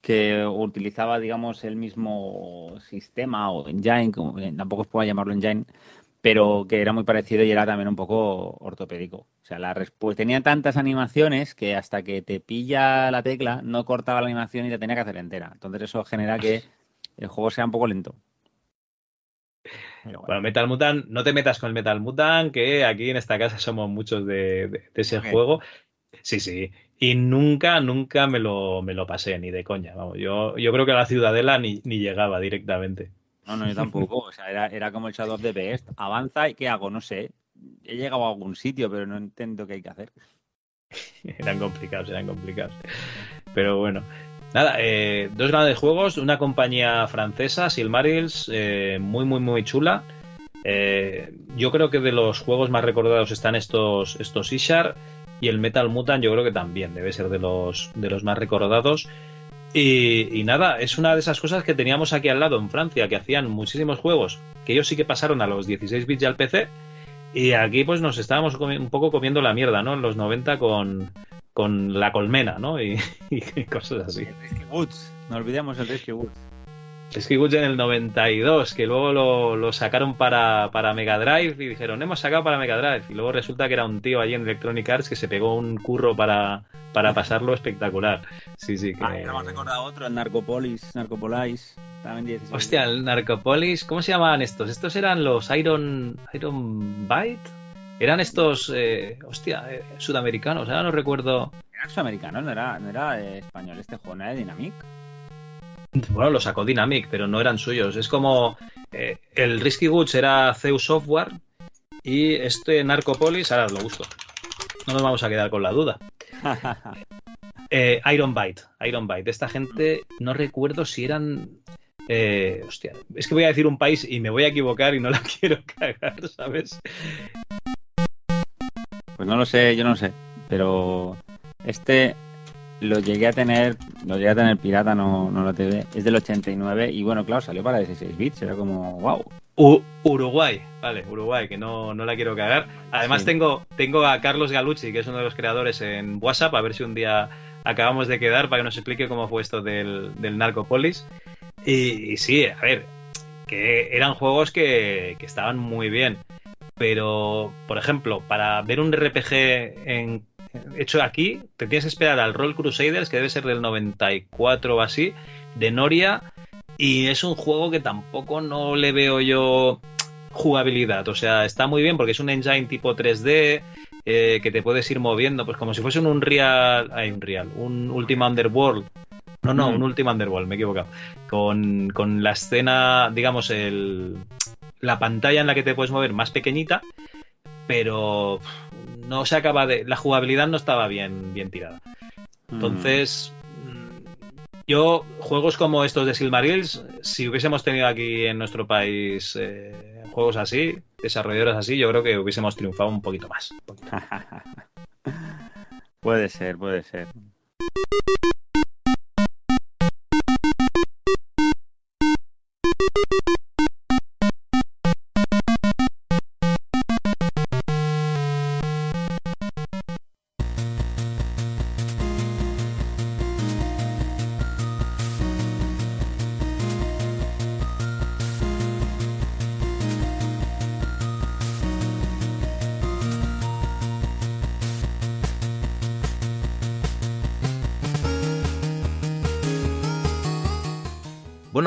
[SPEAKER 7] que utilizaba, digamos, el mismo sistema o engine, como, eh, tampoco os puedo llamarlo engine, pero que era muy parecido y era también un poco ortopédico. O sea, la respu- tenía tantas animaciones que hasta que te pilla la tecla no cortaba la animación y la tenía que hacer entera. Entonces eso genera que el juego sea un poco lento.
[SPEAKER 6] Bueno, Metal Mutant, no te metas con el Metal Mutant, que aquí en esta casa somos muchos de, de- de ese juego. Sí, sí. Y nunca, nunca me lo, me lo pasé, ni de coña. Vamos, yo, yo creo que a la Ciudadela ni, ni llegaba directamente.
[SPEAKER 7] No, no, yo tampoco. O sea, era, era como el Shadow of the Beast. Avanza y ¿qué hago? No sé. He llegado a algún sitio, pero no entiendo qué hay que hacer.
[SPEAKER 6] eran complicados, eran complicados. Pero bueno. Nada, eh, dos grandes juegos, una compañía francesa, Silmarils, eh, muy, muy, muy chula. Eh, yo creo que de los juegos más recordados están estos, estos Ishar. Y el Metal Mutant yo creo que también debe ser de los, de los más recordados. Y, nada, es una de esas cosas que teníamos aquí al lado en Francia, que hacían muchísimos juegos, que ellos sí que pasaron a los 16 bits y al PC. Y aquí pues nos estábamos un poco comiendo la mierda, ¿no? En los 90 con, con la colmena, ¿no? Y, cosas así.
[SPEAKER 7] Woods, no olvidemos el Rescue Woods.
[SPEAKER 6] Rescue Woods en el 92, que luego lo, lo sacaron para, para Mega Drive y dijeron, hemos sacado para Mega Drive. Y luego resulta que era un tío allí en Electronic Arts que se pegó un curro para, para pasarlo espectacular. Sí, sí, que...
[SPEAKER 7] Ah, ya hemos recordado otro, el Narcopolis, Narcopolice, también 16.
[SPEAKER 6] Hostia, el Narcopolis, ¿cómo se llamaban estos? Estos eran los Iron Iron Bite. Eran estos, eh, hostia, eh, sudamericanos, ahora no recuerdo.
[SPEAKER 7] Era sudamericano, no era, no era eh, español este juego, no era de Dynamic.
[SPEAKER 6] Bueno, lo sacó Dynamic, pero no eran suyos. Es como eh, el Risky Goods era Zeus Software y este Narcopolis, ahora lo busco. No nos vamos a quedar con la duda. Eh, Iron Bite, Iron Bite. Esta gente, no recuerdo si eran. eh, hostia, es que voy a decir un país y me voy a equivocar y no la quiero cagar, ¿sabes?
[SPEAKER 7] Pues no lo sé, yo no sé. Pero este lo llegué a tener, lo llegué a tener pirata, no, no lo TV. Es del 89 y bueno, claro, salió para 16 bits. Era como, wow.
[SPEAKER 6] U- Uruguay, vale, Uruguay, que no, no la quiero cagar. Además
[SPEAKER 7] Sí.
[SPEAKER 6] tengo, tengo a Carlos Galucci, que es uno de los creadores en WhatsApp, a ver si un día acabamos de quedar para que nos explique cómo fue esto del, del Narcopolis. Y, y sí, a ver, que eran juegos que, que estaban muy bien. Pero, por ejemplo, para ver un RPG en- hecho aquí, te tienes que esperar al Roll Crusaders, que debe ser del 94 o así, de Noria, y es un juego que tampoco no le veo yo jugabilidad. O sea, está muy bien porque es un engine tipo 3D eh, que te puedes ir moviendo, pues como si fuese un Unreal, hay un Real, un Ultima Underworld. No, no,
[SPEAKER 7] Mm.
[SPEAKER 6] un Ultima Underworld, me he equivocado. Con, con la escena, digamos, el, la pantalla en la que te puedes mover más pequeñita, pero no se acaba de. La jugabilidad no estaba bien, bien tirada. Entonces, mm, yo, juegos como estos de Silmarils, si hubiésemos tenido aquí en nuestro país eh, juegos así, desarrolladores así, yo creo que hubiésemos triunfado un poquito más.
[SPEAKER 7] Puede ser, puede ser.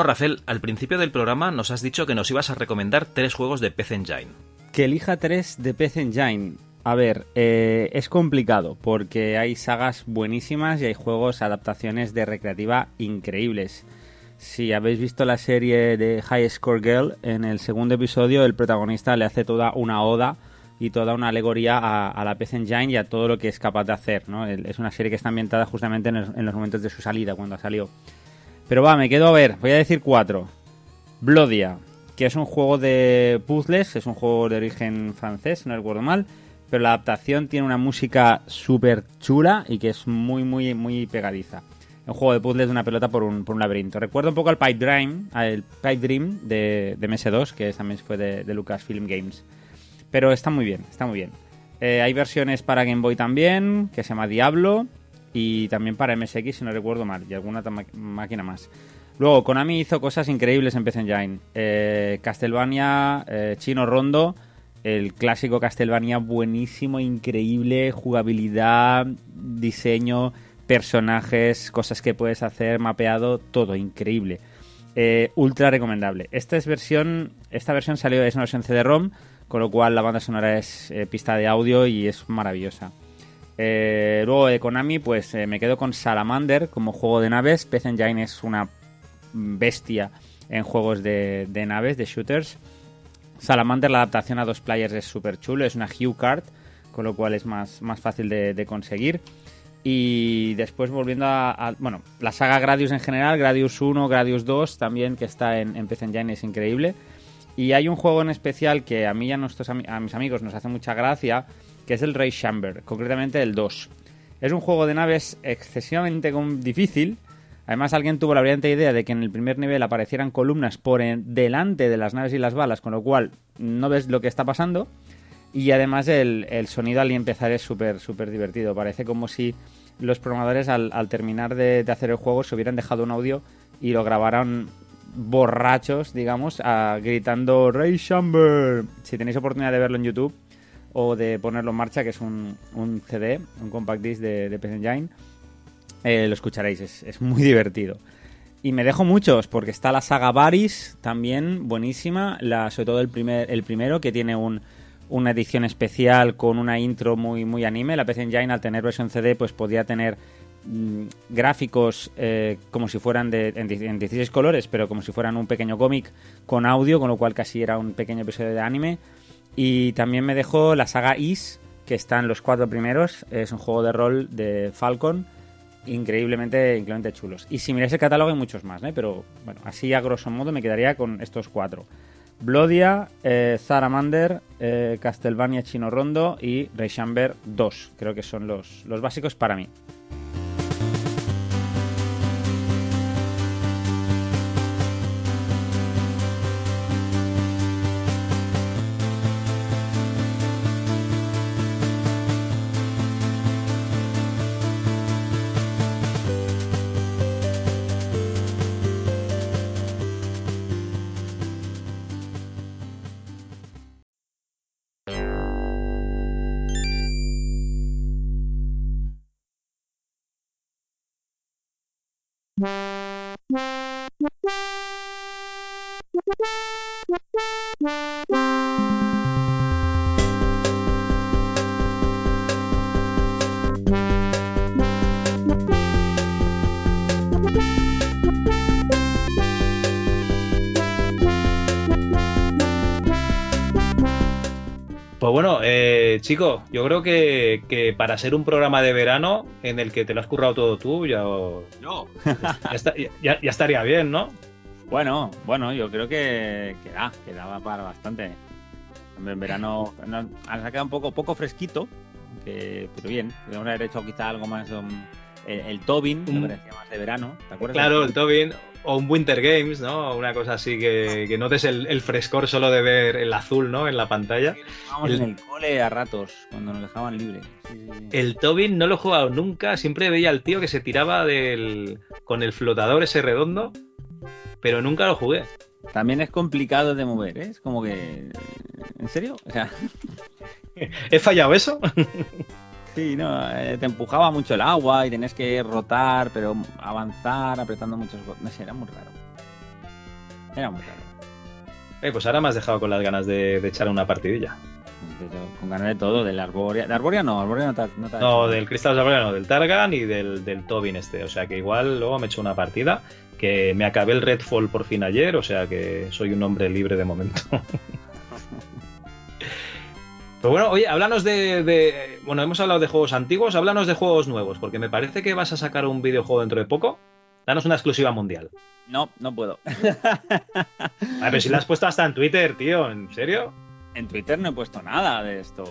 [SPEAKER 31] Bueno, Rafael, al principio del programa nos has dicho que nos ibas a recomendar tres juegos de PC Engine.
[SPEAKER 7] Que elija tres de PC Engine. A ver, eh, es complicado porque hay sagas buenísimas y hay juegos, adaptaciones de recreativa increíbles. Si habéis visto la serie de High Score Girl, en el segundo episodio el protagonista le hace toda una oda y toda una alegoría a, a la PC Engine y a todo lo que es capaz de hacer. ¿no? Es una serie que está ambientada justamente en, en los momentos de su salida, cuando salió. Pero va, me quedo a ver, voy a decir cuatro. Blodia, que es un juego de puzzles, es un juego de origen francés, no recuerdo mal, pero la adaptación tiene una música súper chula y que es muy, muy, muy pegadiza. Un juego de puzzles de una pelota por un, por un laberinto. Recuerda un poco al Pipe Dream, al Pipe Dream de, de MS2, que también fue de, de Lucasfilm Games. Pero está muy bien, está muy bien. Eh, hay versiones para Game Boy también, que se llama Diablo, y también para MSX, si no recuerdo mal, y alguna máquina más. Luego, Konami hizo cosas increíbles en PC Engine. Eh, Castlevania, eh, Chino Rondo, el clásico Castlevania buenísimo, increíble, jugabilidad, diseño, personajes, cosas que puedes hacer, mapeado, todo increíble. Eh, ultra recomendable. Esta es versión, esta versión salió es una versión CD-ROM, con lo cual la banda sonora es pista de audio y es maravillosa. Eh, luego de Konami, pues eh, me quedo con Salamander como juego de naves. PC Engine es una bestia en juegos de, de naves, de shooters. Salamander, la adaptación a dos players es súper chulo, es una Hue Card, con lo cual es más, más fácil de, conseguir. Y después volviendo a, Bueno, la saga Gradius en general, Gradius 1, Gradius 2 también, que está en, en PC es increíble. Y hay un juego en especial que a mí y a, nuestros, a mis amigos nos hace mucha gracia, que es el Ray Chamber, concretamente el 2. Es un juego de naves excesivamente difícil. Además, alguien tuvo la brillante idea de que en el primer nivel aparecieran columnas por delante de las naves y las balas, con lo cual no ves lo que está pasando. Y además el, el sonido al empezar es súper súper divertido. Parece como si los programadores al, terminar de, de hacer el juego se hubieran dejado un audio y lo grabaran borrachos, digamos, a- gritando Ray Chamber. Si tenéis oportunidad de verlo en YouTube o de ponerlo en marcha, que es un, un CD, un compact disc de, de PC Engine, eh, lo escucharéis, es, es muy divertido. Y me dejo muchos, porque está la saga Varys, también buenísima, la, sobre todo el, primer, el primero, que tiene un, una edición especial con una intro muy, muy anime. La PC Engine, al tener versión CD, pues podía tener mm, gráficos eh, como si fueran de, en, en 16 colores, pero como si fueran un pequeño cómic con audio, con lo cual casi era un pequeño episodio de anime. Y también me dejó la saga Is, que están los cuatro primeros. Es un juego de rol de Falcon increíblemente, increíblemente chulos. Y si miráis el catálogo hay muchos más, ¿eh? pero bueno, así a grosso modo me quedaría con estos cuatro. Blodia, eh, Zaramander, eh, Castlevania Chino Rondo y Rechamber 2. Creo que son los, los básicos para mí.
[SPEAKER 6] Eh, chico, yo creo que, que para ser un programa de verano en el que te lo has currado todo tú, ya,
[SPEAKER 7] Yo.
[SPEAKER 6] ya, está- ya- ya estaría bien, ¿no?
[SPEAKER 7] Bueno, bueno, yo creo que, que da, que daba para bastante. En verano no, ha quedado un poco, poco fresquito, que, pero bien. Podríamos haber hecho quizá algo más. um, el, el Tobin, me
[SPEAKER 6] Un-
[SPEAKER 7] parecía más de verano, ¿te acuerdas?
[SPEAKER 6] Claro, el Tobin o un Winter Games, ¿no? Una cosa así que, que notes el, el frescor solo de ver el azul, ¿no? En la pantalla.
[SPEAKER 7] Estábamos
[SPEAKER 6] El-
[SPEAKER 7] en el cole a ratos, cuando nos dejaban libre. Sí, sí, sí.
[SPEAKER 6] El Tobin no lo he jugado nunca, siempre veía al tío que se tiraba del con el flotador ese redondo, pero nunca lo jugué.
[SPEAKER 7] También es complicado de mover, ¿eh? Es como que... ¿En serio? O sea...
[SPEAKER 6] ¿He fallado eso?
[SPEAKER 7] Sí, no, eh, te empujaba mucho el agua y tenías que rotar, pero avanzar, apretando muchos botones. No sé, era muy raro. Era muy raro.
[SPEAKER 6] Eh, pues ahora me has dejado con las ganas de, de echar una partidilla.
[SPEAKER 7] Con ganas de todo, del Arboria. De Arboria no, Arboria no te, no te ha
[SPEAKER 6] No, del Crystal Saborea no, del Targan y del, del Tobin este. O sea que igual luego me echo una partida. Que me acabé el Redfall por fin ayer, o sea que soy un hombre libre de momento. Pero bueno, oye, háblanos de, de- Bueno, hemos hablado de juegos antiguos, háblanos de juegos nuevos, porque me parece que vas a sacar un videojuego dentro de poco. Danos una exclusiva mundial.
[SPEAKER 7] No, no puedo.
[SPEAKER 6] Ah, pero si la has puesto hasta en Twitter, tío, ¿en serio?
[SPEAKER 7] En Twitter no he puesto nada de esto.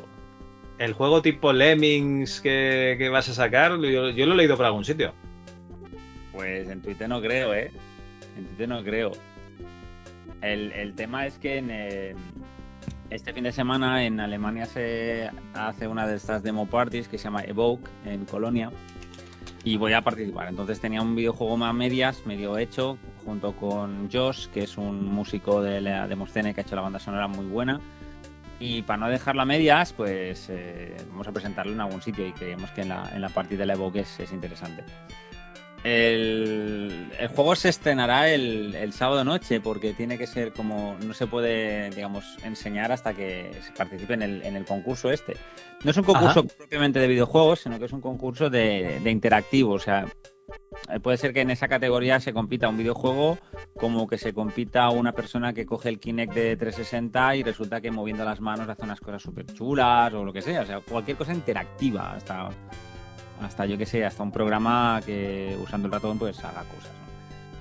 [SPEAKER 6] El juego tipo Lemmings que, que vas a sacar, yo, yo lo he leído por algún sitio.
[SPEAKER 7] Pues en Twitter no creo, ¿eh? En Twitter no creo. El, el tema es que en, eh, este fin de semana en Alemania se hace una de estas demo parties que se llama Evoke en Colonia y voy a participar. Entonces tenía un videojuego más medias, medio hecho, junto con Josh, que es un músico de la Demoscene que ha hecho la banda sonora muy buena. Y para no dejarlo a medias, pues eh, vamos a presentarlo en algún sitio y creemos que en la, en la partida de la Evoque es, es interesante. El, el juego se estrenará el, el sábado noche porque tiene que ser como no se puede digamos enseñar hasta que se participe en el, en el concurso este no es un concurso
[SPEAKER 6] Ajá.
[SPEAKER 7] propiamente de videojuegos sino que es un concurso de, de interactivo o sea eh, puede ser que en esa categoría se compita un videojuego como que se compita una persona que coge el Kinect de 360 y resulta que moviendo las manos hace unas cosas súper chulas o lo que sea o sea cualquier cosa interactiva hasta hasta yo que sé, hasta un programa que usando el ratón pues haga cosas. ¿no?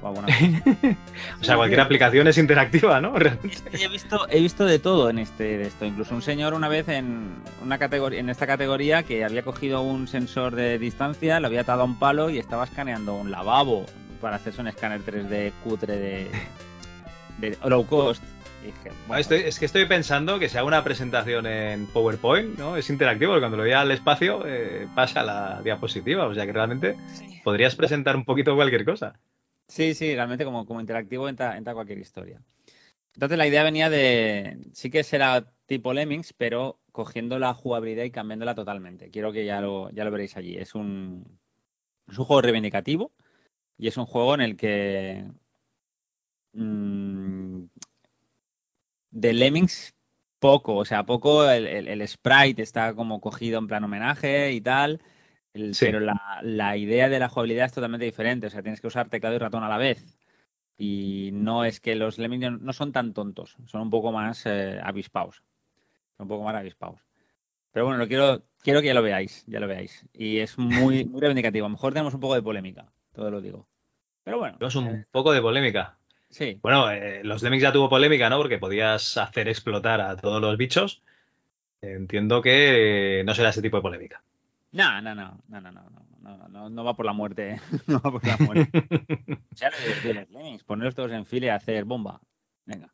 [SPEAKER 7] o alguna cosa.
[SPEAKER 6] O sea, cualquier aplicación es interactiva, ¿no?
[SPEAKER 7] He visto, he visto de todo en este de esto. Incluso un señor una vez en una categoría, en esta categoría que había cogido un sensor de distancia, lo había atado a un palo y estaba escaneando un lavabo para hacerse un escáner 3D cutre de, de low cost. Dije,
[SPEAKER 6] Bueno, estoy- es que estoy pensando que si hago una presentación en PowerPoint, ¿no? Es interactivo, porque cuando lo voy al espacio eh, pasa la diapositiva. O sea que realmente podrías presentar un poquito cualquier cosa.
[SPEAKER 7] Sí, sí, realmente como, como interactivo entra, entra cualquier historia. Entonces la idea venía de, sí que será tipo Lemmings, pero cogiendo la jugabilidad y cambiándola totalmente. Quiero que ya lo, ya lo veréis allí. Es un, es un juego reivindicativo y es un juego en el que mm, de Lemmings poco, o sea, poco el, el- el sprite está como cogido en plan homenaje y tal, el-
[SPEAKER 6] Sí.
[SPEAKER 7] pero la, la idea de la jugabilidad es totalmente diferente, o sea, tienes que usar teclado y ratón a la vez. Y no es que los Lemmings no- son tan tontos, son un poco más eh, avispaos. Son un poco más avispaos. Pero bueno, lo quiero, quiero que ya lo veáis, ya lo veáis. Y es muy, muy reivindicativo. A lo mejor tenemos un poco de polémica, todo lo digo. Pero bueno.
[SPEAKER 6] Tenemos un poco de polémica.
[SPEAKER 7] Sí.
[SPEAKER 6] Bueno, eh, los Lemmings ya tuvo polémica, ¿no? Porque podías hacer explotar a todos los bichos. Entiendo que no será ese tipo de polémica.
[SPEAKER 7] No, no, no, no, no, no, no, no, va por la muerte, no va por la muerte. Los Lemmings, ponerlos todos en fila y hacer bomba. Venga.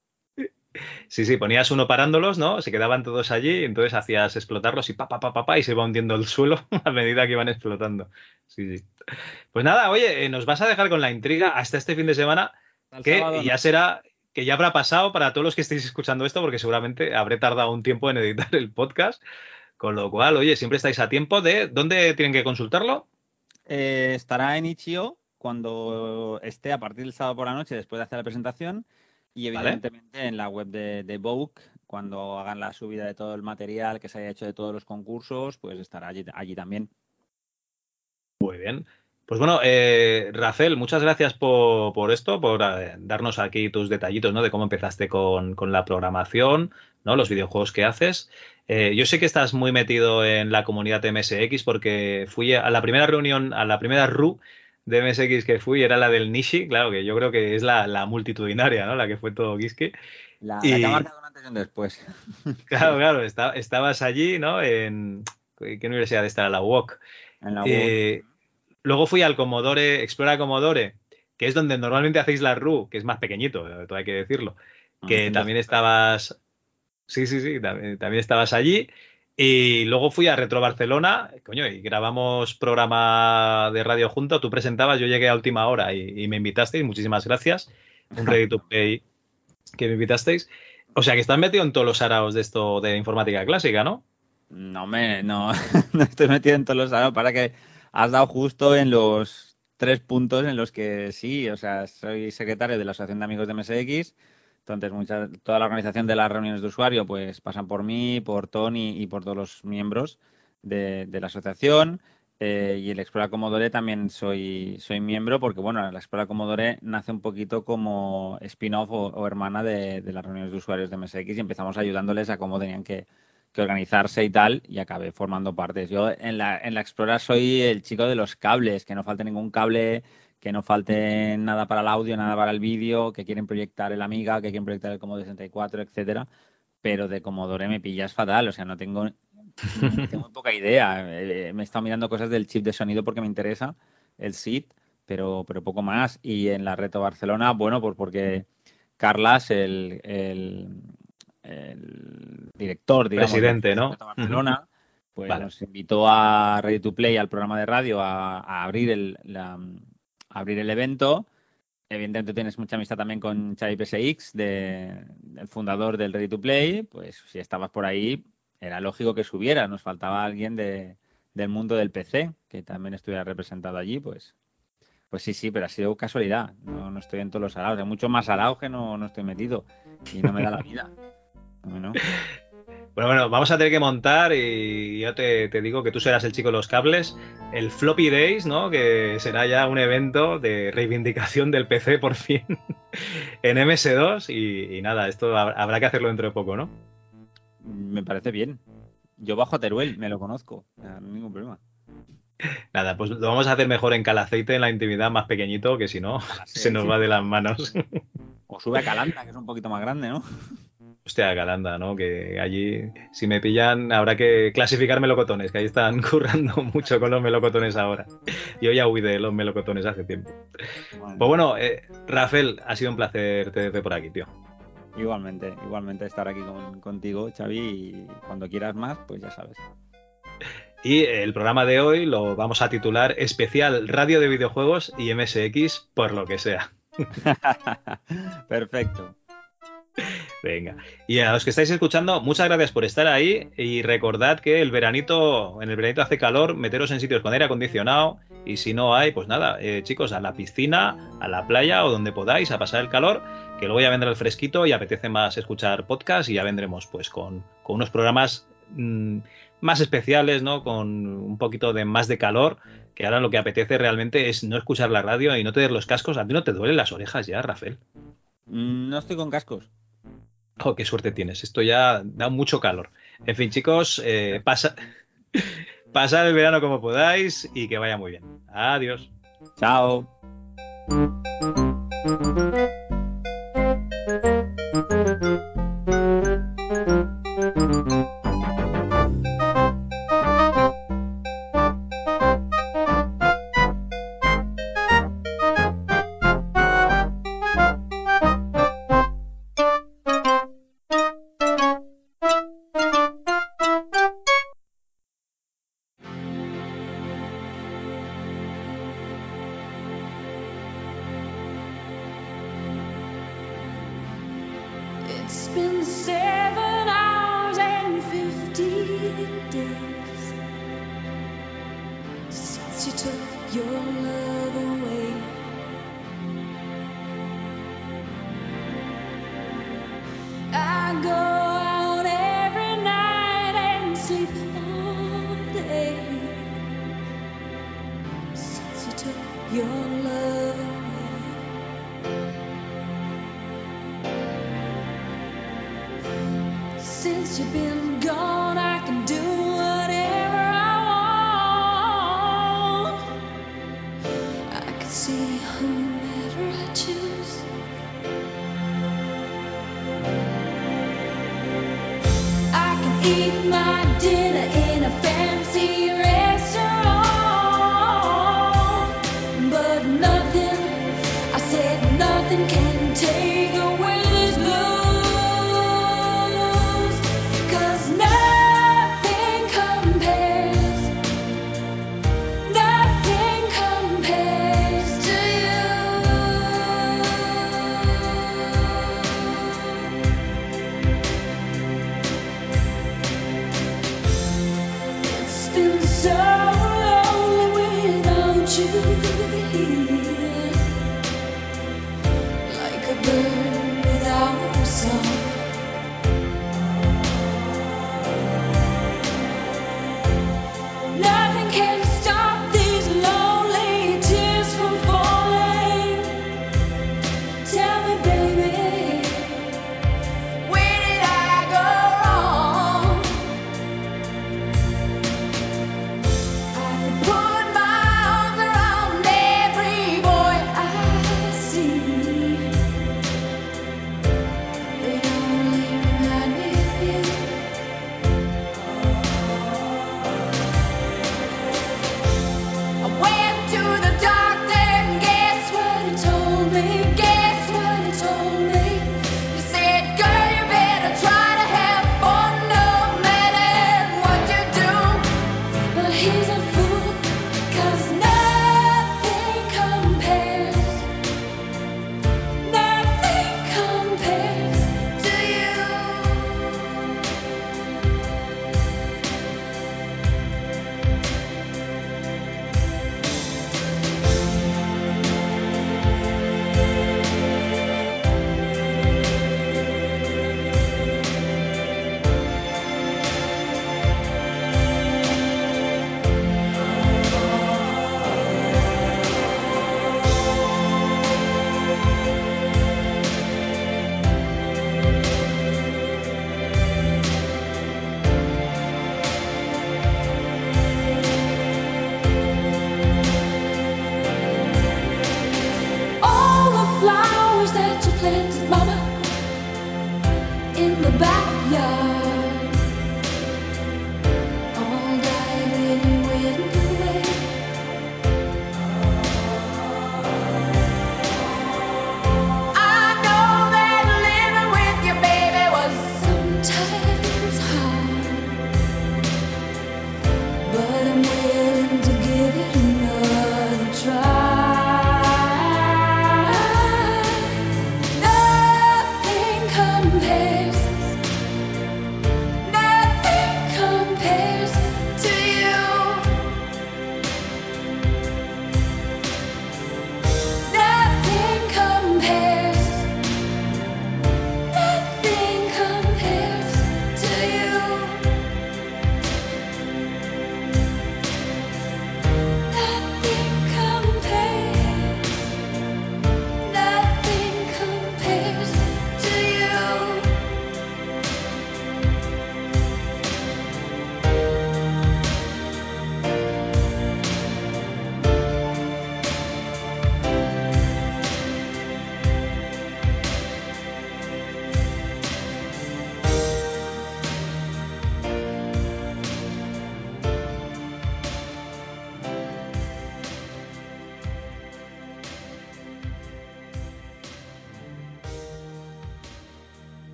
[SPEAKER 6] Sí, sí, ponías uno parándolos, ¿no? Se quedaban todos allí, entonces hacías explotarlos y pa, pa, pa, pa, pa, y se iba hundiendo el suelo a medida que iban explotando. Sí, sí. Pues nada, oye, eh, nos vas a dejar con la intriga hasta este fin de semana,
[SPEAKER 7] Al
[SPEAKER 6] que
[SPEAKER 7] sábado,
[SPEAKER 6] ya
[SPEAKER 7] ¿no?
[SPEAKER 6] será, que ya habrá pasado para todos los que estéis escuchando esto, porque seguramente habré tardado un tiempo en editar el podcast. Con lo cual, oye, siempre estáis a tiempo de. ¿Dónde tienen que consultarlo?
[SPEAKER 7] Eh, estará en Itch.io cuando esté a partir del sábado por la noche después de hacer la presentación y
[SPEAKER 6] Vale.
[SPEAKER 7] evidentemente en la web de, de Vogue cuando hagan la subida de todo el material que se haya hecho de todos los concursos pues estará allí, allí también.
[SPEAKER 6] Muy bien. Pues bueno, eh, Rafael, muchas gracias por, por esto, por eh, darnos aquí tus detallitos, ¿no? De cómo empezaste con, con la programación, ¿no? Los videojuegos que haces. Eh, yo sé que estás muy metido en la comunidad de MSX porque fui a la primera reunión, a la primera RU de MSX que fui, era la del Nishi, claro que yo creo que es la, la multitudinaria, ¿no? La que fue todo Quisque.
[SPEAKER 7] La,
[SPEAKER 6] Y-
[SPEAKER 7] la que ha marcado un antes y un después.
[SPEAKER 6] Claro, claro, esta- estabas allí, ¿no? En, ¿Qué universidad está? La UOC.
[SPEAKER 7] En la
[SPEAKER 6] Eh, luego fui al Commodore, Explora Commodore, que es donde normalmente hacéis la RU, que es más pequeñito, eh, todo hay que decirlo. Que
[SPEAKER 7] Ah,
[SPEAKER 6] también estabas. Sí, sí, sí, también, también estabas allí. Y luego fui a Retro Barcelona, coño, y grabamos programa de radio junto. Tú presentabas, yo llegué a última hora y, y me invitasteis. Muchísimas gracias. Un ready to play que me invitasteis. O sea que estás metido en todos los araos de esto de informática clásica, ¿no?
[SPEAKER 7] No me, no, no estoy metido en todos los años para que has dado justo en los tres puntos en los que sí, o sea, soy secretario de la Asociación de Amigos de MSX, entonces mucha, toda la organización de las reuniones de usuario pues pasan por mí, por Tony y por todos los miembros de, de la asociación. eh, y el Explora Commodore también soy, soy miembro porque, bueno, la Explora Commodore nace un poquito como spin-off o, o hermana de, de las reuniones de usuarios de MSX y empezamos ayudándoles a cómo tenían que, que organizarse y tal, y acabé formando partes. Yo en la, en la Explora soy el chico de los cables, que no falte ningún cable, que no falte nada para el audio, nada para el vídeo, que quieren proyectar el Amiga, que quieren proyectar el Commodore 64, etcétera. Pero de Commodore me pillas fatal, o sea, no tengo, muy poca idea. Eh, Me he estado mirando cosas del chip de sonido porque me interesa, el SID, pero, pero poco más. Y en la Reto Barcelona, bueno, pues porque Carlas, el, el director, digamos,
[SPEAKER 6] Presidente,
[SPEAKER 7] de
[SPEAKER 6] ¿no?
[SPEAKER 7] Barcelona, pues
[SPEAKER 6] Vale.
[SPEAKER 7] nos invitó a Ready to Play, al programa de radio, a, a abrir el, la- a abrir el evento. Evidentemente tienes mucha amistad también con Xavi PSX, de, el fundador del Ready to Play. Pues si estabas por ahí, era lógico que subiera. Nos faltaba alguien de, del mundo del PC, que también estuviera representado allí, pues. Pues sí, sí, pero ha sido casualidad. No, no estoy en todos los araos. Hay mucho más araos que no, no estoy metido. Y no me da la vida. No, no.
[SPEAKER 6] Bueno, bueno, vamos a tener que montar y yo te, te digo que tú serás el chico de los cables, el Floppy Days, ¿no? Que será ya un evento de reivindicación del PC por fin en MS2 y, y nada, esto hab- habrá que hacerlo dentro de poco, ¿no?
[SPEAKER 7] Me parece bien. Yo bajo a Teruel, me lo conozco. No hay ningún problema.
[SPEAKER 6] Nada, pues lo vamos a hacer mejor en calaceite, en la intimidad, más pequeñito, que si no, se nos va de las manos.
[SPEAKER 32] O sube a Calanda, que es un poquito más grande, ¿no?
[SPEAKER 6] Hostia, Calanda, ¿no? Que allí, si me pillan, habrá que clasificar melocotones, que ahí están currando mucho con los melocotones ahora. Yo ya huí de los melocotones hace tiempo. Pues bueno, eh, Rafael, ha sido un placer tenerte por aquí, tío.
[SPEAKER 32] Igualmente, igualmente estar aquí con- contigo, Xavi, y cuando quieras más, pues ya sabes.
[SPEAKER 6] Y el programa de hoy lo vamos a titular Especial Radio de Videojuegos y MSX por lo que sea.
[SPEAKER 32] Perfecto.
[SPEAKER 6] Venga. Y a los que estáis escuchando, muchas gracias por estar ahí y recordad que el veranito, en el veranito hace calor, meteros en sitios con aire acondicionado y si no hay, pues nada, eh, chicos, a la piscina, a la playa o donde podáis a pasar el calor, que luego ya vendrá el fresquito y apetece más escuchar podcast y ya vendremos pues con, unos programas mm, más especiales, ¿no? Con un poquito de más de calor, que ahora lo que apetece realmente es no escuchar la radio y no tener los cascos. A ti no te duelen las orejas ya, Rafael.
[SPEAKER 32] Mm, No estoy con cascos.
[SPEAKER 6] Oh, qué suerte tienes. Esto ya da mucho calor. En fin, chicos, eh, pasa, pasad el verano como podáis y que vaya muy bien. Adiós.
[SPEAKER 32] Chao.
[SPEAKER 33] you
[SPEAKER 32] hear?